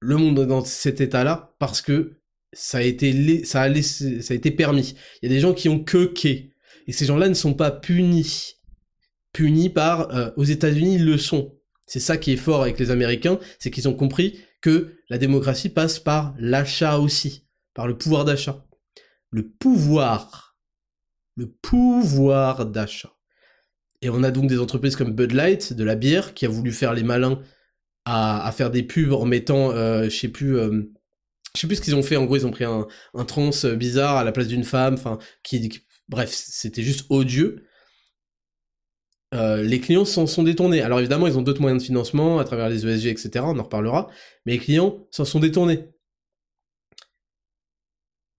le monde est dans cet état-là parce que ça a été ça a ça a été permis. Il y a des gens qui ont que et ces gens-là ne sont pas punis. Punis par euh, aux États-Unis ils le sont. C'est ça qui est fort avec les Américains, c'est qu'ils ont compris que la démocratie passe par l'achat aussi, par le pouvoir d'achat. Le pouvoir. Le pouvoir d'achat. Et on a donc des entreprises comme Bud Light, de la bière, qui a voulu faire les malins à, faire des pubs en mettant, euh, je sais plus, euh, je sais plus ce qu'ils ont fait. En gros, ils ont pris un, un trans bizarre à la place d'une femme, bref, c'était juste odieux. Euh, les clients s'en sont détournés. Alors évidemment, ils ont d'autres moyens de financement à travers les ESG, etc. On en reparlera. Mais les clients s'en sont détournés.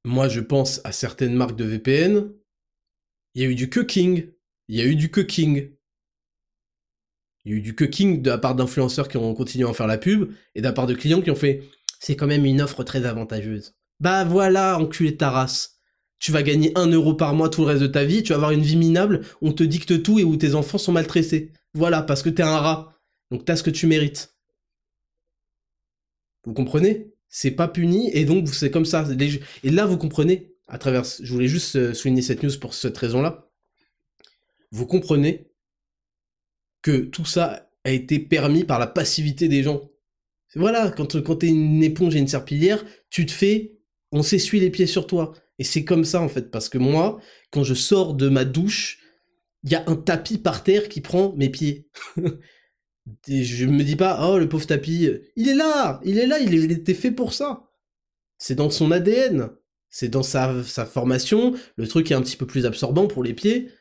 Moi, je pense à certaines marques de VPN. Il y a eu du cooking. Il y a eu du cooking. Il y a eu du cooking de la part d'influenceurs qui ont continué à en faire la pub, et de la part de clients qui ont fait c'est quand même une offre très avantageuse. Bah voilà, enculé ta race. Tu vas gagner un euro par mois tout le reste de ta vie, tu vas avoir une vie minable, on te dicte tout et où tes enfants sont maltraités. Voilà, parce que t'es un rat. Donc t'as ce que tu mérites. Vous comprenez? C'est pas puni, et donc c'est comme ça. Et là, vous comprenez, à travers... Je voulais juste euh, souligner cette news pour cette raison-là. Vous comprenez que tout ça a été permis par la passivité des gens. Voilà, quand, quand t'es une éponge et une serpillière, tu te fais, on s'essuie les pieds sur toi. Et c'est comme ça en fait, parce que moi, quand je sors de ma douche, il y a un tapis par terre qui prend mes pieds. et je me dis pas, oh le pauvre tapis, il est là, il est là, il, il était fait pour ça. C'est dans son ADN, c'est dans sa, formation, le truc est un petit peu plus absorbant pour les pieds.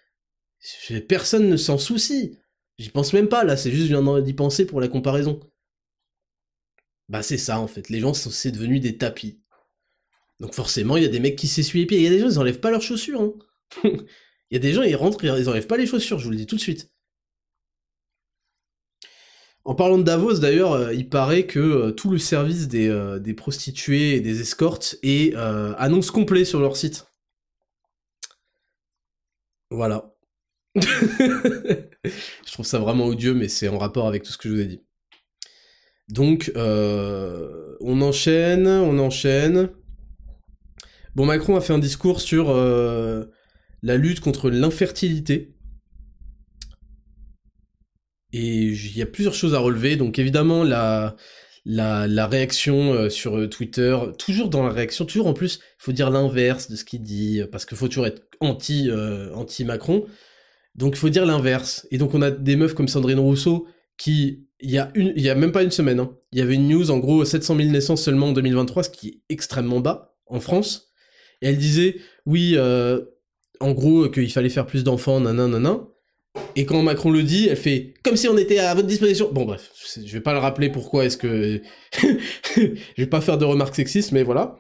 Personne ne s'en soucie. J'y pense même pas, là, c'est juste, je viens d'y penser pour la comparaison. Bah, c'est ça, en fait. Les gens, c'est devenu des tapis. Donc, forcément, il y a des mecs qui s'essuient les pieds. Il y a des gens, ils enlèvent pas leurs chaussures. Hein. Il y a des gens, ils rentrent, ils enlèvent pas les chaussures, je vous le dis tout de suite. En parlant de Davos, d'ailleurs, euh, il paraît que euh, tout le service des, euh, des, prostituées et des escortes est annonce complet sur leur site. Voilà. je trouve ça vraiment odieux, mais c'est en rapport avec tout ce que je vous ai dit. Donc, on enchaîne, on enchaîne. Bon, Macron a fait un discours sur la lutte contre l'infertilité. Et il y a plusieurs choses à relever. Donc, évidemment, la, la, réaction euh, sur Twitter, toujours dans la réaction, toujours en plus, il faut dire l'inverse de ce qu'il dit, parce qu'il faut toujours être anti, anti Macron. Donc il faut dire l'inverse. Et donc on a des meufs comme Sandrine Rousseau qui, il y a, a même pas une semaine, hein, il y avait une news, en gros 700 000 naissances seulement en 2023, ce qui est extrêmement bas en France. Et elle disait, oui, euh, en gros, qu'il fallait faire plus d'enfants, nanana, Et quand Macron le dit, elle fait comme si on était à votre disposition. Bon bref, je vais pas le rappeler pourquoi est-ce que je vais pas faire de remarques sexistes, mais voilà.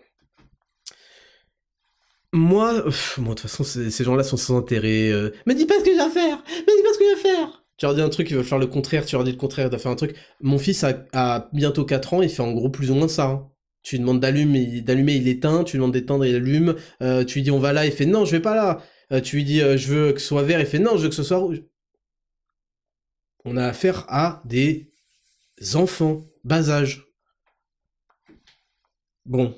Moi, moi de toute façon, ces gens-là sont sans intérêt. Euh. Mais dis pas ce que j'ai à faire Mais dis pas ce que j'ai à faire Tu leur dis un truc, ils veulent faire le contraire, tu leur dis le contraire, ils doivent faire un truc. Mon fils a, bientôt 4 ans, il fait en gros plus ou moins ça. Hein. Tu lui demandes d'allumer, d'allumer, il éteint, tu lui demandes d'éteindre, il allume, euh, tu lui dis on va là, il fait non, je vais pas là. Euh, tu lui dis je veux que ce soit vert, il fait non, je veux que ce soit rouge. On a affaire à des enfants, bas âge. Bon,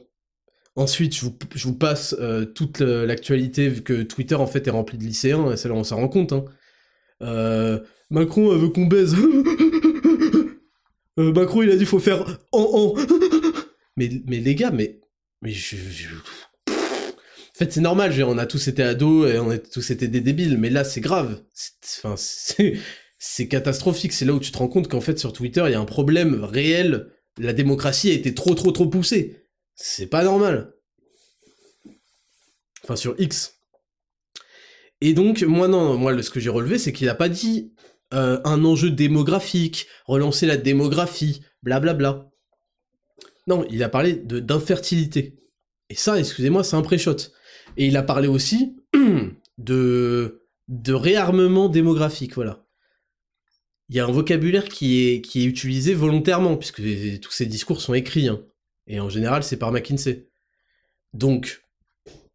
Ensuite, je vous, passe euh, toute l'actualité, vu que Twitter, en fait, est rempli de lycéens, et c'est là on s'en rend compte. Hein. Euh, Macron veut qu'on baise. Euh, Macron, il a dit faut faire en en. mais, mais les gars, mais... mais je, En fait, c'est normal, on a tous été ados, et on a tous été des débiles, mais là, c'est grave. Enfin, c'est catastrophique. C'est là où tu te rends compte qu'en fait, sur Twitter, il y a un problème réel la démocratie a été trop trop trop poussée. C'est pas normal. Enfin, sur X. Et donc, moi, non, moi, ce que j'ai relevé, c'est qu'il a pas dit euh, un enjeu démographique, relancer la démographie, blablabla. Bla bla. Non, il a parlé d'infertilité. Et ça, excusez-moi, c'est un pré-shot. Et il a parlé aussi de, de réarmement démographique, voilà. Il y a un vocabulaire qui est, qui est utilisé volontairement, puisque tous ces discours sont écrits, hein. et en général c'est par McKinsey. Donc,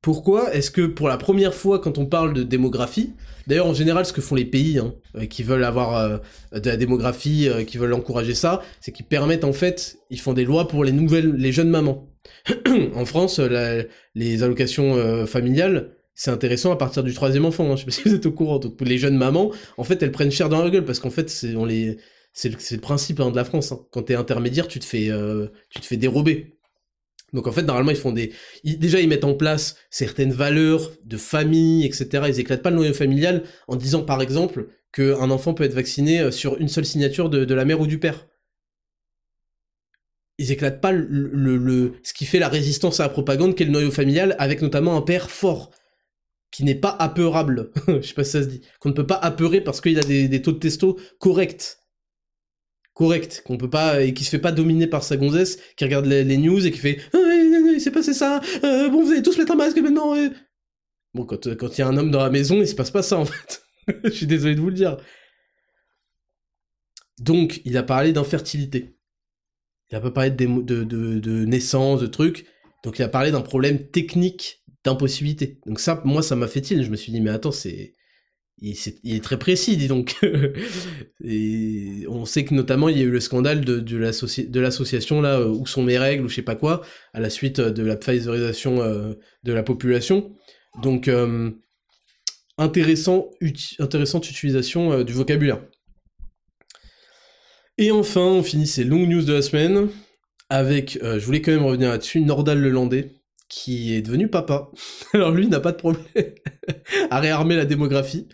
pourquoi est-ce que pour la première fois quand on parle de démographie, d'ailleurs en général ce que font les pays hein, euh, qui veulent avoir euh, de la démographie, euh, qui veulent encourager ça, c'est qu'ils permettent en fait, ils font des lois pour les nouvelles, les jeunes mamans. en France, les allocations familiales, c'est intéressant à partir du troisième enfant. Hein. Je sais pas si vous êtes au courant. Les jeunes mamans, en fait, elles prennent cher dans la gueule parce qu'en fait, c'est on les, c'est le, principe hein, de la France. Hein. Quand t'es intermédiaire, tu te fais, tu te fais dérober. Donc en fait, normalement, ils font des... déjà, ils mettent en place certaines valeurs de famille, etc. Ils éclatent pas le noyau familial en disant, par exemple, qu'un enfant peut être vacciné euh, sur une seule signature de, la mère ou du père. Ils éclatent pas le, ce qui fait la résistance à la propagande, qu'est le noyau familial, avec notamment un père fort, qui n'est pas apeurable. Je sais pas si ça se dit. Qu'on ne peut pas apeurer parce qu'il a des, taux de testo corrects correct, qu'on peut pas et qui se fait pas dominer par sa gonzesse, qui regarde les, news et qui fait ah, il s'est passé ça, euh, bon vous allez tous mettre un masque maintenant. Bon quand euh, quand il y a un homme dans la maison, il se passe pas ça en fait. Je suis désolé de vous le dire. Donc il a parlé d'infertilité. Il a pas parlé de, de, naissance, de trucs. Donc il a parlé d'un problème technique d'impossibilité. Donc ça, moi, ça m'a fait il. Je me suis dit, mais attends, c'est il, est, très précis, dis donc. on sait que notamment il y a eu le scandale de, l'association là où sont mes règles ou je sais pas quoi à la suite de la Pfizerisation euh, de la population. Donc euh, intéressant, intéressante utilisation euh, du vocabulaire. Et enfin, on finit ces longues news de la semaine avec, je voulais quand même revenir là-dessus, Nordal Lelandais qui est devenu papa. Alors lui n'a pas de problème à réarmer la démographie.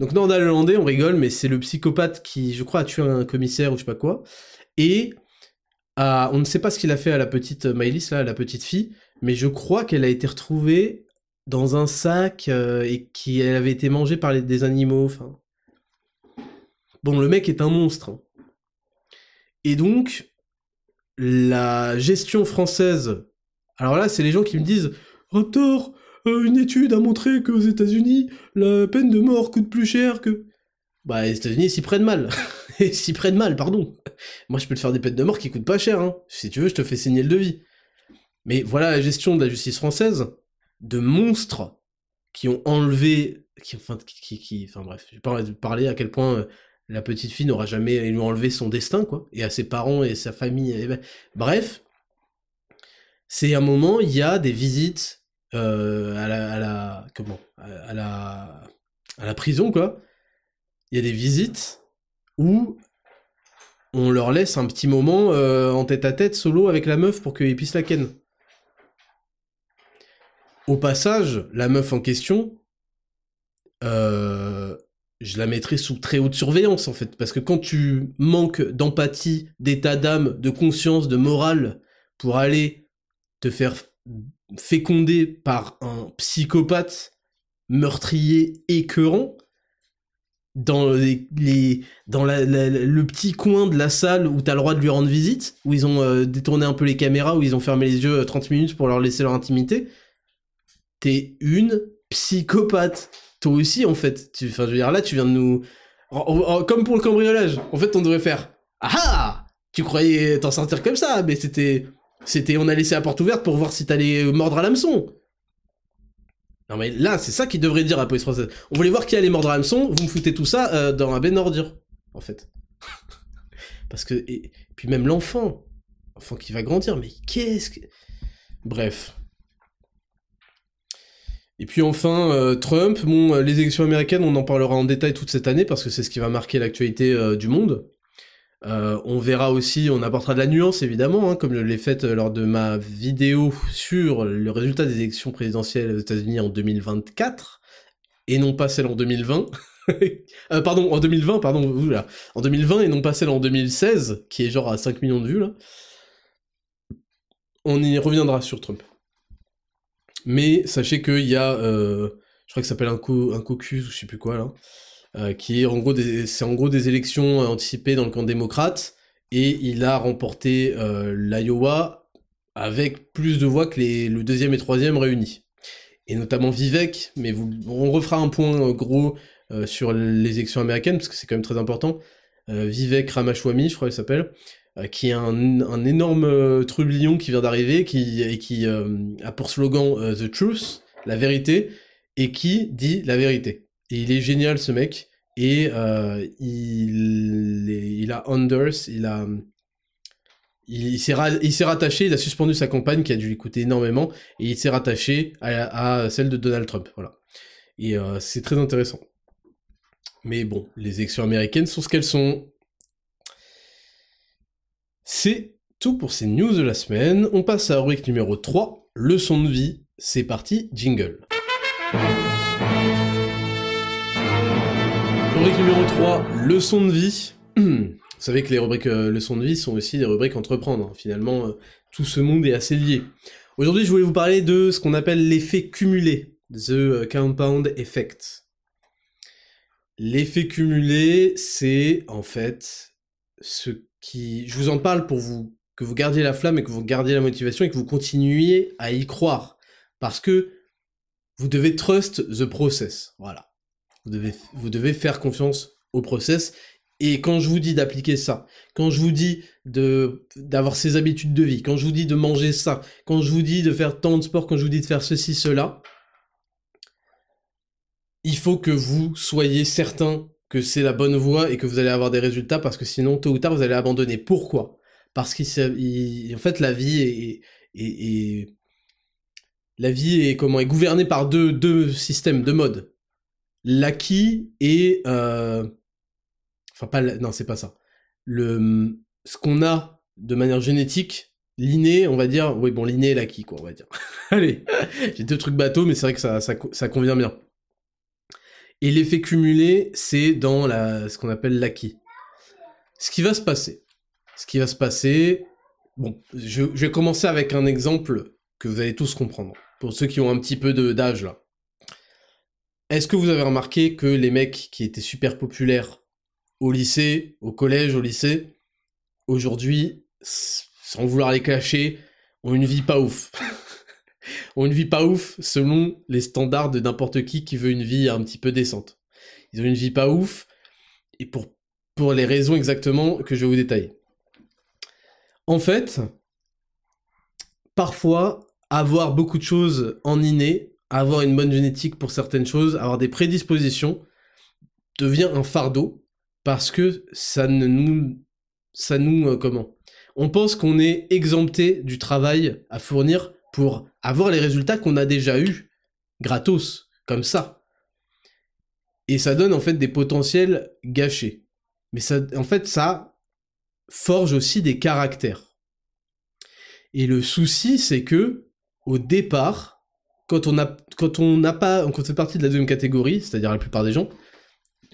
Donc non, le Hollandais, on rigole, mais c'est le psychopathe qui, je crois, a tué un commissaire ou je sais pas quoi. Et on ne sait pas ce qu'il a fait à la petite Maëlys, là, la petite fille, mais je crois qu'elle a été retrouvée dans un sac euh, et qu'elle avait été mangée par des animaux. Enfin, bon, le mec est un monstre. Et donc, la gestion française alors là, c'est les gens qui me disent Raptor, euh, une étude a montré qu'aux États-Unis, la peine de mort coûte plus cher que. Bah, les États-Unis s'y prennent mal. s'y prennent mal, pardon. Moi, je peux te faire des peines de mort qui coûtent pas cher, hein. Si tu veux, je te fais signer le devis. Mais voilà la gestion de la justice française, de monstres qui ont enlevé. Qui, enfin, qui, qui, enfin bref, je vais parler à quel point euh, la petite fille n'aura jamais lui enlevé son destin, quoi, et à ses parents et sa famille. Ben, bref, c'est un moment, il y a des visites euh, à, la, comment à la à la prison quoi. Il y a des visites où on leur laisse un petit moment euh, en tête à tête solo avec la meuf pour qu'ils puissent la ken. Au passage, la meuf en question, euh, je la mettrai sous très haute surveillance en fait, parce que quand tu manques d'empathie, d'état d'âme, de conscience, de morale pour aller te faire féconder par un psychopathe meurtrier écœurant dans les, dans le petit coin de la salle où t'as le droit de lui rendre visite, où ils ont euh, détourné un peu les caméras, où ils ont fermé les yeux 30 euh, minutes pour leur laisser leur intimité, t'es une psychopathe. Toi aussi, en fait. Tu, enfin, je veux dire, là, tu viens de nous... Comme pour le cambriolage. En fait, on devrait faire... Ah ah Tu croyais t'en sortir comme ça, mais c'était... C'était, on a laissé la porte ouverte pour voir si t'allais mordre à l'hameçon. Non mais là, c'est ça qu'il devrait dire à la police française. On voulait voir qui allait mordre à l'hameçon, vous me foutez tout ça euh, dans un ben ordure, en fait. Parce que, et, puis même l'enfant, l'enfant qui va grandir, mais qu'est-ce que... Bref. Et puis enfin, euh, Trump, bon, euh, les élections américaines, on en parlera en détail toute cette année, parce que c'est ce qui va marquer l'actualité du monde. Euh, on verra aussi, on apportera de la nuance évidemment, hein, comme je l'ai fait lors de ma vidéo sur le résultat des élections présidentielles aux États-Unis en 2024, et non pas celle en 2020. Euh, pardon, en 2020, pardon, en 2020 et non pas celle en 2016, qui est genre à 5 millions de vues là. on y reviendra sur Trump. Mais sachez qu'il y a, euh, je crois que ça s'appelle un, co un caucus ou je sais plus quoi là, euh, qui est en gros c'est en gros des élections anticipées dans le camp démocrate, et il a remporté euh, l'Iowa avec plus de voix que les, le deuxième et troisième réunis. Et notamment Vivek, mais vous, on refera un point gros sur les élections américaines, parce que c'est quand même très important. Vivek Ramaswamy, je crois qu'il s'appelle, qui est un, un énorme trublion qui vient d'arriver, qui, et qui a pour slogan The Truth, la vérité, et qui dit la vérité. Et il est génial ce mec, et euh, il, il a Anders, il a... Il, s'est rattaché, il a suspendu sa campagne qui a dû lui coûter énormément, et il s'est rattaché à, celle de Donald Trump, voilà. Et euh, c'est très intéressant. Mais bon, les élections américaines sont ce qu'elles sont. C'est tout pour ces news de la semaine. On passe à rubrique numéro 3, leçon de vie. C'est parti, jingle. Rubrique numéro 3, leçon de vie. Vous savez que les rubriques euh, leçons de vie sont aussi des rubriques entreprendre. Finalement, euh, tout ce monde est assez lié. Aujourd'hui, je voulais vous parler de ce qu'on appelle l'effet cumulé, the compound effect. L'effet cumulé, c'est en fait ce Je vous en parle pour que vous gardiez la flamme et que vous gardiez la motivation et que vous continuiez à y croire. Parce que vous devez trust the process. Voilà. Vous devez, vous devez faire confiance au process. Et quand je vous dis d'appliquer ça, quand je vous dis d'avoir ces habitudes de vie, quand je vous dis de manger ça, quand je vous dis de faire tant de sport, quand je vous dis de faire ceci, cela, il faut que vous soyez certain que c'est la bonne voie et que vous allez avoir des résultats parce que sinon, tôt ou tard, vous allez abandonner. Pourquoi? Parce qu'en fait, la vie est, la vie est comment est gouvernée par deux, deux systèmes, deux modes. L'acquis et euh... enfin pas non c'est pas ça. Le ce qu'on a de manière génétique, l'inné, on va dire, oui bon l'inné et l'acquis quoi, on va dire. Allez, j'ai deux trucs bateaux mais c'est vrai que ça, ça, ça convient bien. Et l'effet cumulé, c'est dans ce qu'on appelle l'acquis. Ce qui va se passer, ce qui va se passer, bon, je, je vais commencer avec un exemple que vous allez tous comprendre pour ceux qui ont un petit peu d'âge là. Est-ce que vous avez remarqué que les mecs qui étaient super populaires au lycée, au collège, au lycée, aujourd'hui, sans vouloir les cacher, ont une vie pas ouf? Ont une vie pas ouf selon les standards de n'importe qui qui veut une vie un petit peu décente. Ils ont une vie pas ouf, et pour, pour les raisons exactement que je vais vous détailler. En fait, parfois, avoir beaucoup de choses en inné, avoir une bonne génétique pour certaines choses, avoir des prédispositions, devient un fardeau parce que ça ne nous, ça nous, euh, comment? On pense qu'on est exempté du travail à fournir pour avoir les résultats qu'on a déjà eus, gratos, comme ça. Et ça donne en fait des potentiels gâchés. Mais ça, en fait, ça forge aussi des caractères. Et le souci, c'est que au départ, quand n'a pas, quand on fait partie de la deuxième catégorie, c'est-à-dire la plupart des gens,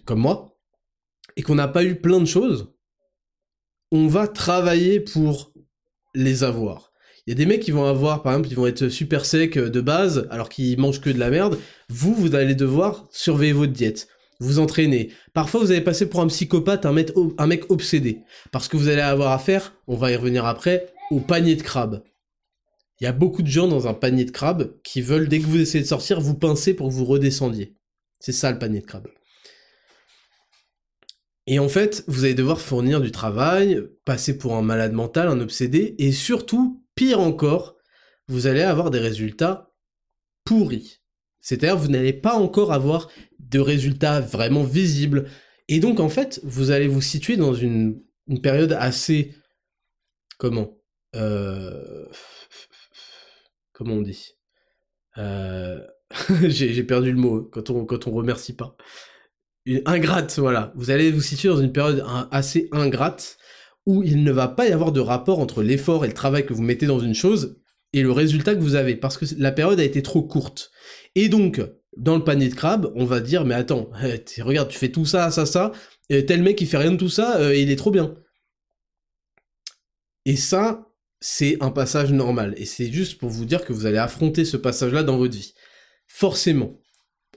comme moi, et qu'on n'a pas eu plein de choses, on va travailler pour les avoir. Il y a des mecs qui vont avoir, par exemple, ils vont être super secs de base, alors qu'ils mangent que de la merde. Vous, vous allez devoir surveiller votre diète, vous entraîner. Parfois, vous allez passer pour un psychopathe, un mec, un mec obsédé. Parce que vous allez avoir affaire, on va y revenir après, au panier de crabe. Il y a beaucoup de gens dans un panier de crabe qui veulent, dès que vous essayez de sortir, vous pincer pour que vous redescendiez. C'est ça le panier de crabe. Et en fait, vous allez devoir fournir du travail, passer pour un malade mental, un obsédé, et surtout, pire encore, vous allez avoir des résultats pourris. C'est-à-dire, vous n'allez pas encore avoir de résultats vraiment visibles. Et donc, en fait, vous allez vous situer dans une, période assez... Comment euh comment on dit euh... J'ai perdu le mot quand on, quand remercie pas. Ingrate, voilà. Vous allez vous situer dans une période assez ingrate où il ne va pas y avoir de rapport entre l'effort et le travail que vous mettez dans une chose et le résultat que vous avez, parce que la période a été trop courte. Et donc, dans le panier de crabe, on va dire, mais attends, regarde, tu fais tout ça, ça, ça, et tel mec qui fait rien de tout ça, euh, il est trop bien. Et ça, c'est un passage normal. Et c'est juste pour vous dire que vous allez affronter ce passage-là dans votre vie. Forcément.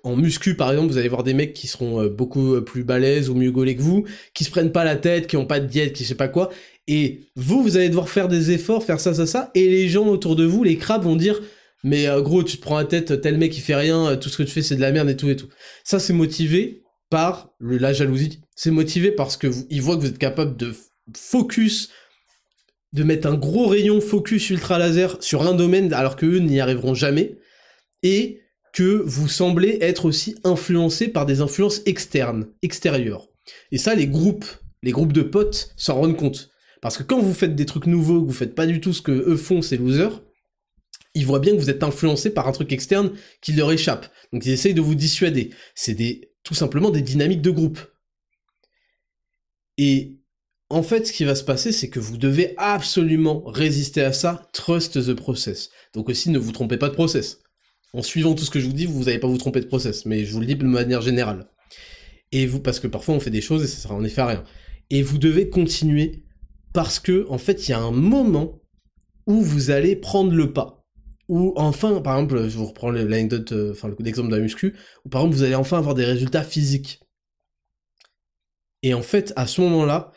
En muscu, par exemple, vous allez voir des mecs qui seront euh, beaucoup euh, plus balèzes ou mieux gaulés que vous, qui se prennent pas la tête, qui ont pas de diète, qui je sais pas quoi. Et vous, vous allez devoir faire des efforts, faire ça, ça, ça. Et les gens autour de vous, les crabes, vont dire mais euh, gros, tu te prends la tête, tel mec il fait rien, tout ce que tu fais c'est de la merde et tout et tout. Ça c'est motivé par la jalousie. C'est motivé parce que vous, ils voient que vous êtes capable de focus, de mettre un gros rayon focus ultra laser sur un domaine alors que eux n'y arriveront jamais. Et que vous semblez être aussi influencé par des influences externes, extérieures. Et ça, les groupes, les groupes de potes s'en rendent compte. Parce que quand vous faites des trucs nouveaux, que vous faites pas du tout ce que eux font, ces losers, ils voient bien que vous êtes influencé par un truc externe qui leur échappe. Donc ils essayent de vous dissuader. C'est des, tout simplement des dynamiques de groupe. Et en fait, ce qui va se passer, c'est que vous devez absolument résister à ça, trust the process. Donc aussi, ne vous trompez pas de process en suivant tout ce que je vous dis, vous n'allez pas vous tromper de process, mais je vous le dis de manière générale. Et vous, parce que parfois on fait des choses et ça sera en effet à rien. Et vous devez continuer parce que, en fait, il y a un moment où vous allez prendre le pas. Ou enfin, par exemple, je vous reprends l'anecdote, euh, enfin l'exemple de la muscu, où par exemple vous allez enfin avoir des résultats physiques. Et en fait, à ce moment-là,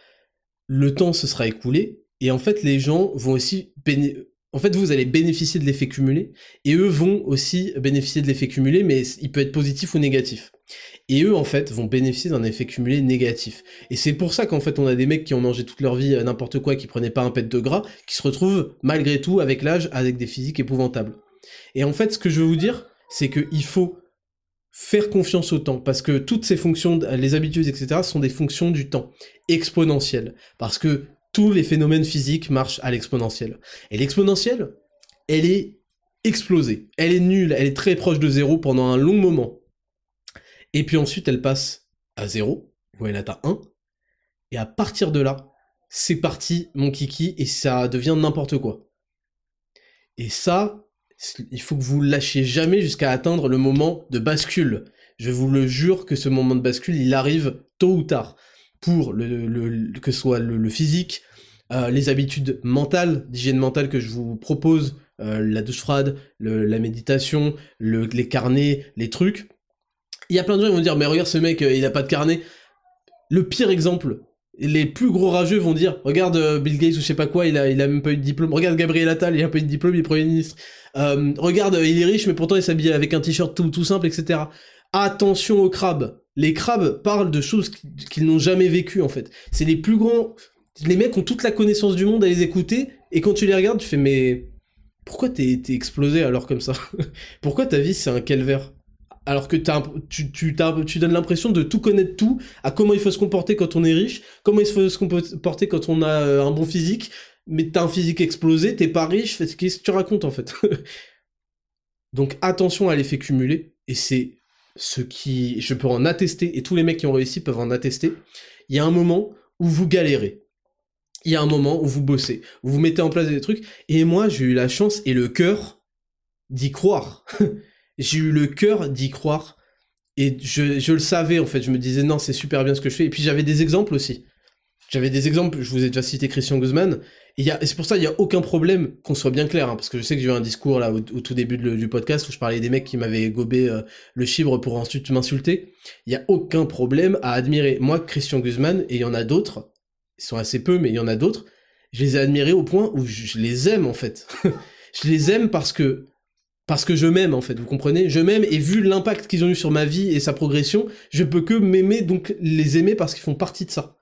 le temps se sera écoulé, et en fait, les gens vont aussi en fait, vous allez bénéficier de l'effet cumulé, et eux vont aussi bénéficier de l'effet cumulé, mais il peut être positif ou négatif. Et eux, en fait, vont bénéficier d'un effet cumulé négatif. Et c'est pour ça qu'en fait, on a des mecs qui ont mangé toute leur vie euh, n'importe quoi, qui prenaient pas un pet de gras, qui se retrouvent, malgré tout, avec l'âge, avec des physiques épouvantables. Et en fait, ce que je veux vous dire, c'est qu'il faut faire confiance au temps, parce que toutes ces fonctions, les habitudes, etc., sont des fonctions du temps, exponentielles. Parce que tous les phénomènes physiques marchent à l'exponentielle. Et l'exponentielle, elle est explosée. Elle est nulle, elle est très proche de zéro pendant un long moment. Et puis ensuite, elle passe à zéro, ou elle atteint 1. Et à partir de là, c'est parti, mon kiki, et ça devient n'importe quoi. Et ça, il faut que vous lâchiez jamais jusqu'à atteindre le moment de bascule. Je vous le jure que ce moment de bascule, il arrive tôt ou tard pour le, que ce soit le, physique, euh, les habitudes mentales, d'hygiène mentale que je vous propose, euh, la douche froide, la méditation, les carnets, les trucs. Il y a plein de gens qui vont dire, mais regarde ce mec, euh, il a pas de carnet. Le pire exemple, les plus gros rageux vont dire, regarde Bill Gates ou je sais pas quoi, il a, il a même pas eu de diplôme. Regarde Gabriel Attal, il a pas eu de diplôme, il est premier ministre. regarde, il est riche, mais pourtant il s'habille avec un t-shirt tout, tout simple, etc. Attention aux crabes les crabes parlent de choses qu'ils n'ont jamais vécues en fait. C'est les plus grands. Les mecs ont toute la connaissance du monde à les écouter, et quand tu les regardes, tu fais mais pourquoi t'es explosé alors comme ça Pourquoi ta vie c'est un calvaire alors que tu, tu, tu donnes l'impression de tout connaître tout, à comment il faut se comporter quand on est riche, comment il faut se comporter quand on a euh, un bon physique, mais t'as un physique explosé, t'es pas riche, qu'est-ce que tu racontes en fait Donc attention à l'effet cumulé, et c'est ce qui, je peux en attester, et tous les mecs qui ont réussi peuvent en attester, il y a un moment où vous galérez. Il y a un moment où vous bossez, où vous mettez en place des trucs, et moi j'ai eu la chance et le cœur d'y croire. j'ai eu le cœur d'y croire, et je, le savais en fait, je me disais non c'est super bien ce que je fais, et puis j'avais des exemples aussi. J'avais des exemples, je vous ai déjà cité Christian Guzman, et, c'est pour ça il n'y a aucun problème qu'on soit bien clair, hein, parce que je sais que j'ai eu un discours là au, tout début du podcast où je parlais des mecs qui m'avaient gobé euh, le chibre pour ensuite m'insulter. Il n'y a aucun problème à admirer. Moi, Christian Guzman, et il y en a d'autres, ils sont assez peu, mais il y en a d'autres, je les ai admirés au point où je, les aime en fait. je les aime parce que parce que je m'aime en fait, vous comprenez? Je m'aime et vu l'impact qu'ils ont eu sur ma vie et sa progression, je peux que m'aimer donc les aimer parce qu'ils font partie de ça.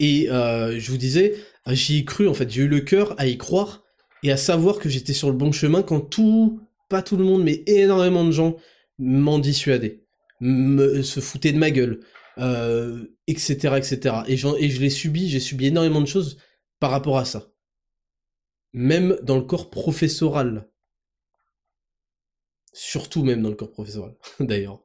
Et euh, je vous disais, j'y ai cru en fait, j'ai eu le cœur à y croire et à savoir que j'étais sur le bon chemin quand tout, pas tout le monde, mais énormément de gens m'en dissuadaient, me, se foutaient de ma gueule, euh, etc., etc. Et, je l'ai subi, j'ai subi énormément de choses par rapport à ça. Même dans le corps professoral. Surtout même dans le corps professoral, d'ailleurs.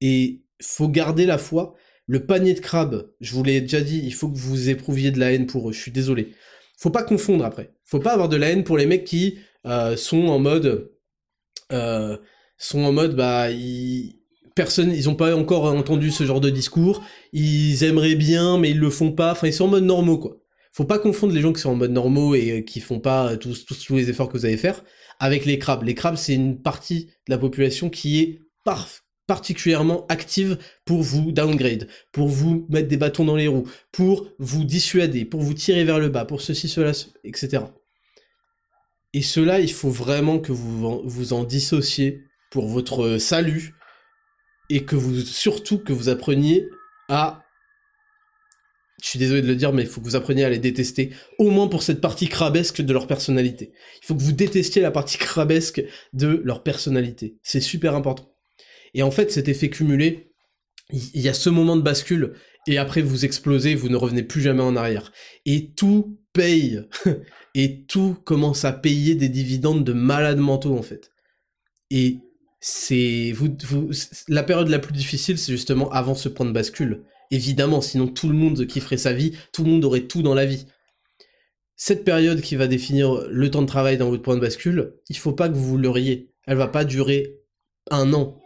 Et faut garder la foi le panier de crabes, je vous l'ai déjà dit, il faut que vous éprouviez de la haine pour eux, je suis désolé. Faut pas confondre après. Faut pas avoir de la haine pour les mecs qui euh, sont en mode... Euh, sont en mode, bah. Personne, ils ont pas encore entendu ce genre de discours, ils aimeraient bien, mais ils le font pas, enfin, ils sont en mode normaux, quoi. faut pas confondre les gens qui sont en mode normaux et qui font pas tous, tous, tous les efforts que vous allez faire avec les crabes. Les crabes, c'est une partie de la population qui est particulièrement active pour vous downgrade, pour vous mettre des bâtons dans les roues, pour vous dissuader, pour vous tirer vers le bas, pour ceci, cela, etc. Et cela, il faut vraiment que vous vous en dissociez pour votre salut et que vous surtout que vous appreniez à je suis désolé de le dire, mais il faut que vous appreniez à les détester, au moins pour cette partie crabesque de leur personnalité. Il faut que vous détestiez la partie crabesque de leur personnalité. C'est super important. Et en fait, cet effet cumulé, il y a ce moment de bascule, et après vous explosez, vous ne revenez plus jamais en arrière. Et tout paye, et tout commence à payer des dividendes de malades mentaux, en fait. Et c'est vous, vous, la période la plus difficile, c'est justement avant ce point de bascule. Évidemment, sinon tout le monde kifferait sa vie, tout le monde aurait tout dans la vie. Cette période qui va définir le temps de travail dans votre point de bascule, il faut pas que vous l'auriez. Elle va pas durer un an.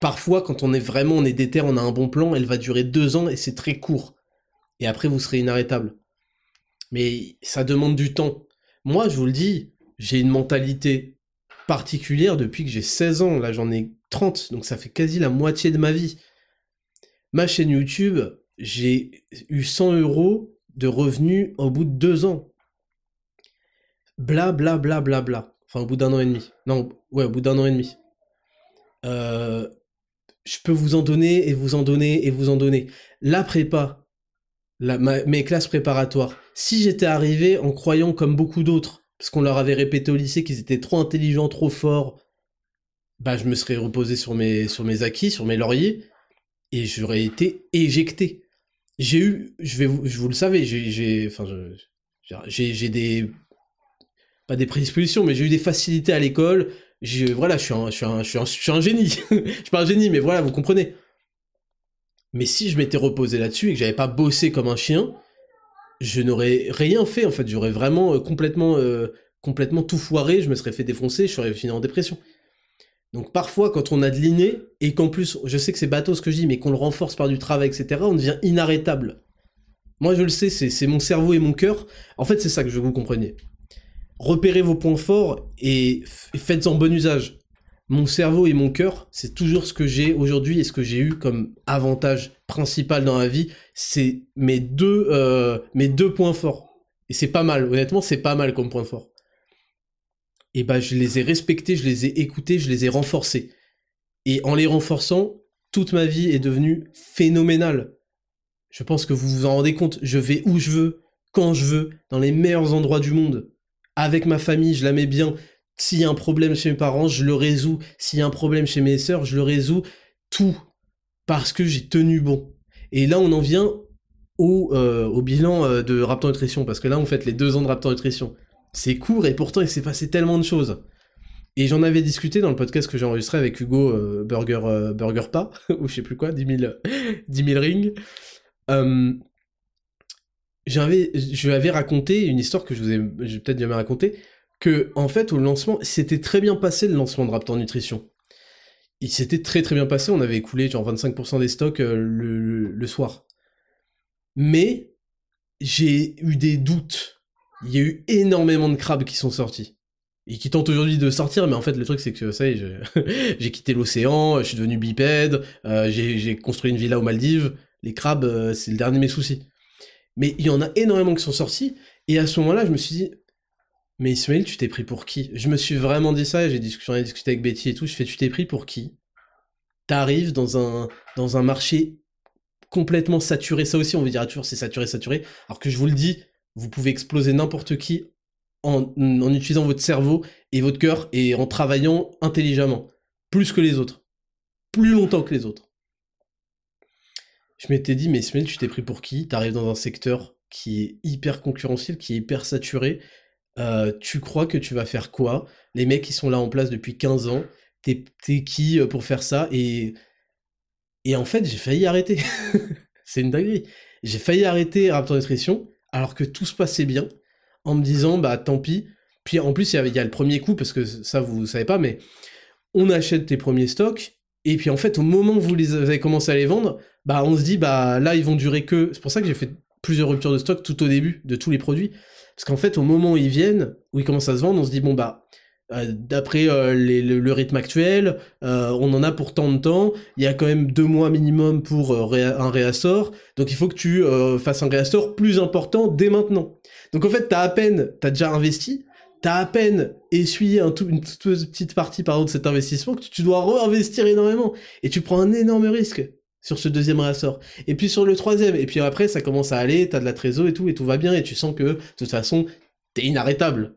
Parfois, quand on est vraiment, on est déter, on a un bon plan, elle va durer deux ans et c'est très court. Et après, vous serez inarrêtable. Mais ça demande du temps. Moi, je vous le dis, j'ai une mentalité particulière depuis que j'ai 16 ans. Là, j'en ai 30, donc ça fait quasi la moitié de ma vie. Ma chaîne YouTube, j'ai eu 100 euros de revenus au bout de deux ans. Bla bla bla bla bla. Enfin, au bout d'un an et demi. Non, ouais, au bout d'un an et demi. Euh, je peux vous en donner et vous en donner et vous en donner. La prépa, mes classes préparatoires, si j'étais arrivé en croyant comme beaucoup d'autres, parce qu'on leur avait répété au lycée qu'ils étaient trop intelligents, trop forts, bah je me serais reposé sur mes, sur mes acquis, sur mes lauriers, et j'aurais été éjecté. J'ai eu, je vais vous, je vous le savez, j'ai, enfin, j'ai, des, pas des prédispositions, mais j'ai eu des facilités à l'école. Je, voilà, je suis un, je suis un, je suis un, je suis un génie. je suis pas un génie, mais voilà, vous comprenez. Mais si je m'étais reposé là-dessus et que j'avais pas bossé comme un chien, je n'aurais rien fait en fait. J'aurais vraiment euh, complètement, euh, complètement tout foiré. Je me serais fait défoncer. Je serais fini en dépression. Donc parfois, quand on a de l'inné, et qu'en plus, je sais que c'est bateau ce que je dis, mais qu'on le renforce par du travail, etc., on devient inarrêtable. Moi, je le sais, c'est mon cerveau et mon cœur. En fait, c'est ça que je veux que vous compreniez. Repérez vos points forts et, faites-en bon usage. Mon cerveau et mon cœur, c'est toujours ce que j'ai aujourd'hui et ce que j'ai eu comme avantage principal dans la vie. C'est mes deux, euh, deux points forts. Et c'est pas mal, honnêtement, c'est pas mal comme point fort et bah je les ai respectés, je les ai écoutés, je les ai renforcés. Et en les renforçant, toute ma vie est devenue phénoménale. Je pense que vous vous en rendez compte, je vais où je veux, quand je veux, dans les meilleurs endroits du monde. Avec ma famille, je la mets bien. S'il y a un problème chez mes parents, je le résous. S'il y a un problème chez mes sœurs, je le résous. Tout. Parce que j'ai tenu bon. Et là, on en vient au, euh, bilan euh, de Raptor Nutrition. Parce que là, on fait les deux ans de Raptor Nutrition. C'est court et pourtant il s'est passé tellement de choses. Et j'en avais discuté dans le podcast que j'ai enregistré avec Hugo euh, Burger, Pas, ou je sais plus quoi, 10 000, 10 rings. Euh, je lui avais raconté une histoire que je vous ai, peut-être jamais raconté, que en fait au lancement, c'était très bien passé le lancement de Raptor Nutrition. Il s'était très très bien passé, on avait écoulé genre 25% des stocks le soir. Mais j'ai eu des doutes il y a eu énormément de crabes qui sont sortis. Et qui tentent aujourd'hui de sortir, mais en fait le truc c'est que ça y est, j'ai quitté l'océan, je suis devenu bipède, euh, j'ai construit une villa aux Maldives, les crabes euh, c'est le dernier de mes soucis. Mais il y en a énormément qui sont sortis, et à ce moment-là je me suis dit, mais Ismaël tu t'es pris pour qui? Je me suis vraiment dit ça, j'ai ai discuté avec Betty et tout, je fais tu t'es pris pour qui? T'arrives dans un, marché complètement saturé, ça aussi on veut dire toujours c'est saturé, saturé, alors que je vous le dis, vous pouvez exploser n'importe qui en, utilisant votre cerveau et votre cœur et en travaillant intelligemment, plus que les autres, plus longtemps que les autres. Je m'étais dit, mais Ismail, tu t'es pris pour qui? T'arrives dans un secteur qui est hyper concurrentiel, qui est hyper saturé. Euh, tu crois que tu vas faire quoi? Les mecs qui sont là en place depuis 15 ans, t'es qui euh, pour faire ça? Et, et en fait, j'ai failli arrêter. C'est une dinguerie. J'ai failli arrêter Raptor Nutrition alors que tout se passait bien, en me disant, bah tant pis. Puis en plus, il y, a, le premier coup, parce que ça, vous savez pas, mais on achète tes premiers stocks, et puis en fait, au moment où vous, les avez commencé à les vendre, bah on se dit, bah là, ils vont durer que... C'est pour ça que j'ai fait plusieurs ruptures de stock tout au début de tous les produits. Parce qu'en fait, au moment où ils viennent, où ils commencent à se vendre, on se dit, bon bah, euh, d'après euh, le, rythme actuel, euh, on en a pour tant de temps, il y a quand même deux mois minimum pour un réassort, donc il faut que tu fasses un réassort plus important dès maintenant. Donc en fait, t'as à peine, t'as déjà investi, t'as à peine essuyé une toute petite partie par de cet investissement que tu dois réinvestir énormément, et tu prends un énorme risque sur ce deuxième réassort. Et puis sur le troisième, et puis après ça commence à aller, t'as de la trésor et tout, et tout va bien, et tu sens que de toute façon, t'es inarrêtable.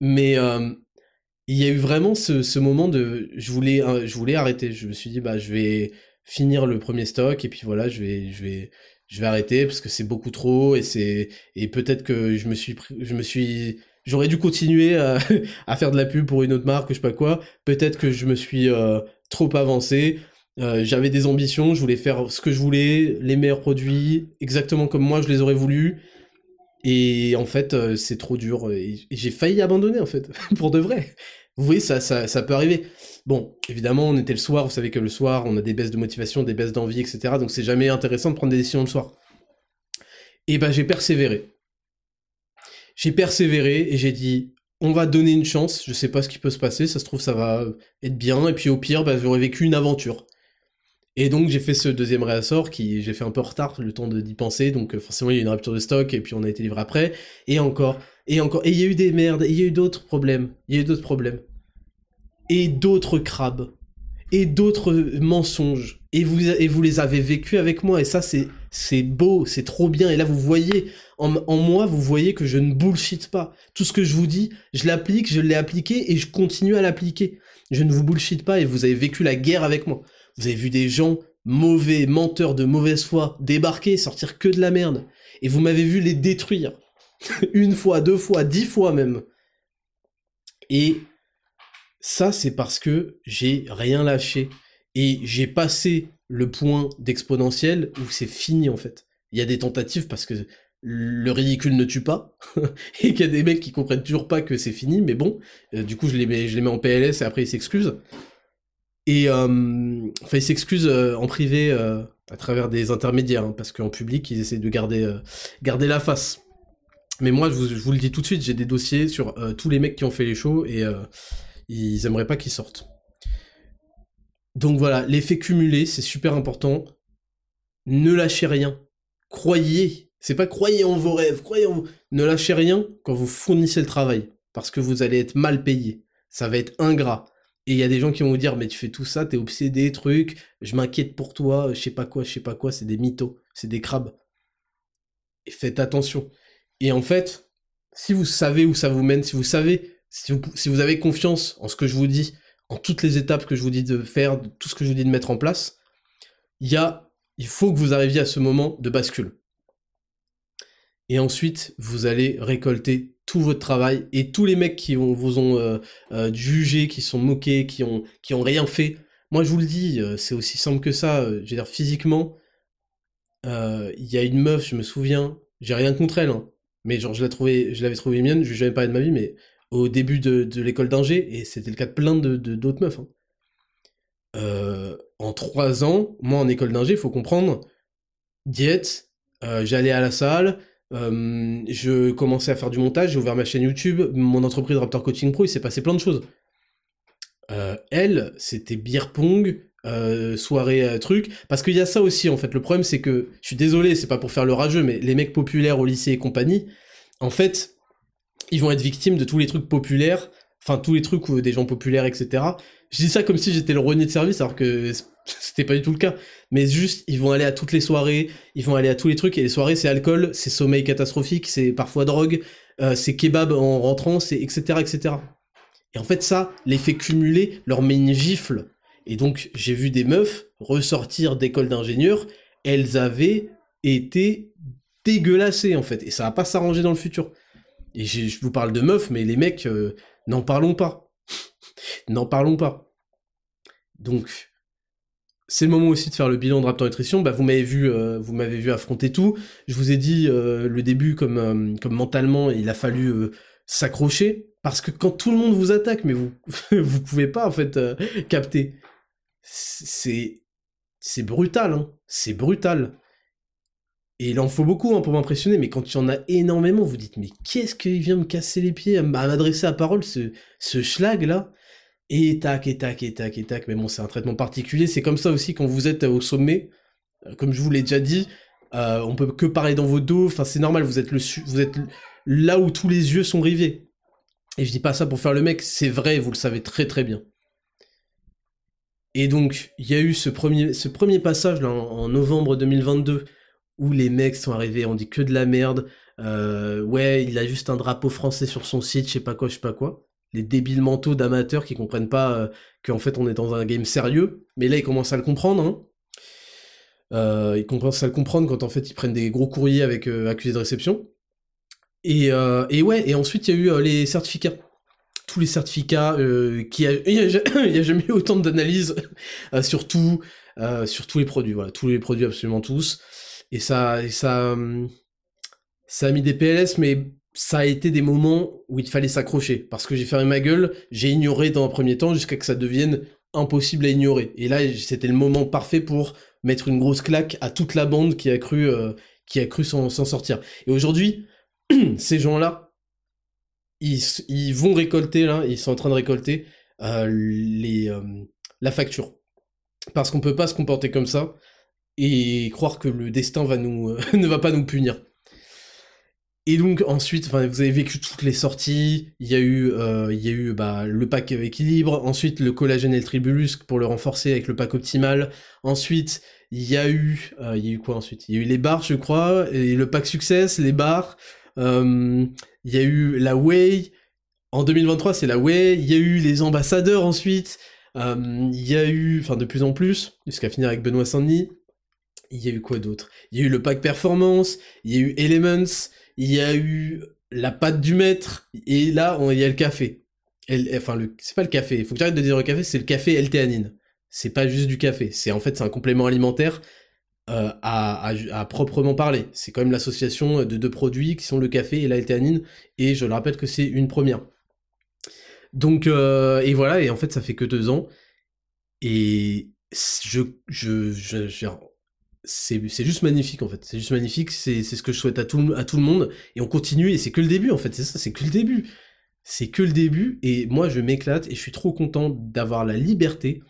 Mais euh, il y a eu vraiment ce, moment de, je voulais, je voulais arrêter. Je me suis dit, bah, je vais finir le premier stock et puis voilà, je vais, je vais, je vais arrêter parce que c'est beaucoup trop et c'est, et peut-être que je me suis, je me suis, j'aurais dû continuer à, faire de la pub pour une autre marque, je sais pas quoi. Peut-être que je me suis euh, trop avancé. Euh, j'avais des ambitions, je voulais faire ce que je voulais, les meilleurs produits, exactement comme moi je les aurais voulu. Et en fait, euh, c'est trop dur. Et j'ai failli abandonner, en fait, pour de vrai. Vous voyez, ça, ça, ça peut arriver. Bon, évidemment, on était le soir, vous savez que le soir, on a des baisses de motivation, des baisses d'envie, etc. Donc c'est jamais intéressant de prendre des décisions le soir. Et ben j'ai persévéré. J'ai persévéré et j'ai dit, on va donner une chance, je sais pas ce qui peut se passer, ça se trouve ça va être bien, et puis au pire, bah, j'aurais vécu une aventure. Et donc j'ai fait ce deuxième réassort qui j'ai fait un peu retard, le temps d'y penser, donc euh, forcément il y a eu une rupture de stock et puis on a été livré après, et encore, et encore, et il y a eu des merdes, et il y a eu d'autres problèmes, il y a eu d'autres problèmes, et d'autres crabes, et d'autres mensonges, et vous, et vous les avez vécus avec moi, et ça c'est c'est beau, c'est trop bien, et là vous voyez, en, en moi vous voyez que je ne bullshit pas, tout ce que je vous dis, je l'applique, je l'ai appliqué, et je continue à l'appliquer, je ne vous bullshit pas, et vous avez vécu la guerre avec moi. Vous avez vu des gens mauvais, menteurs de mauvaise foi, débarquer, sortir que de la merde. Et vous m'avez vu les détruire. Une fois, deux fois, dix fois même. Et ça, c'est parce que j'ai rien lâché. Et j'ai passé le point d'exponentiel où c'est fini en fait. Il y a des tentatives parce que le ridicule ne tue pas, et qu'il y a des mecs qui comprennent toujours pas que c'est fini, mais bon, euh, du coup je les, mets, je les mets en PLS et après ils s'excusent. Et euh, enfin, ils s'excusent euh, en privé euh, à travers des intermédiaires, hein, parce qu'en public, ils essaient de garder, la face. Mais moi, je vous, le dis tout de suite, j'ai des dossiers sur tous les mecs qui ont fait les shows et ils aimeraient pas qu'ils sortent. Donc voilà, l'effet cumulé, c'est super important. Ne lâchez rien. Croyez. C'est pas croyez en vos rêves, croyez Ne lâchez rien quand vous fournissez le travail. Parce que vous allez être mal payé. Ça va être ingrat. Et il y a des gens qui vont vous dire, mais tu fais tout ça, t'es obsédé, truc, je m'inquiète pour toi, je sais pas quoi, je sais pas quoi, c'est des mythos, c'est des crabes. Et faites attention. Et en fait, si vous savez où ça vous mène, si vous savez, si vous, avez confiance en ce que je vous dis, en toutes les étapes que je vous dis de faire, tout ce que je vous dis de mettre en place, y a, il faut que vous arriviez à ce moment de bascule. Et ensuite, vous allez récolter tout votre travail et tous les mecs qui vous ont euh, euh, jugé, qui sont moqués, qui ont, rien fait. Moi, je vous le dis, euh, c'est aussi simple que ça. je veux dire, physiquement, il y a une meuf, je me souviens, j'ai rien contre elle, hein, mais genre, je l'avais trouvé, je l'avais trouvé mienne, je lui ai jamais parlé de ma vie, mais au début de, de l'école d'ingé, et c'était le cas de plein de, d'autres meufs. Hein. en trois ans, moi en école d'ingé, il faut comprendre, diète, j'allais à la salle, euh, je commençais à faire du montage, j'ai ouvert ma chaîne YouTube, mon entreprise Raptor Coaching Pro, il s'est passé plein de choses. Euh, elle, c'était beer pong, euh, soirée truc, parce qu'il y a ça aussi en fait. Le problème c'est que, je suis désolé, c'est pas pour faire le rageux, mais les mecs populaires au lycée et compagnie, en fait, ils vont être victimes de tous les trucs populaires, enfin tous les trucs où des gens populaires, etc. Je dis ça comme si j'étais le renier de service, alors que c'était pas du tout le cas. Mais juste, ils vont aller à toutes les soirées, ils vont aller à tous les trucs, et les soirées, c'est alcool, c'est sommeil catastrophique, c'est parfois drogue, euh, c'est kebab en rentrant, c'est etc., etc. Et en fait, ça, l'effet cumulé leur met une gifle. Et donc, j'ai vu des meufs ressortir d'école d'ingénieur, elles avaient été dégueulassées, en fait. Et ça va pas s'arranger dans le futur. Et je vous parle de meufs, mais les mecs, euh, n'en parlons pas. N'en parlons pas. Donc, c'est le moment aussi de faire le bilan de Raptor Nutrition. Bah, vous m'avez vu, euh, vous m'avez vu affronter tout. Je vous ai dit euh, le début comme euh, comme mentalement, il a fallu s'accrocher parce que quand tout le monde vous attaque, mais vous vous pouvez pas en fait capter. C'est c'est brutal, hein. C'est brutal. Et il en faut beaucoup hein, pour m'impressionner, mais quand il y en a énormément, vous dites, mais qu'est-ce qu'il vient me casser les pieds, à m'adresser à parole, ce, ce schlag là Et tac, et tac, et tac, et tac. Mais bon, c'est un traitement particulier. C'est comme ça aussi quand vous êtes au sommet. Euh, comme je vous l'ai déjà dit, euh, on peut que parler dans vos dos. Enfin, c'est normal, vous êtes, le vous êtes là où tous les yeux sont rivés. Et je dis pas ça pour faire le mec, c'est vrai, vous le savez très très bien. Et donc, il y a eu ce premier, ce premier passage là, en novembre 2022 où les mecs sont arrivés, on dit que de la merde. Euh, ouais, il a juste un drapeau français sur son site, je sais pas quoi, je sais pas quoi. Les débiles mentaux d'amateurs qui comprennent pas euh, qu'en fait on est dans un game sérieux. Mais là, ils commencent à le comprendre. Hein. Euh, ils commencent à le comprendre quand en fait ils prennent des gros courriers avec accusé de réception. Et, et, ouais, et ensuite il y a eu les certificats. Tous les certificats, qui a, il n'y a, jamais eu autant d'analyses sur tout, sur tous les produits, voilà, tous les produits absolument tous. Et ça, et ça, hum, ça a mis des PLS, mais ça a été des moments où il fallait s'accrocher. Parce que j'ai fermé ma gueule, j'ai ignoré dans un premier temps jusqu'à que ça devienne impossible à ignorer. Et là, c'était le moment parfait pour mettre une grosse claque à toute la bande qui a cru, euh, qui a cru s'en sortir. Et aujourd'hui, ces gens-là, ils, vont récolter, là, ils sont en train de récolter euh, euh, la facture. Parce qu'on peut pas se comporter comme ça et croire que le destin va nous, ne va pas nous punir. Et donc ensuite, vous avez vécu toutes les sorties. Il y a eu, euh, il y a eu bah, le pack équilibre. Ensuite, le collagène et le tribulus pour le renforcer avec le pack optimal. Ensuite, il y a eu, euh, il y a eu quoi ensuite Il y a eu les barres, je crois, et le pack success, les barres. il y a eu la way. En 2023, c'est la way. Il y a eu les ambassadeurs ensuite. il y a eu, enfin de plus en plus, jusqu'à finir avec Benoît Saint-Denis il y a eu quoi d'autre Il y a eu le pack performance, il y a eu Elements, il y a eu la pâte du maître, et là, il y a le café. enfin, c'est pas le café, il faut que j'arrête de dire le café, c'est le café L-théanine. C'est pas juste du café, c'est en fait c'est un complément alimentaire euh, à, à, proprement parler. C'est quand même l'association de deux produits qui sont le café et la L-théanine, et je le rappelle que c'est une première. Donc, euh, et voilà, et en fait ça fait que deux ans, et je, je, je, je c'est juste magnifique en fait. C'est juste magnifique, c'est ce que je souhaite à tout, à tout le monde. Et on continue, et c'est que le début en fait, c'est ça, c'est que le début. C'est que le début, et moi je m'éclate, et je suis trop content d'avoir la liberté.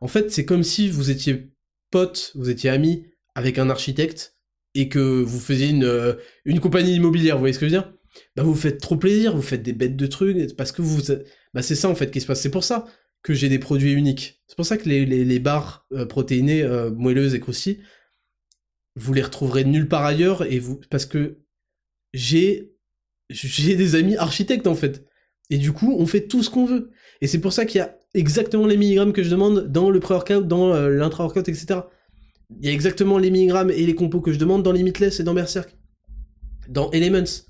En fait, c'est comme si vous étiez pote, vous étiez ami avec un architecte, et que vous faisiez une, euh, une compagnie immobilière, vous voyez ce que je veux dire? Bah vous faites trop plaisir, vous faites des bêtes de trucs, parce que vous... Bah c'est ça en fait qui se passe, c'est pour ça que j'ai des produits uniques. C'est pour ça que les, les, barres euh, protéinées, euh, moelleuses et croustilles, vous les retrouverez nulle part ailleurs et vous parce que j'ai j'ai des amis architectes en fait. Et du coup, on fait tout ce qu'on veut. Et c'est pour ça qu'il y a exactement les milligrammes que je demande dans le pré-workout, dans euh, l'intra-workout, etc. Il y a exactement les milligrammes et les compos que je demande dans Limitless et dans Berserk. Dans Elements.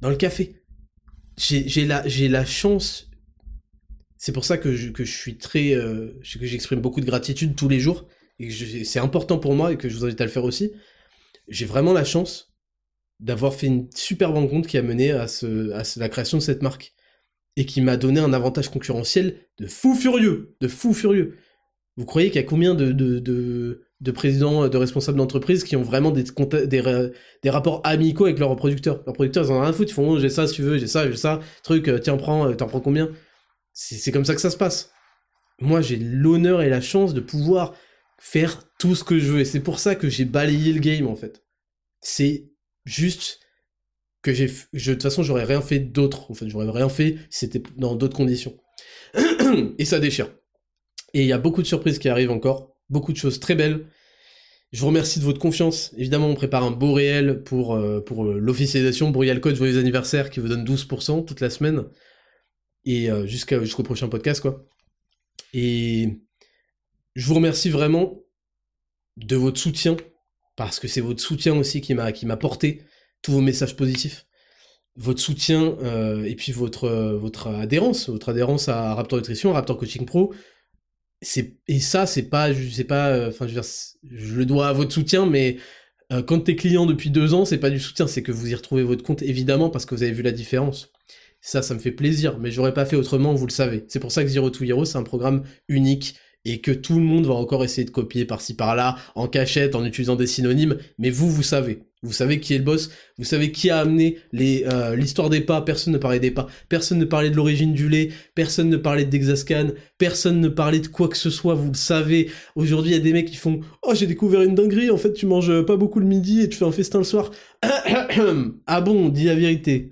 Dans le café. J'ai la, la chance. C'est pour ça que que je suis très. Euh, que j'exprime beaucoup de gratitude tous les jours et c'est important pour moi et que je vous invite à le faire aussi, j'ai vraiment la chance d'avoir fait une superbe rencontre qui a mené à, ce, à la création de cette marque et qui m'a donné un avantage concurrentiel de fou furieux, de fou furieux. Vous croyez qu'il y a combien de, de, de, présidents, de responsables d'entreprise qui ont vraiment des, des, des, rapports amicaux avec leurs producteurs? Leurs producteurs, ils en ont rien à foutre, ils font oh, j'ai ça si tu veux, j'ai ça, j'ai ça, truc, euh, tiens, prends, euh, t'en prends combien? C'est comme ça que ça se passe. Moi, j'ai l'honneur et la chance de pouvoir faire tout ce que je veux. Et c'est pour ça que j'ai balayé le game, en fait. C'est juste que j'ai... de toute façon, j'aurais rien fait d'autre. En fait, j'aurais rien fait si c'était dans d'autres conditions. et ça déchire. Et il y a beaucoup de surprises qui arrivent encore. Beaucoup de choses très belles. Je vous remercie de votre confiance. Évidemment, on prépare un beau réel pour, euh, pour euh, l'officialisation. Bruyal Code Joyeux anniversaire qui vous donne 12% toute la semaine. Et euh, jusqu'au prochain podcast, quoi. Et je vous remercie vraiment de votre soutien, parce que c'est votre soutien aussi qui m'a qui m'a porté tous vos messages positifs, votre soutien euh, et puis votre votre adhérence, votre adhérence à Raptor Nutrition, à Raptor Coaching Pro. C'est et ça c'est pas je sais pas euh, enfin je, le dois à votre soutien, mais euh, quand t'es client depuis deux ans, c'est pas du soutien, c'est que vous y retrouvez votre compte évidemment parce que vous avez vu la différence. Ça, ça me fait plaisir, mais j'aurais pas fait autrement, vous le savez. C'est pour ça que Zero to Hero, c'est un programme unique et que tout le monde va encore essayer de copier par-ci par-là, en cachette, en utilisant des synonymes, mais vous, vous savez. Vous savez qui est le boss, vous savez qui a amené euh, l'histoire des pas, personne ne parlait des pas, personne ne parlait de l'origine du lait, personne ne parlait de Dexascan, personne ne parlait de quoi que ce soit, vous le savez. Aujourd'hui, il y a des mecs qui font « Oh, j'ai découvert une dinguerie, en fait, tu manges pas beaucoup le midi et tu fais un festin le soir. » Ah bon, dis la vérité.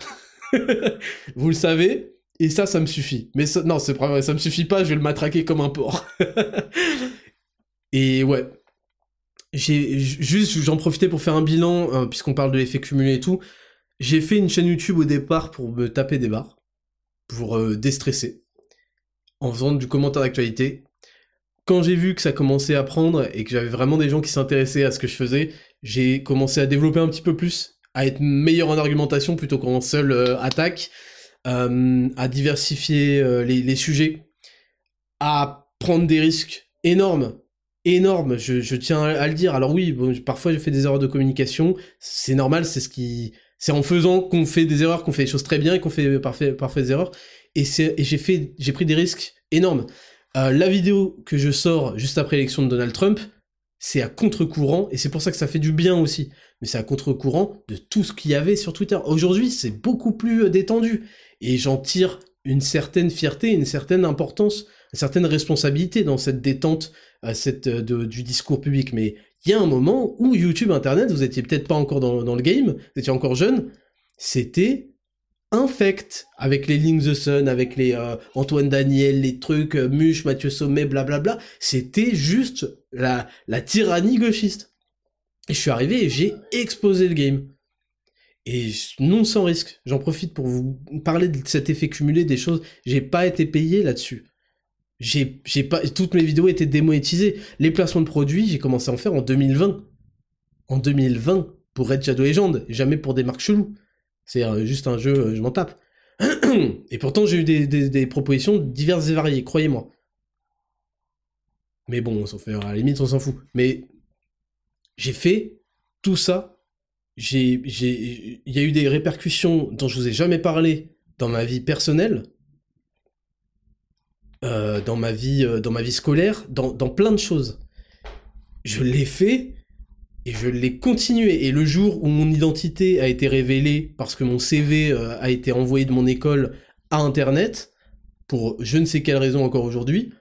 vous le savez, et ça, ça me suffit. Mais non, c'est pas ça me suffit pas, je vais le matraquer comme un porc. et ouais, j'ai juste j'en profitais pour faire un bilan euh, puisqu'on parle de l'effet cumulé et tout. J'ai fait une chaîne YouTube au départ pour me taper des barres, pour euh, déstresser, en faisant du commentaire d'actualité. Quand j'ai vu que ça commençait à prendre et que j'avais vraiment des gens qui s'intéressaient à ce que je faisais, j'ai commencé à développer un petit peu plus, à être meilleur en argumentation plutôt qu'en seule euh, attaque, à diversifier les, les sujets, à prendre des risques énormes énorme, je, tiens à, le dire. Alors oui, parfois je fais des erreurs de communication, c'est normal, c'est en faisant qu'on fait des erreurs, qu'on fait des choses très bien et qu'on fait parfait, parfois des erreurs. Et, j'ai pris des risques énormes. Euh, la vidéo que je sors juste après l'élection de Donald Trump, c'est à contre-courant, et c'est pour ça que ça fait du bien aussi. Mais c'est à contre-courant de tout ce qu'il y avait sur Twitter. Aujourd'hui, c'est beaucoup plus euh, détendu. Et j'en tire une certaine fierté, une certaine importance, une certaine responsabilité dans cette détente cette, euh, du discours public, mais il y a un moment où YouTube, Internet, vous étiez peut-être pas encore dans, le game, vous étiez encore jeune, c'était infect avec les Link the Sun, avec les euh, Antoine Daniel, les trucs, euh, Muche, Mathieu Sommet, blablabla. C'était juste la, la tyrannie gauchiste. Et je suis arrivé et j'ai exposé le game. Et non sans risque. J'en profite pour vous parler de cet effet cumulé des choses. J'ai pas été payé là-dessus j'ai, pas, toutes mes vidéos étaient démonétisées. Les placements de produits, j'ai commencé à en faire en 2020. En 2020, pour Red Shadow Legend, jamais pour des marques cheloues. C'est euh, juste un jeu, euh, je m'en tape. Et pourtant, j'ai eu des, propositions diverses et variées, croyez-moi. Mais bon, à la limite, on s'en fout. Mais j'ai fait tout ça. Il y a eu des répercussions dont je vous ai jamais parlé dans ma vie personnelle euh, dans ma vie, euh, dans ma vie scolaire, dans, dans plein de choses. Je l'ai fait et je l'ai continué. Et le jour où mon identité a été révélée parce que mon CV euh, a été envoyé de mon école à Internet, pour je ne sais quelle raison encore aujourd'hui,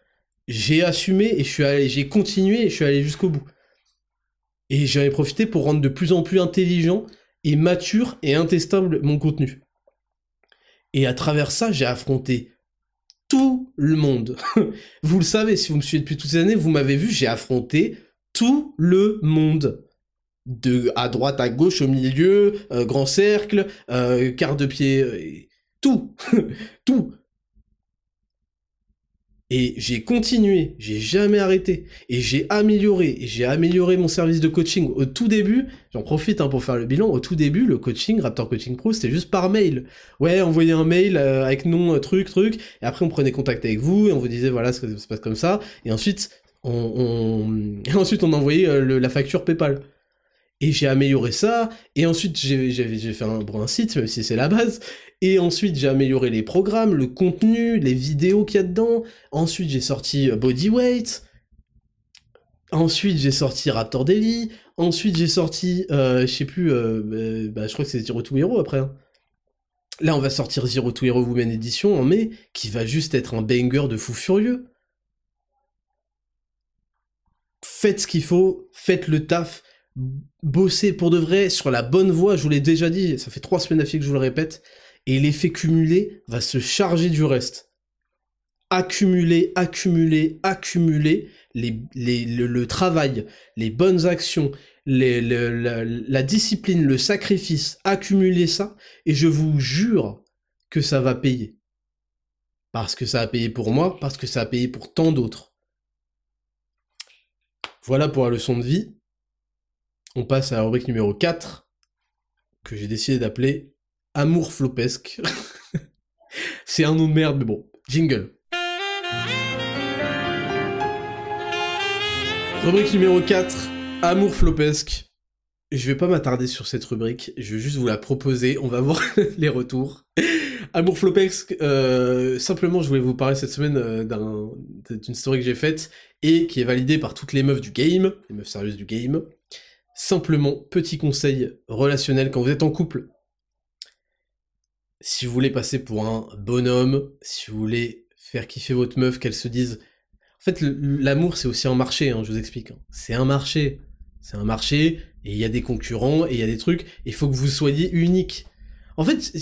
j'ai assumé et j'ai continué et je suis allé jusqu'au bout. Et j'en ai profité pour rendre de plus en plus intelligent et mature et intestable mon contenu. Et à travers ça, j'ai affronté tout le monde. vous le savez, si vous me suivez depuis toutes ces années, vous m'avez vu, j'ai affronté tout le monde. De à droite, à gauche, au milieu, euh, grand cercle, euh, quart de pied, euh, tout, tout. Et j'ai continué, j'ai jamais arrêté, et j'ai amélioré, j'ai amélioré mon service de coaching. Au tout début, j'en profite hein, pour faire le bilan, au tout début, le coaching, Raptor Coaching Pro, c'était juste par mail. Ouais, envoyer un mail euh, avec nom, euh, truc, truc, et après on prenait contact avec vous, et on vous disait voilà, ça se passe comme ça, et ensuite, on, Et ensuite on envoyait euh, la facture PayPal. Et j'ai amélioré ça, et ensuite j'ai fait un, un site, même si c'est la base, et ensuite, j'ai amélioré les programmes, le contenu, les vidéos qu'il y a dedans. Ensuite, j'ai sorti euh, Bodyweight. Ensuite, j'ai sorti Raptor Daily. Ensuite, j'ai sorti, euh, je sais plus, euh, bah, je crois que c'est Zero to Hero après. Hein. Là, on va sortir Zero to Hero Women Edition en mai, qui va juste être un banger de fou furieux. Faites ce qu'il faut, faites le taf, bossez pour de vrai sur la bonne voie, je vous l'ai déjà dit, ça fait trois semaines d'affilée que je vous le répète et l'effet cumulé va se charger du reste. Accumuler, accumuler, accumuler les, le, travail, les bonnes actions, la, discipline, le sacrifice, accumuler ça, et je vous jure que ça va payer. Parce que ça a payé pour moi, parce que ça a payé pour tant d'autres. Voilà pour la leçon de vie. On passe à la rubrique numéro 4, que j'ai décidé d'appeler Amour flopesque. c'est un nom de merde, mais bon. Jingle. Rubrique numéro 4, Amour flopesque. Je vais pas m'attarder sur cette rubrique, je vais juste vous la proposer, on va voir les retours. Amour flopesque, euh, simplement je voulais vous parler cette semaine euh, d'une story que j'ai faite et qui est validée par toutes les meufs du game, les meufs sérieuses du game. Simplement, petit conseil relationnel quand vous êtes en couple. Si vous voulez passer pour un bonhomme, si vous voulez faire kiffer votre meuf, qu'elle se dise... En fait, l'amour, c'est aussi un marché, hein, je vous explique. Hein. C'est un marché. C'est un marché, et il y a des concurrents, et il y a des trucs. Il faut que vous soyez unique. En fait,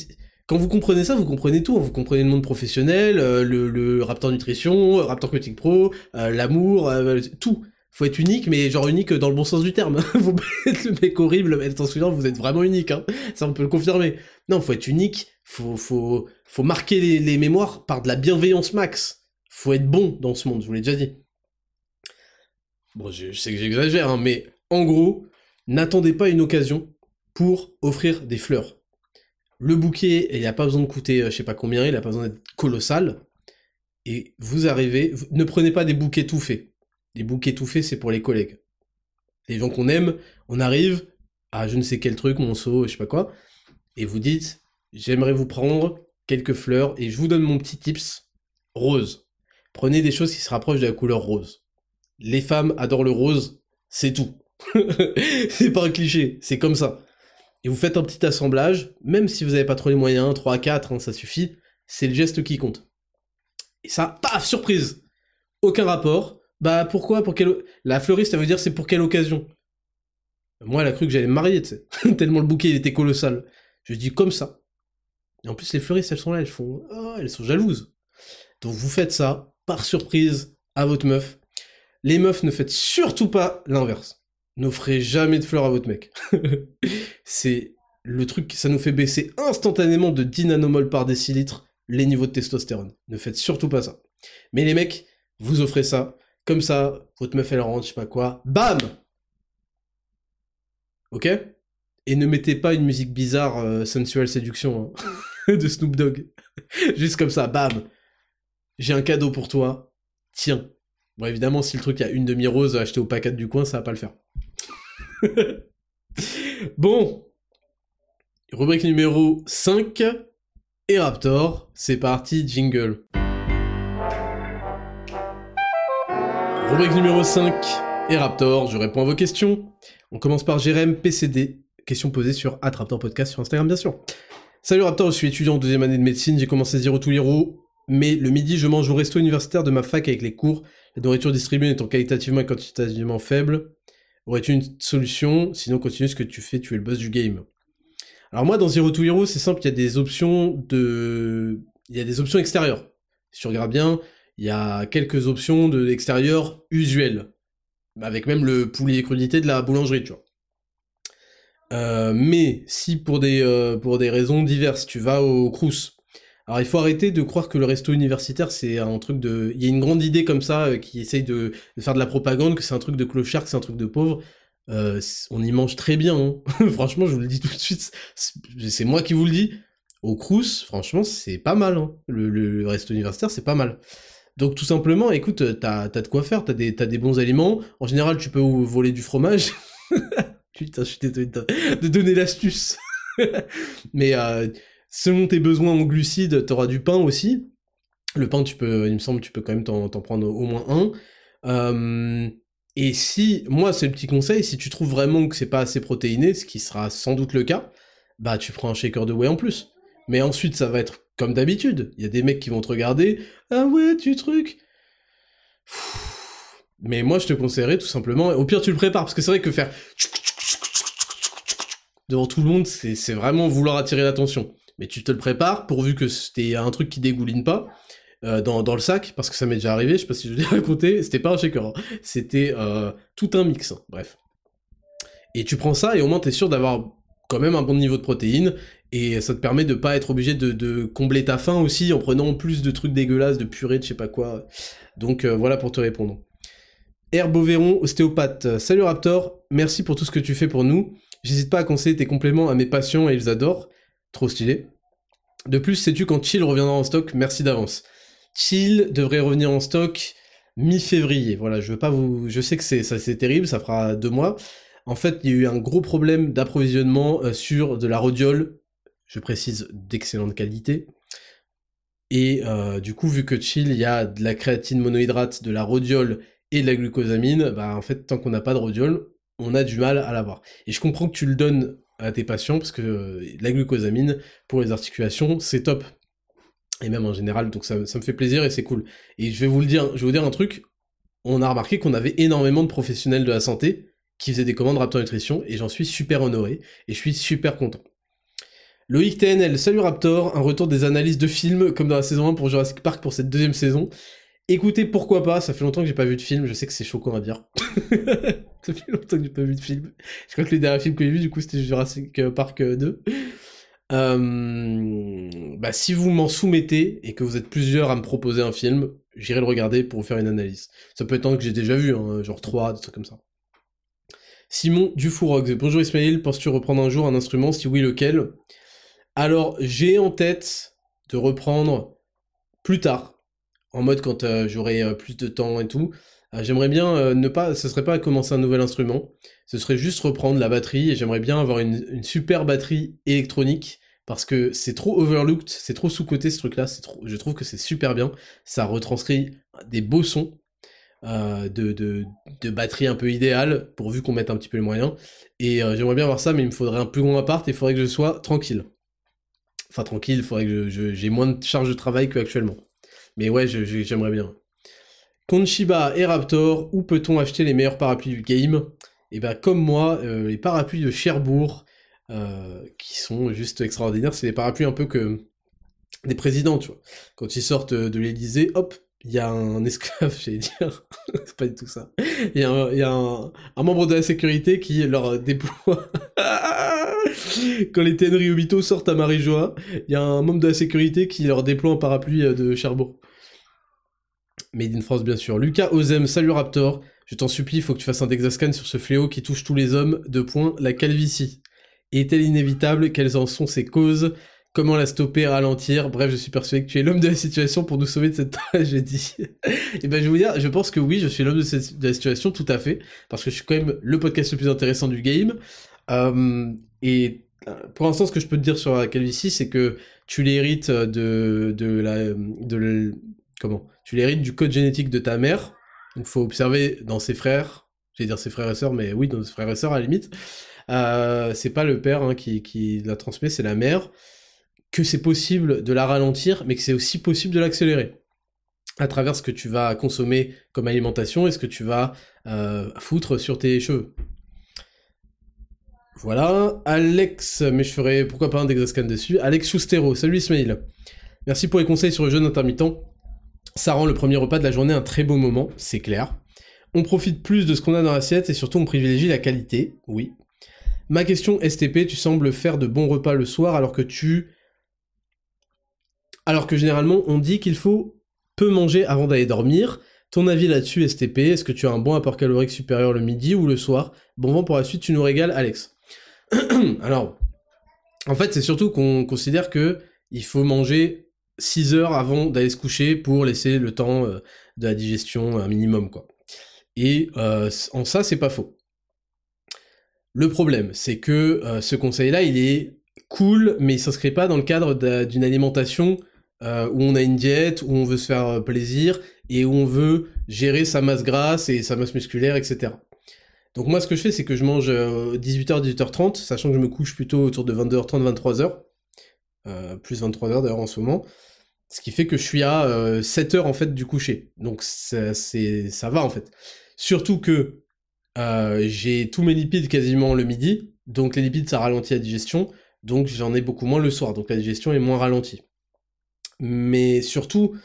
quand vous comprenez ça, vous comprenez tout. Hein. Vous comprenez le monde professionnel, euh, le, Raptor Nutrition, Raptor Coaching Pro, euh, l'amour, euh, tout faut être unique, mais genre unique dans le bon sens du terme. vous être le mec horrible, mais attention, vous êtes vraiment unique, hein. ça on peut le confirmer. Non, faut être unique, faut, faut, faut marquer les, mémoires par de la bienveillance max. Faut être bon dans ce monde, je vous l'ai déjà dit. Bon, je, sais que j'exagère, hein, mais en gros, n'attendez pas une occasion pour offrir des fleurs. Le bouquet, il n'a pas besoin de coûter euh, je sais pas combien, il n'a pas besoin d'être colossal. Et vous arrivez, ne prenez pas des bouquets tout faits les bouquets étouffés, c'est pour les collègues. Les gens qu'on aime, on arrive à je ne sais quel truc, monceau, je sais pas quoi, et vous dites, j'aimerais vous prendre quelques fleurs, et je vous donne mon petit tips, rose. Prenez des choses qui se rapprochent de la couleur rose. Les femmes adorent le rose, c'est tout. c'est pas un cliché, c'est comme ça. Et vous faites un petit assemblage, même si vous n'avez pas trop les moyens, 3 à 4, hein, ça suffit, c'est le geste qui compte. Et ça, paf, surprise Aucun rapport, bah pourquoi? Pour quelle... La fleuriste, ça veut dire c'est pour quelle occasion? Moi, elle a cru que j'allais me marier, tu sais. Tellement le bouquet il était colossal. Je dis comme ça. Et en plus, les fleuristes, elles sont là, elles font... Oh, elles sont jalouses. Donc vous faites ça, par surprise, à votre meuf. Les meufs, ne faites surtout pas l'inverse. N'offrez jamais de fleurs à votre mec. c'est le truc, ça nous fait baisser instantanément de 10 nanomol par décilitre les niveaux de testostérone. Ne faites surtout pas ça. Mais les mecs, vous offrez ça, comme ça, votre meuf elle rentre, je sais pas quoi, bam Ok? Et ne mettez pas une musique bizarre, euh, sensual séduction, hein, de Snoop Dogg. Juste comme ça, bam J'ai un cadeau pour toi, tiens. Bon, évidemment, si le truc a une demi-rose achetée au paquet du coin, ça va pas le faire. bon. Rubrique numéro 5. Et Raptor, c'est parti, jingle. Rubrique numéro 5 et Raptor, je réponds à vos questions. On commence par Jérém PCD, question posée sur Raptor Podcast sur Instagram bien sûr. Salut Raptor, je suis étudiant en deuxième année de médecine, j'ai commencé Zero to Hero, mais le midi je mange au resto universitaire de ma fac avec les cours, la nourriture distribuée étant qualitativement et quantitativement faible. Aurais-tu une solution? Sinon continue ce que tu fais, tu es le boss du game. Alors moi dans Zero to Hero c'est simple, il y a des options de... Il y a des options extérieures. Si tu regardes bien, il y a quelques options de l'extérieur usuelles, avec même le poulet crudité de la boulangerie, tu vois. Euh, mais si pour des, euh, pour des raisons diverses, tu vas au Crous, alors il faut arrêter de croire que le resto universitaire c'est un truc de... Il y a une grande idée comme ça euh, qui essaye de, faire de la propagande, que c'est un truc de clochard, que c'est un truc de pauvre. on y mange très bien, hein. franchement je vous le dis tout de suite, c'est moi qui vous le dis. Au Crous, franchement c'est pas mal, hein. le, le resto universitaire c'est pas mal. Donc tout simplement, écoute, t'as as de quoi faire, t'as des, des bons aliments. En général, tu peux voler du fromage. Putain, je suis désolé de, donner l'astuce. Mais euh, selon tes besoins en glucides, t'auras du pain aussi. Le pain, tu peux, il me semble, tu peux quand même t'en prendre au moins un. Euh, et si, moi, c'est le petit conseil, si tu trouves vraiment que c'est pas assez protéiné, ce qui sera sans doute le cas, bah tu prends un shaker de whey en plus. Mais ensuite, ça va être comme d'habitude. Il y a des mecs qui vont te regarder. Ah ouais, tu truc. Mais moi, je te conseillerais tout simplement. Au pire, tu le prépares. Parce que c'est vrai que faire. Devant tout le monde, c'est vraiment vouloir attirer l'attention. Mais tu te le prépares pourvu que c'était un truc qui dégouline pas. Euh, dans, le sac, parce que ça m'est déjà arrivé, je sais pas si je l'ai raconté, c'était pas un shaker, hein. c'était euh, tout un mix, hein. bref. Et tu prends ça et au moins t'es sûr d'avoir quand même un bon niveau de protéines, et ça te permet de pas être obligé de, combler ta faim aussi en prenant plus de trucs dégueulasses, de purée, de je sais pas quoi. Donc euh, voilà pour te répondre. Herboveron, ostéopathe. Salut Raptor, merci pour tout ce que tu fais pour nous. J'hésite pas à conseiller tes compléments à mes patients et ils adorent. Trop stylé. De plus, sais-tu quand Chill reviendra en stock? Merci d'avance. Chill devrait revenir en stock mi-février. Voilà, je veux pas vous, je sais que c'est ça c'est terrible, ça fera deux mois. En fait, il y a eu un gros problème d'approvisionnement euh, sur de la rhodiole je précise d'excellente qualité. Et euh, du coup, vu que chill, il y a de la créatine monohydrate, de la rhodiole et de la glucosamine, bah en fait, tant qu'on n'a pas de rhodiole, on a du mal à l'avoir. Et je comprends que tu le donnes à tes patients, parce que euh, la glucosamine, pour les articulations, c'est top. Et même en général, donc ça, me fait plaisir et c'est cool. Et je vais vous le dire, je vais vous dire un truc, on a remarqué qu'on avait énormément de professionnels de la santé qui faisaient des commandes Raptor Nutrition, et j'en suis super honoré, et je suis super content. Loïc TNL, salut Raptor, un retour des analyses de films comme dans la saison 1 pour Jurassic Park pour cette deuxième saison. Écoutez, pourquoi pas, ça fait longtemps que j'ai pas vu de film, je sais que c'est choquant à dire. ça fait longtemps que j'ai pas vu de film. Je crois que les derniers films que j'ai vus, du coup, c'était Jurassic Park 2. Euh, bah, si vous m'en soumettez et que vous êtes plusieurs à me proposer un film, j'irai le regarder pour vous faire une analyse. Ça peut être un que j'ai déjà vu, hein, genre 3, des trucs comme ça. Simon Dufourog, bonjour Ismail, penses-tu reprendre un jour un instrument? Si oui, lequel? Alors, j'ai en tête de reprendre plus tard, en mode quand euh, j'aurai euh, plus de temps et tout. Euh, j'aimerais bien ne pas, ce serait pas commencer un nouvel instrument, ce serait juste reprendre la batterie et j'aimerais bien avoir une, super batterie électronique parce que c'est trop overlooked, c'est trop sous-côté ce truc-là, je trouve que c'est super bien, ça retranscrit des beaux sons de, batterie un peu idéale, pourvu qu'on mette un petit peu les moyens, et j'aimerais bien avoir ça, mais il me faudrait un plus grand appart et il faudrait que je sois tranquille. Enfin tranquille, il faudrait que j'ai moins de charge de travail qu'actuellement. Mais ouais, j'aimerais bien. Konshiba et Raptor, où peut-on acheter les meilleurs parapluies du game? Et eh ben comme moi, euh, les parapluies de Cherbourg, euh, qui sont juste extraordinaires, c'est des parapluies un peu que des présidents, tu vois. Quand ils sortent de l'Elysée, hop, il y a un esclave, j'allais dire, c'est pas du tout ça. Il y a, un, membre de la sécurité qui leur déploie. Quand les téneries Obito sortent à Marie-Joie, il y a un membre de la sécurité qui leur déploie un parapluie de Cherbourg. Made in France, bien sûr. Lucas Ozem, salut Raptor. Je t'en supplie, il faut que tu fasses un Dexascan sur ce fléau qui touche tous les hommes. De point, la calvitie. Est-elle inévitable? Quelles en sont ses causes? Comment la stopper, ralentir Bref, je suis persuadé que tu es l'homme de la situation pour nous sauver de cette tragédie. Et ben, je vais vous dire, je pense que oui, je suis l'homme de, la situation, tout à fait, parce que je suis quand même le podcast le plus intéressant du game. Euh, et euh, pour l'instant, ce que je peux te dire sur la calvitie, c'est que tu l'hérites de, de la, de, comment? Tu l'hérites du code génétique de ta mère. Donc, faut observer dans ses frères. J'allais dire ses frères et sœurs, mais oui, dans ses frères et sœurs à la limite. Euh, c'est pas le père hein, qui, qui la transmet, c'est la mère. Que c'est possible de la ralentir, mais que c'est aussi possible de l'accélérer à travers ce que tu vas consommer comme alimentation et ce que tu vas euh, foutre sur tes cheveux. Voilà, Alex, mais je ferai pourquoi pas un Dexascan dessus. Alex Schustero, salut Ismail. Merci pour les conseils sur le jeûne intermittent. Ça rend le premier repas de la journée un très beau moment, c'est clair. On profite plus de ce qu'on a dans l'assiette et surtout on privilégie la qualité, oui. Ma question STP, tu sembles faire de bons repas le soir alors que tu... Alors que généralement on dit qu'il faut peu manger avant d'aller dormir. Ton avis là-dessus STP, est-ce que tu as un bon apport calorique supérieur le midi ou le soir? Bon vent pour la suite, tu nous régales Alex. alors, en fait c'est surtout qu'on considère que il faut manger 6 heures avant d'aller se coucher pour laisser le temps euh, de la digestion un minimum quoi. Et euh, en ça c'est pas faux. Le problème c'est que euh, ce conseil là il est cool mais il s'inscrit pas dans le cadre d'une alimentation où on a une diète, où on veut se faire plaisir et où on veut gérer sa masse grasse et sa masse musculaire etc. Donc moi ce que je fais c'est que je mange 18h 18h30 sachant que je me couche plutôt autour de 22h30 23h euh, plus 23 heures d'ailleurs en ce moment. Ce qui fait que je suis à 7 euh, heures en fait du coucher. Donc ça, va en fait. Surtout que euh, j'ai tous mes lipides quasiment le midi, donc les lipides ça ralentit la digestion, donc j'en ai beaucoup moins le soir, donc la digestion est moins ralentie. Mais surtout,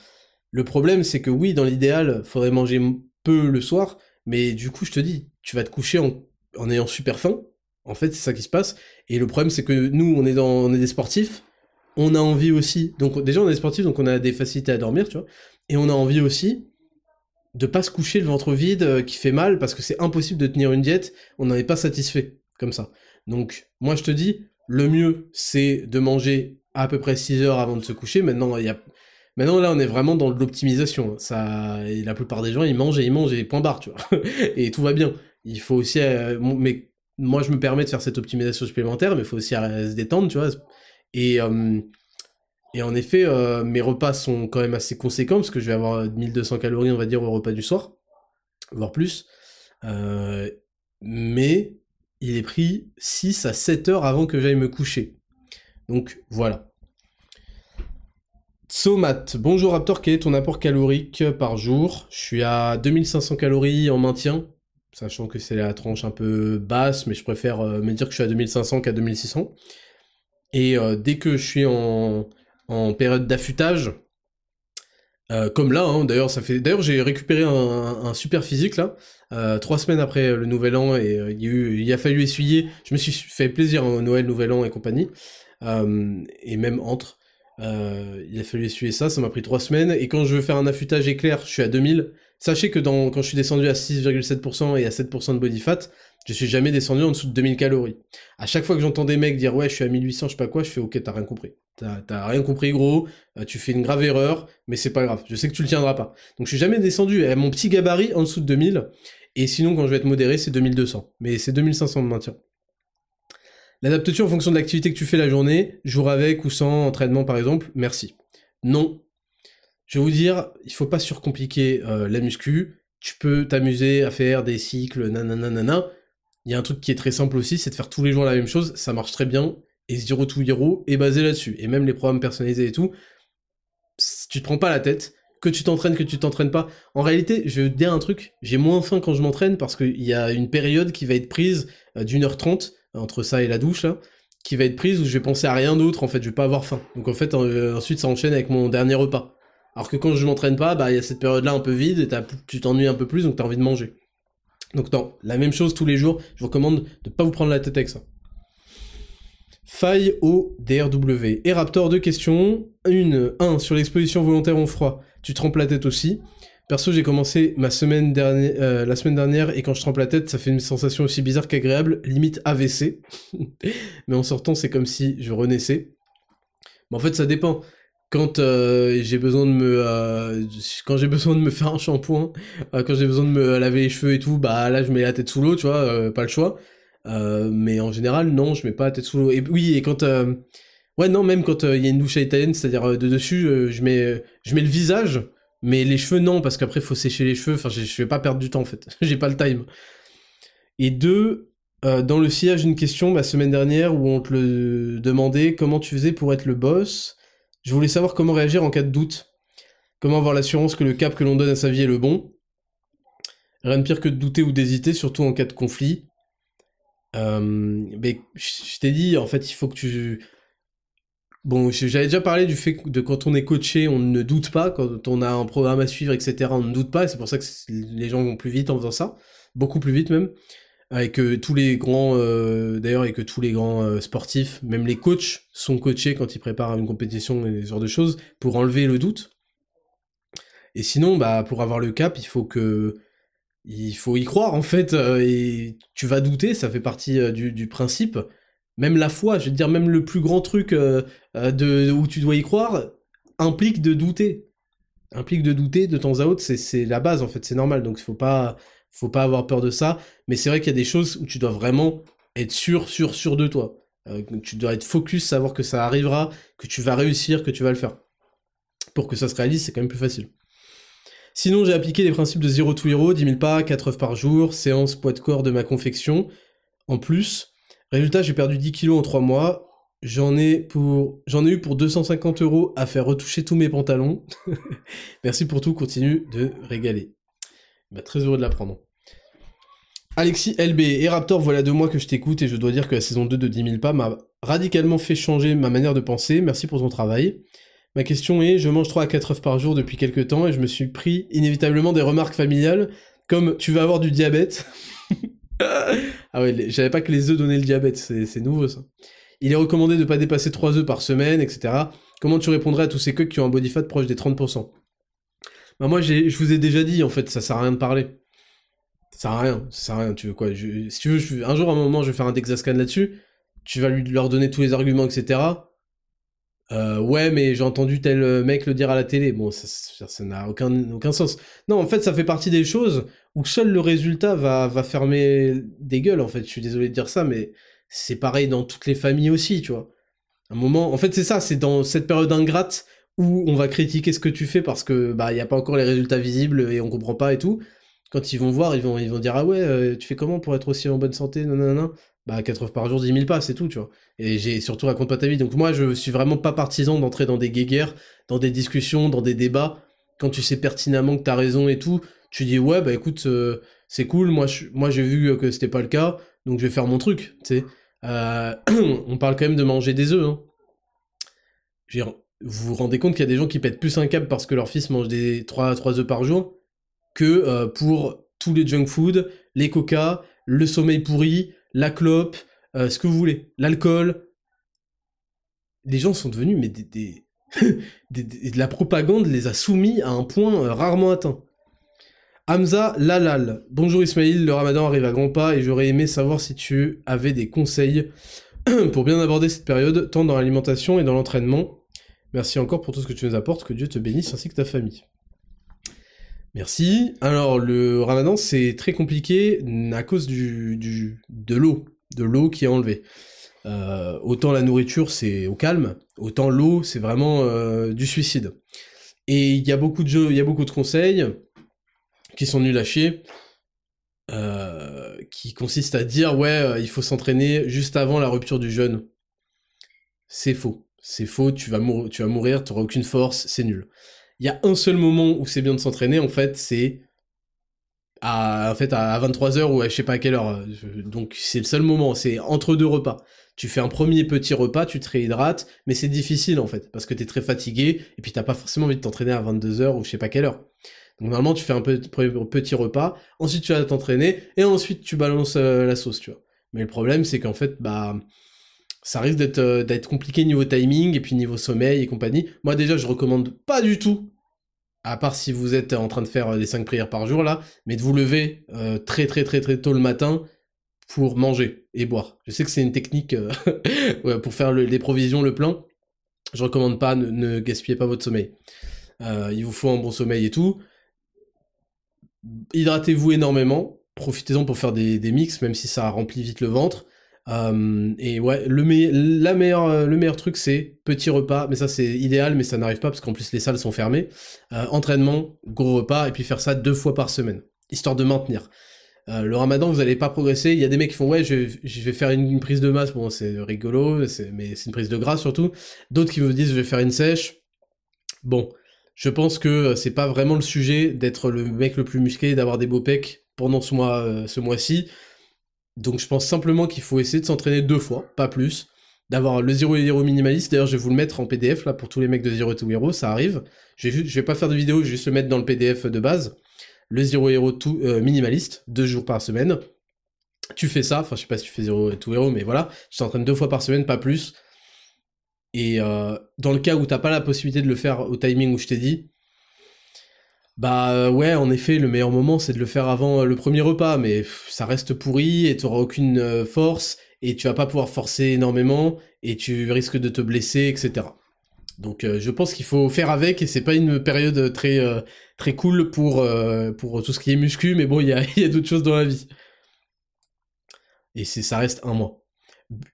le problème c'est que oui, dans l'idéal, faudrait manger peu le soir, mais du coup je te dis, tu vas te coucher en, en ayant super faim, en fait c'est ça qui se passe, et le problème c'est que nous on est, dans, on est des sportifs, on a envie aussi, donc déjà on est sportif, donc on a des facilités à dormir, tu vois, et on a envie aussi de pas se coucher le ventre vide euh, qui fait mal parce que c'est impossible de tenir une diète, on n'en est pas satisfait comme ça. Donc moi je te dis, le mieux c'est de manger à peu près 6 heures avant de se coucher. Maintenant il y a Maintenant là on est vraiment dans l'optimisation. Ça, et la plupart des gens ils mangent et ils mangent et point barre, tu vois. et tout va bien. Il faut aussi, euh, mais moi je me permets de faire cette optimisation supplémentaire, mais il faut aussi se détendre, tu vois. Et, euh, et en effet, euh, mes repas sont quand même assez conséquents, parce que je vais avoir 1200 calories, on va dire, au repas du soir, voire plus. Mais il est pris 6 à 7 heures avant que j'aille me coucher. Donc voilà. Somat, bonjour Raptor, quel est ton apport calorique par jour? Je suis à 2500 calories en maintien, sachant que c'est la tranche un peu basse, mais je préfère euh, me dire que je suis à 2500 qu'à 2600. Et euh, dès que je suis en, période d'affûtage, euh, comme là, hein, d'ailleurs, ça fait. D'ailleurs, j'ai récupéré un, super physique là, trois semaines après le Nouvel An, et il, a fallu essuyer. Je me suis fait plaisir au Noël, Nouvel An et compagnie, et même entre. Euh, il a fallu essuyer ça, ça m'a pris 3 semaines, et quand je veux faire un affûtage éclair, je suis à 2000. Sachez que dans, quand je suis descendu à 6,7% et à 7% de body fat, je suis jamais descendu en dessous de 2000 calories. À chaque fois que j'entends des mecs dire ouais je suis à 1800, je sais pas quoi, je fais ok t'as rien compris. T'as rien compris gros, euh, tu fais une grave erreur, mais c'est pas grave, je sais que tu le tiendras pas. Donc je suis jamais descendu à mon petit gabarit en dessous de 2000, et sinon quand je vais être modéré c'est 2200, mais c'est 2500 de maintien. L'adaptation en fonction de l'activité que tu fais la journée, jour avec ou sans entraînement par exemple, merci. Non. Je vais vous dire, il faut pas surcompliquer euh, la muscu. Tu peux t'amuser à faire des cycles, nanana. Il y a un truc qui est très simple aussi, c'est de faire tous les jours la même chose, ça marche très bien. Et Zero to Hero est basé là-dessus. Et même les programmes personnalisés et tout, tu te prends pas la tête, que tu t'entraînes, que tu t'entraînes pas. En réalité, je vais te dire un truc, j'ai moins faim quand je m'entraîne parce qu'il y a une période qui va être prise euh, d'une heure trente entre ça et la douche qui va être prise où je vais penser à rien d'autre en fait, je vais pas avoir faim. Donc en fait euh, ensuite ça enchaîne avec mon dernier repas. Alors que quand je m'entraîne pas, bah il y a cette période là un peu vide et tu t'ennuies un peu plus donc t'as envie de manger. Donc non, la même chose tous les jours, je vous recommande de pas vous prendre la tête avec ça. Faille au DRW. Et Raptor, deux questions. Une, un, sur l'exposition volontaire en froid, tu trempes la tête aussi. Perso, j'ai commencé euh, la semaine dernière et quand je trempe la tête, ça fait une sensation aussi bizarre qu'agréable, limite AVC. Mais en sortant, c'est comme si je renaissais. Mais en fait, ça dépend. Quand euh, j'ai besoin de me, euh, j'ai besoin de me faire un shampoing, quand j'ai besoin de me laver les cheveux et tout, bah là, je mets la tête sous l'eau, tu vois, pas le choix. mais en général, non, je mets pas la tête sous l'eau. Et oui, et quand Ouais, non, même quand il y a une douche à italienne, c'est-à-dire de dessus, je mets le visage, mais les cheveux, non, parce qu'après, il faut sécher les cheveux. Enfin, je vais pas perdre du temps, en fait. J'ai pas le time. Et deux, euh, dans le sillage d'une question, la semaine dernière, où on te le demandait, comment tu faisais pour être le boss? Je voulais savoir comment réagir en cas de doute. Comment avoir l'assurance que le cap que l'on donne à sa vie est le bon? Rien de pire que de douter ou d'hésiter, surtout en cas de conflit. Euh, je t'ai dit, en fait, il faut que tu Bon, j'avais déjà parlé du fait de quand on est coaché, on ne doute pas, quand on a un programme à suivre, etc., on ne doute pas, c'est pour ça que les gens vont plus vite en faisant ça, beaucoup plus vite même, et que tous les grands, euh, d'ailleurs, et que tous les grands euh, sportifs, même les coachs, sont coachés quand ils préparent une compétition et ce genre de choses, pour enlever le doute. Et sinon, bah, pour avoir le cap, il faut que, il faut y croire, en fait, euh, et tu vas douter, ça fait partie du principe, même la foi, je veux dire, même le plus grand truc euh, euh, de, où tu dois y croire, implique de douter. Implique de douter de temps à autre, c'est la base en fait, c'est normal, donc il faut pas, faut pas avoir peur de ça. Mais c'est vrai qu'il y a des choses où tu dois vraiment être sûr, sûr, sûr de toi. Euh, tu dois être focus, savoir que ça arrivera, que tu vas réussir, que tu vas le faire. Pour que ça se réalise, c'est quand même plus facile. Sinon, j'ai appliqué les principes de 0 to hero, 10 000 pas, 4 œufs par jour, séance poids de corps de ma confection. En plus, Résultat, j'ai perdu 10 kilos en 3 mois. J'en ai pour, j'en ai eu pour 250 euros à faire retoucher tous mes pantalons. Merci pour tout, continue de régaler. Bah, très heureux de l'apprendre. Alexis LB et Raptor, voilà deux mois que je t'écoute et je dois dire que la saison 2 de 10 000 pas m'a radicalement fait changer ma manière de penser. Merci pour ton travail. Ma question est, je mange 3 à 4 œufs par jour depuis quelques temps et je me suis pris inévitablement des remarques familiales comme tu vas avoir du diabète. ah ouais, j'avais pas que les œufs donnaient le diabète, c'est nouveau ça. Il est recommandé de pas dépasser 3 œufs par semaine, etc. Comment tu répondrais à tous ces coqs qui ont un body fat proche des 30% Bah moi, je vous ai déjà dit, en fait, ça sert à rien de parler. Ça sert à rien, ça sert à rien, tu veux quoi? Si tu veux, un jour, à un moment, je vais faire un Dexascan là-dessus, tu vas lui, leur donner tous les arguments, etc. Euh, ouais, mais j'ai entendu tel mec le dire à la télé. Bon, ça n'a aucun, aucun sens. Non, en fait, ça fait partie des choses où seul le résultat va, va fermer des gueules, en fait. Je suis désolé de dire ça, mais c'est pareil dans toutes les familles aussi, tu vois. Un moment, en fait, c'est ça, c'est dans cette période ingrate où on va critiquer ce que tu fais parce que, bah, il n'y a pas encore les résultats visibles et on comprend pas et tout, Quand ils vont voir, ils vont, ils vont dire Ah ouais, euh, tu fais comment pour être aussi en bonne santé? Non, non, non. Bah, 4 heures par jour, 10 000 pas, c'est tout, tu vois. Et j'ai surtout raconte pas ta vie. Donc, moi, je suis vraiment pas partisan d'entrer dans des guéguerres, dans des discussions, dans des débats. Quand tu sais pertinemment que t'as raison et tout, tu dis Ouais, bah écoute, euh, c'est cool, moi, moi j'ai vu que c'était pas le cas, donc je vais faire mon truc, tu sais. Euh, on parle quand même de manger des œufs, hein. vous vous rendez compte qu'il y a des gens qui pètent plus un câble parce que leur fils mange des 3, 3 œufs par jour que euh, pour tous les junk food, les coca, le sommeil pourri, la clope, ce que vous voulez, l'alcool. Les gens sont devenus, mais des, la propagande les a soumis à un point rarement atteint. Hamza Lalal. Bonjour Ismail, le ramadan arrive à grands pas et j'aurais aimé savoir si tu avais des conseils pour bien aborder cette période, tant dans l'alimentation et dans l'entraînement. Merci encore pour tout ce que tu nous apportes, que Dieu te bénisse ainsi que ta famille. Merci. Alors le ramadan c'est très compliqué à cause du, de l'eau, de l'eau qui est enlevée. Euh, autant la nourriture c'est au calme, autant l'eau c'est vraiment euh, du suicide. Et il y a beaucoup de il y a beaucoup de conseils qui sont nuls à chier, euh, qui consiste à dire ouais, il faut s'entraîner juste avant la rupture du jeûne. C'est faux. C'est faux, tu vas, tu vas mourir, tu aucune force, c'est nul. Il y a un seul moment où c'est bien de s'entraîner, en fait, c'est à, en fait, à 23h ou à je sais pas à quelle heure. Donc c'est le seul moment, c'est entre deux repas. Tu fais un premier petit repas, tu te réhydrates, mais c'est difficile en fait, parce que tu es très fatigué, et puis t'as pas forcément envie de t'entraîner à 22h ou je sais pas quelle heure. Donc normalement, tu fais un petit repas, ensuite tu vas t'entraîner, et ensuite tu balances euh, la sauce, tu vois. Mais le problème, c'est qu'en fait, bah, ça risque d'être euh, d'être compliqué niveau timing, et puis niveau sommeil et compagnie. Moi déjà, je recommande pas du tout, à part si vous êtes en train de faire les 5 prières par jour, là, mais de vous lever euh, très très très très tôt le matin pour manger et boire. Je sais que c'est une technique pour faire les provisions, le plein. Je recommande pas, ne, gaspillez pas votre sommeil. il vous faut un bon sommeil et tout hydratez-vous énormément, profitez-en pour faire des, mix, même si ça remplit vite le ventre. Euh, et ouais, le, le meilleur truc c'est petit repas, mais ça c'est idéal, mais ça n'arrive pas parce qu'en plus les salles sont fermées. Euh, entraînement, gros repas, et puis faire ça deux fois par semaine, histoire de maintenir. Euh, le ramadan, vous n'allez pas progresser. Il y a des mecs qui font ouais, je, vais faire une, prise de masse. Bon, c'est rigolo, mais c'est une prise de gras surtout. D'autres qui vous disent je vais faire une sèche. Bon, je pense que euh, c'est pas vraiment le sujet d'être le mec le plus musclé, d'avoir des beaux pecs pendant ce euh, mois-ci. Donc je pense simplement qu'il faut essayer de s'entraîner deux fois, pas plus. D'avoir le 0 Hero minimaliste. D'ailleurs, je vais vous le mettre en PDF là pour tous les mecs de Zero to Hero, ça arrive. Je vais, je vais pas faire de vidéo, je vais juste le mettre dans le PDF de base. Le 0 Hero euh, minimaliste, deux jours par semaine. Tu fais ça, enfin je sais pas si tu fais Zero to Hero, mais voilà, tu t'entraînes deux fois par semaine, pas plus. Et euh, dans le cas où t'as pas la possibilité de le faire au timing où je t'ai dit, bah euh, ouais, en effet, le meilleur moment c'est de le faire avant le premier repas, mais ça reste pourri et t'auras aucune force et tu vas pas pouvoir forcer énormément et tu risques de te blesser, etc. Donc je pense qu'il faut faire avec et c'est pas une période très très cool pour pour tout ce qui est muscu, mais bon il y a, y a d'autres choses dans la vie. Et ça reste un mois.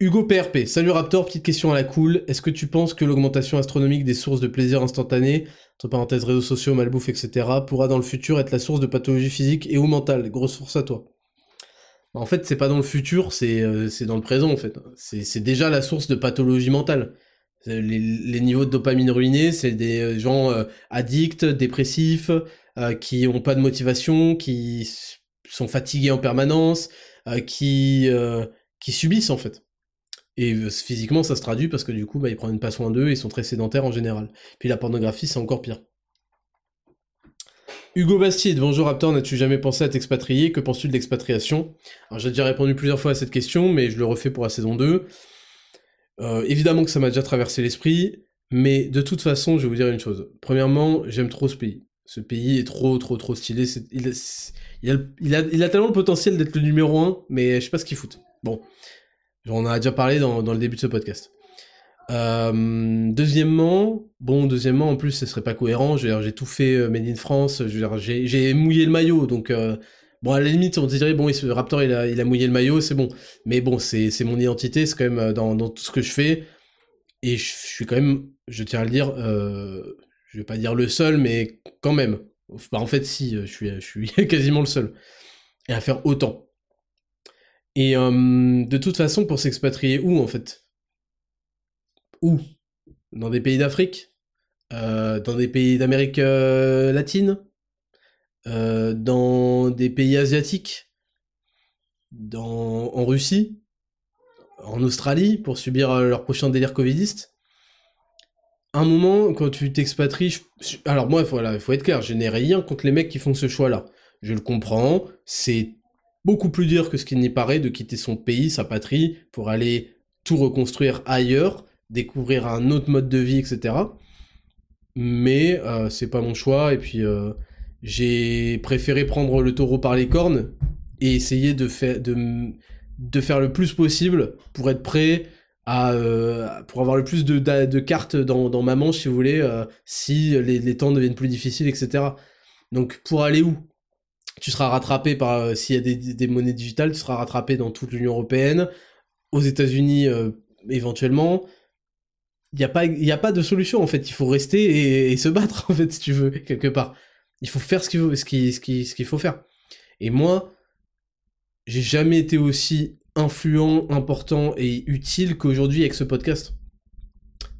Hugo PRP, salut Raptor, petite question à la cool. Est-ce que tu penses que l'augmentation astronomique des sources de plaisir instantané, entre parenthèses réseaux sociaux, malbouffe, etc., pourra dans le futur être la source de pathologie physique et ou mentale Grosse force à toi. Bah, en fait, c'est pas dans le futur, c'est euh, dans le présent en fait. C'est déjà la source de pathologie mentale. Les, niveaux de dopamine ruinés, c'est des euh, gens euh, addicts, dépressifs, qui ont pas de motivation, qui sont fatigués en permanence, qui subissent en fait. Et euh, physiquement, ça se traduit parce que du coup, bah, ils prennent pas soin d'eux, ils sont très sédentaires en général. Puis la pornographie, c'est encore pire. Hugo Bastide, bonjour Raptor, n'as-tu jamais pensé à t'expatrier? Que penses-tu de l'expatriation? Alors j'ai déjà répondu plusieurs fois à cette question, mais je le refais pour la saison 2. Euh, évidemment que ça m'a déjà traversé l'esprit, mais de toute façon, je vais vous dire une chose. Premièrement, j'aime trop ce pays. Ce pays est trop, trop, trop stylé. Il, a, tellement le potentiel d'être le numéro 1, mais je sais pas ce qu'il fout. Bon, on en a déjà parlé dans, le début de ce podcast. Euh, deuxièmement, bon, deuxièmement, en plus, ce serait pas cohérent. J'ai tout fait euh, Made in France. J'ai mouillé le maillot, donc bon, à la limite, on dirait bon, ce Raptor, il a, il a mouillé le maillot, c'est bon. Mais bon, c'est mon identité, c'est quand même dans, tout ce que je fais, et je, suis quand même, je tiens à le dire, je vais pas dire le seul, mais quand même, Bah, en fait, si, je suis, je suis quasiment le seul. Et à faire autant. Et de toute façon, pour s'expatrier où, en fait? Où? Dans des pays d'Afrique? Dans des pays d'Amérique latine? Dans des pays asiatiques? Dans, En Russie? En Australie Pour subir leur prochain délire covidiste? Un moment, quand tu t'expatries, alors moi, voilà, il faut être clair, je n'ai rien contre les mecs qui font ce choix-là. Je le comprends, c'est beaucoup plus dur que ce qu'il n'y paraît de quitter son pays, sa patrie, pour aller tout reconstruire ailleurs, découvrir un autre mode de vie, etc. Mais euh, c'est pas mon choix, et puis euh, j'ai préféré prendre le taureau par les cornes et essayer de, faire de, de faire le plus possible pour être prêt euh, pour avoir le plus de, de, cartes dans, dans, ma manche, si vous voulez, euh, si les, les, temps deviennent plus difficiles, etc. Donc pour aller où? Tu seras rattrapé par, euh, s'il y a des, des, monnaies digitales, tu seras rattrapé dans toute l'Union Européenne, aux États-Unis éventuellement. Il n'y a, pas, y a pas de solution en fait, il faut rester et, se battre en fait, si tu veux, quelque part. Il faut faire ce qu'il faut, ce ce ce faut faire. Et moi, j'ai jamais été aussi influent, important et utile qu'aujourd'hui avec ce podcast.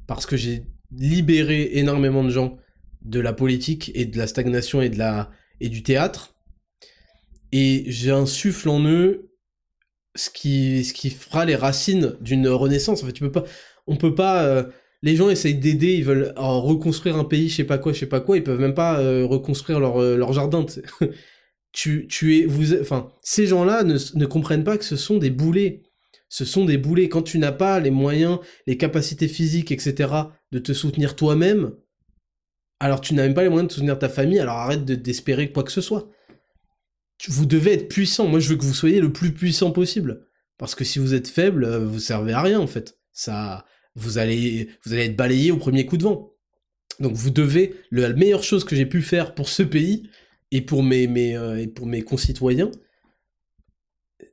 Parce que j'ai libéré énormément de gens de la politique et de la stagnation et de la et du théâtre. Et j'insuffle en eux ce qui ce qui fera les racines d'une renaissance. En fait, tu peux pas on peut pas euh, les gens essayent d'aider, ils veulent reconstruire un pays, je sais pas quoi, je sais pas quoi, ils peuvent même pas euh, reconstruire leur, euh, leur jardin. tu, tu es, vous, enfin, ces gens-là ne, ne comprennent pas que ce sont des boulets. Ce sont des boulets. Quand tu n'as pas les moyens, les capacités physiques, etc., de te soutenir toi-même, alors tu n'as même pas les moyens de soutenir ta famille, alors arrête d'espérer quoi que ce soit. Vous devez être puissant. Moi, je veux que vous soyez le plus puissant possible. Parce que si vous êtes faible, euh, vous servez à rien, en fait. Ça, vous allez, vous allez être balayé au premier coup de vent. Donc vous devez, la meilleure chose que j'ai pu faire pour ce pays, et pour mes, mes, euh, pour mes concitoyens,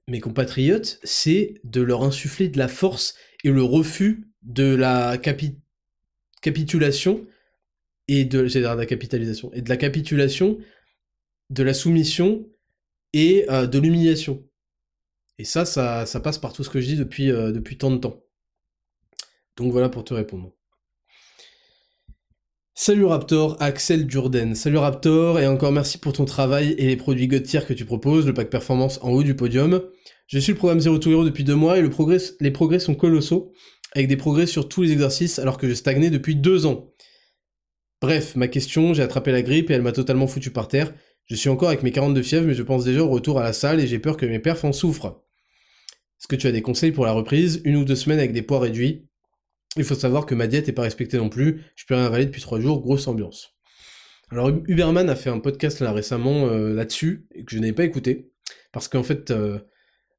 mes compatriotes, c'est de leur insuffler de la force et le refus de la capitulation et de, de la capitalisation et de la capitulation, de la soumission et euh, de l'humiliation. Et ça, ça, ça, passe par tout ce que je dis depuis, euh, depuis tant de temps. Donc voilà pour te répondre. Salut Raptor, Axel Durden. Salut Raptor, et encore merci pour ton travail et les produits God que tu proposes, le pack performance en haut du podium. Je suis le programme Zero to Hero depuis deux mois et les progrès sont colossaux, avec des progrès sur tous les exercices alors que je stagnais depuis deux ans. Bref, ma question, j'ai attrapé la grippe et elle m'a totalement foutu par terre. Je suis encore avec mes 42 fièvres, mais je pense déjà au retour à la salle et j'ai peur que mes perfs en souffrent. Est-ce que tu as des conseils pour la reprise? Une ou deux semaines avec des poids réduits? Il faut savoir que ma diète n'est pas respectée non plus, je peux rien avaler depuis trois jours, grosse ambiance. Alors Uberman a fait un podcast là récemment euh, là-dessus, que je n'avais pas écouté, parce qu'en fait, euh,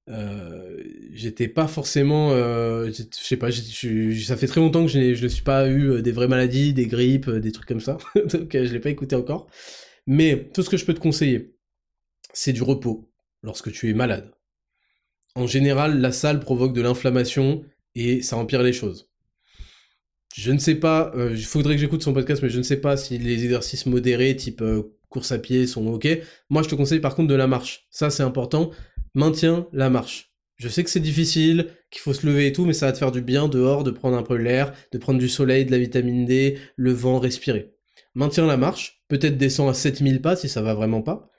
euh, j'étais pas forcément... je sais pas, ça fait très longtemps que je, ne suis pas eu des vraies maladies, des grippes, des trucs comme ça, donc je l'ai pas écouté encore. Mais tout ce que je peux te conseiller, c'est du repos lorsque tu es malade. En général, la salle provoque de l'inflammation et ça empire les choses. Je ne sais pas, euh, il faudrait que j'écoute son podcast, mais je ne sais pas si les exercices modérés, type euh, course à pied, sont ok. Moi, je te conseille par contre de la marche. Ça, c'est important. Maintiens la marche. Je sais que c'est difficile, qu'il faut se lever et tout, mais ça va te faire du bien dehors, de prendre un peu l'air, de prendre du soleil, de la vitamine D, le vent, respirer. Maintiens la marche. Peut-être descends à 7000 pas si ça va vraiment pas.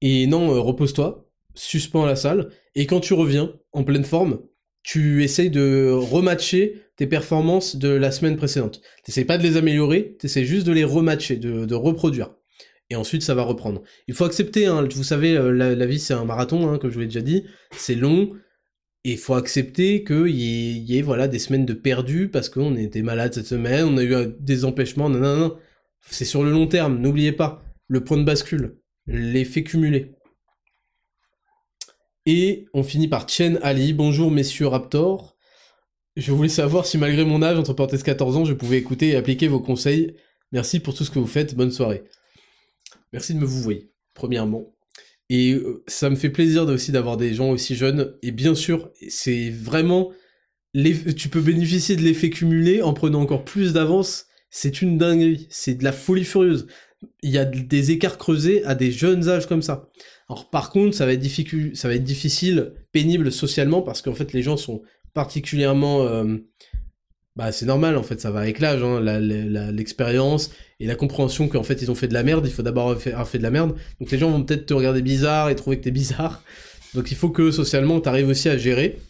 Et non, euh, repose-toi, suspends la salle, et quand tu reviens en pleine forme, tu essayes de rematcher tes performances de la semaine précédente. T'essayes pas de les améliorer, t'essayes juste de les rematcher, de, reproduire. Et ensuite, ça va reprendre. Il faut accepter, hein, vous savez, euh, la, vie c'est un marathon, hein, comme je vous l'ai déjà dit, c'est long, et il faut accepter qu'il y, ait voilà, des semaines de perdu parce qu'on était malade cette semaine, on a eu euh, des empêchements, non, non, non. C'est sur le long terme, n'oubliez pas, le point de bascule, l'effet cumulé. Et on finit par Chen Ali. Bonjour messieurs Raptor. Je voulais savoir si malgré mon âge, entre parenthèses 14 ans, je pouvais écouter et appliquer vos conseils. Merci pour tout ce que vous faites. Bonne soirée. Merci de me vous voyer, premièrement. Et euh, ça me fait plaisir aussi d'avoir des gens aussi jeunes. Et bien sûr, c'est vraiment... Tu peux bénéficier de l'effet cumulé en prenant encore plus d'avance. C'est une dinguerie. C'est de la folie furieuse. il y a des écarts creusés à des jeunes âges comme ça. Alors par contre, ça va être, difficile, pénible socialement, parce qu'en fait les gens sont particulièrement... Euh, bah c'est normal en fait, ça va avec l'âge, hein, l'expérience et la compréhension qu'en fait ils ont fait de la merde, il faut d'abord avoir fait de la merde. Donc les gens vont peut-être te regarder bizarre et trouver que t'es bizarre. Donc il faut que socialement t'arrives aussi à gérer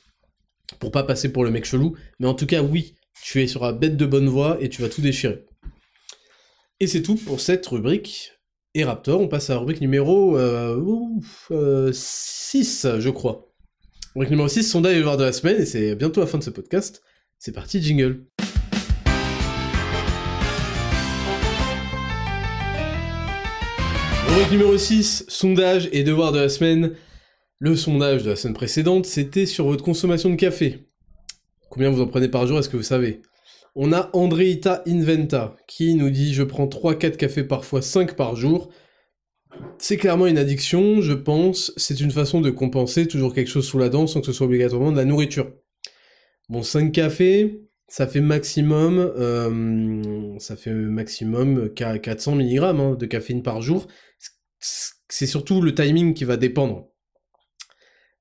pour pas passer pour le mec chelou. Mais en tout cas oui, tu es sur la bête de bonne voie et tu vas tout déchirer. Et c'est tout pour cette rubrique. Et Raptor, on passe à la rubrique numéro 6, euh, euh, je crois. Rubrique numéro 6, sondage et voir de la semaine, et c'est bientôt la fin de ce podcast. C'est parti, jingle. Rubrique numéro 6, sondage et devoir de la semaine. Le sondage de la semaine précédente, c'était sur votre consommation de café. Combien vous en prenez par jour, est-ce que vous savez? On a Andreita Inventa qui nous dit je prends 3-4 cafés parfois 5 par jour. C'est clairement une addiction, je pense. C'est une façon de compenser toujours quelque chose sous la dent sans que ce soit obligatoirement de la nourriture. Bon, 5 cafés, ça fait maximum, euh, ça fait maximum 400 mg hein, de caféine par jour. C'est surtout le timing qui va dépendre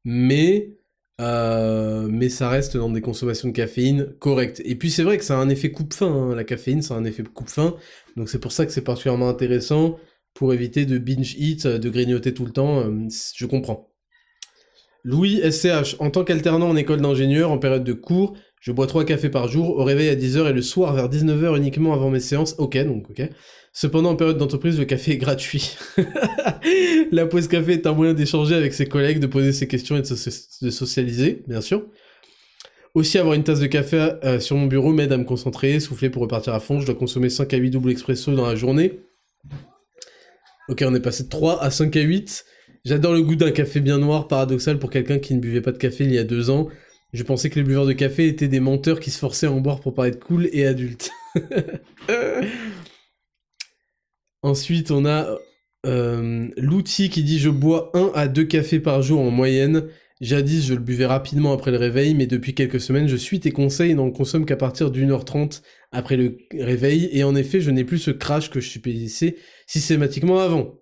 mais euh, mais ça reste dans des consommations de caféine correctes. Et puis c'est vrai que ça a un effet coupe-faim, hein. la caféine, ça a un effet coupe-faim, donc c'est pour ça que c'est particulièrement intéressant pour éviter de binge eat, de grignoter tout le temps, euh, je comprends. Louis SCH, en tant qu'alternant en école d'ingénieur en période de cours, je bois 3 cafés par jour, au réveil à 10h et le soir vers 19h uniquement avant mes séances. Ok, donc ok. Cependant, en période d'entreprise, le café est gratuit. la pause café est un moyen d'échanger avec ses collègues, de poser ses questions et de, socialiser, bien sûr. Aussi, avoir une tasse de café euh, sur mon bureau m'aide à me concentrer, souffler pour repartir à fond. Je dois consommer 5 à 8 double expresso dans la journée. Ok, on est passé de 3 à 5 à 8. J'adore le goût d'un café bien noir, paradoxal pour quelqu'un qui ne buvait pas de café il y a deux ans. Je pensais que les buveurs de café étaient des menteurs qui se forçaient à en boire pour paraître cool et adulte. Ensuite, on a euh, l'outil qui dit je bois 1 à 2 cafés par jour en moyenne. Jadis, je le buvais rapidement après le réveil, mais depuis quelques semaines, je suis tes conseils et n'en consomme qu'à partir d'une heure trente après le réveil. Et en effet, je n'ai plus ce crash que je subissais systématiquement avant.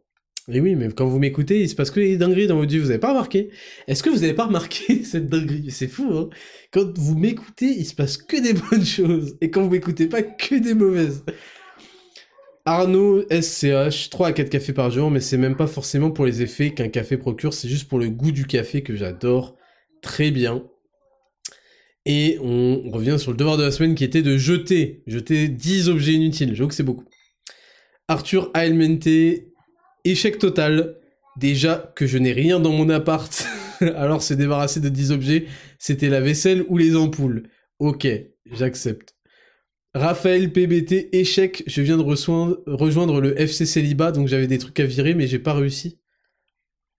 Et oui, mais quand vous m'écoutez, il se passe que des dingueries dans votre vie, vous avez pas remarqué? Est-ce que vous avez pas remarqué cette dinguerie? C'est fou, hein Quand vous m'écoutez, il se passe que des bonnes choses, et quand vous m'écoutez pas, que des mauvaises. Arnaud SCH, 3 à 4 cafés par jour, mais c'est même pas forcément pour les effets qu'un café procure, c'est juste pour le goût du café que j'adore très bien. Et on revient sur le devoir de la semaine qui était de jeter, jeter 10 objets inutiles, j'avoue que c'est beaucoup. Arthur Aelmente Échec total. Déjà que je n'ai rien dans mon appart, alors se débarrasser de 10 objets, c'était la vaisselle ou les ampoules. Ok, j'accepte. Raphaël PBT, échec, je viens de rejoindre le FC Célibat, donc j'avais des trucs à virer, mais j'ai pas réussi.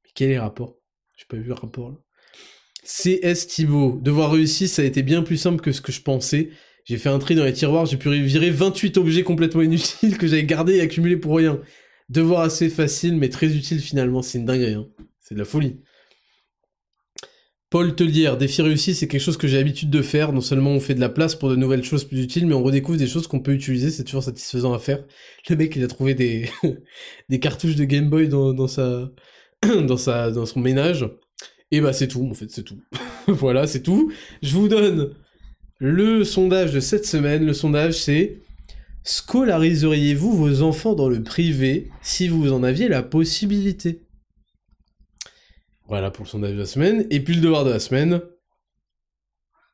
Mais quel est le rapport? J'ai pas vu le rapport là. CS Thibaut, devoir réussir, ça a été bien plus simple que ce que je pensais. J'ai fait un tri dans les tiroirs, j'ai pu virer 28 objets complètement inutiles que j'avais gardés et accumulés pour rien. Devoir assez facile, mais très utile finalement. C'est une dinguerie. Hein. C'est de la folie. Paul Tellière, défi réussi, c'est quelque chose que j'ai l'habitude de faire. Non seulement on fait de la place pour de nouvelles choses plus utiles, mais on redécouvre des choses qu'on peut utiliser. C'est toujours satisfaisant à faire. Le mec, il a trouvé des, cartouches de Game Boy dans, sa, dans, dans son ménage. Et bah, c'est tout, en fait, c'est tout. voilà, c'est tout. Je vous donne le sondage de cette semaine. Le sondage, c'est Scolariseriez-vous vos enfants dans le privé si vous en aviez la possibilité? Voilà pour le sondage de la semaine. Et puis le devoir de la semaine,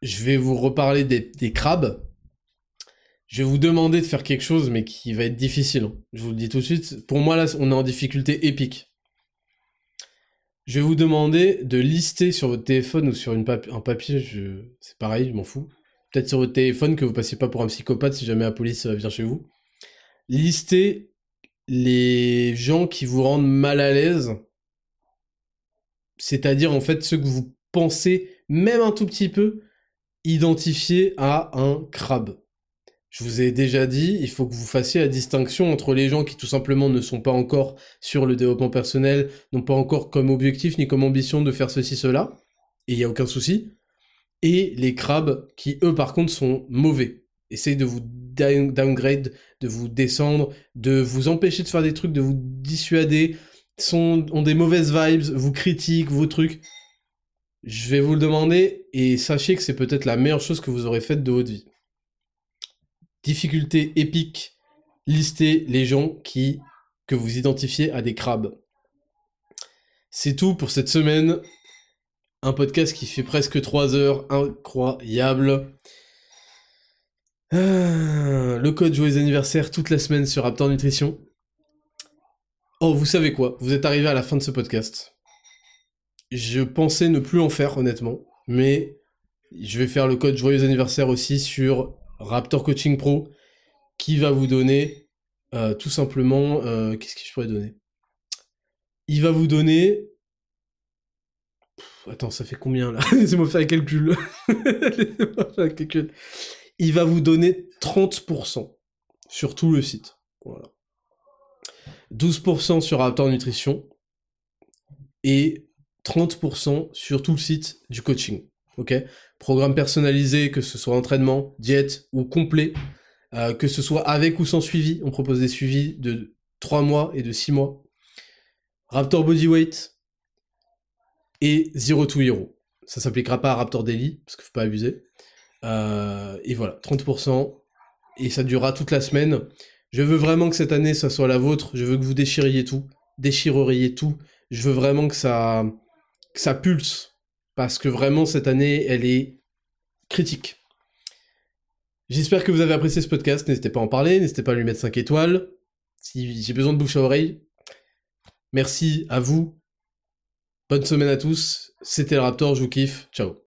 je vais vous reparler des, crabes. Je vais vous demander de faire quelque chose, mais qui va être difficile. Hein. Je vous le dis tout de suite. Pour moi, là, on est en difficulté épique. Je vais vous demander de lister sur votre téléphone ou sur un papier, c'est pareil, je m'en fous peut-être sur votre téléphone, que vous passiez pas pour un psychopathe si jamais la police euh, vient chez vous. Listez les gens qui vous rendent mal à l'aise. C'est-à-dire, en fait, ceux que vous pensez, même un tout petit peu, identifier à un crabe. Je vous ai déjà dit, il faut que vous fassiez la distinction entre les gens qui tout simplement ne sont pas encore sur le développement personnel, n'ont pas encore comme objectif ni comme ambition de faire ceci, cela, et il n'y a aucun souci et les crabes qui, eux, par contre, sont mauvais. essayent de vous downgrade, de vous descendre, de vous empêcher de faire des trucs, de vous dissuader, ont des mauvaises vibes, vous critiquent, vos trucs, je vais vous le demander et sachez que c'est peut-être la meilleure chose que vous aurez faite de votre vie. Difficulté épique, listez les gens qui que vous identifiez à des crabes. C'est tout pour cette semaine. Un podcast qui fait presque 3 heures, incroyable. Ah, le code joyeux anniversaire toute la semaine sur Raptor Nutrition. Oh, vous savez quoi? Vous êtes arrivé à la fin de ce podcast. Je pensais ne plus en faire, honnêtement, mais je vais faire le code joyeux anniversaire aussi sur Raptor Coaching Pro, qui va vous donner euh, tout simplement... Euh, qu'est-ce que je pourrais donner? Il va vous donner... attends, ça fait combien là? Laissez-moi faire un calcul. Laissez-moi faire un calcul. Il va vous donner 30% sur tout le site. Voilà. 12% sur Raptor Nutrition et 30% sur tout le site du coaching. Programme personnalisé, que ce soit entraînement, diète ou complet, euh, que ce soit avec ou sans suivi. On propose des suivis de 3 mois et de 6 mois. Raptor Bodyweight et Zero to Hero. Ça s'appliquera pas à Raptor Daily, parce qu'il faut pas abuser. Euh, et voilà, 30%. Et ça durera toute la semaine. Je veux vraiment que cette année, ça soit la vôtre. Je veux que vous déchiriez tout. Déchireriez tout. Je veux vraiment que ça, ça pulse. Parce que vraiment, cette année, elle est critique. J'espère que vous avez apprécié ce podcast. N'hésitez pas à en parler. N'hésitez pas à lui mettre 5 étoiles. Si j'ai besoin de bouche à oreille. Merci à vous. Bonne semaine à tous. C'était le Raptor. Je vous kiffe. Ciao.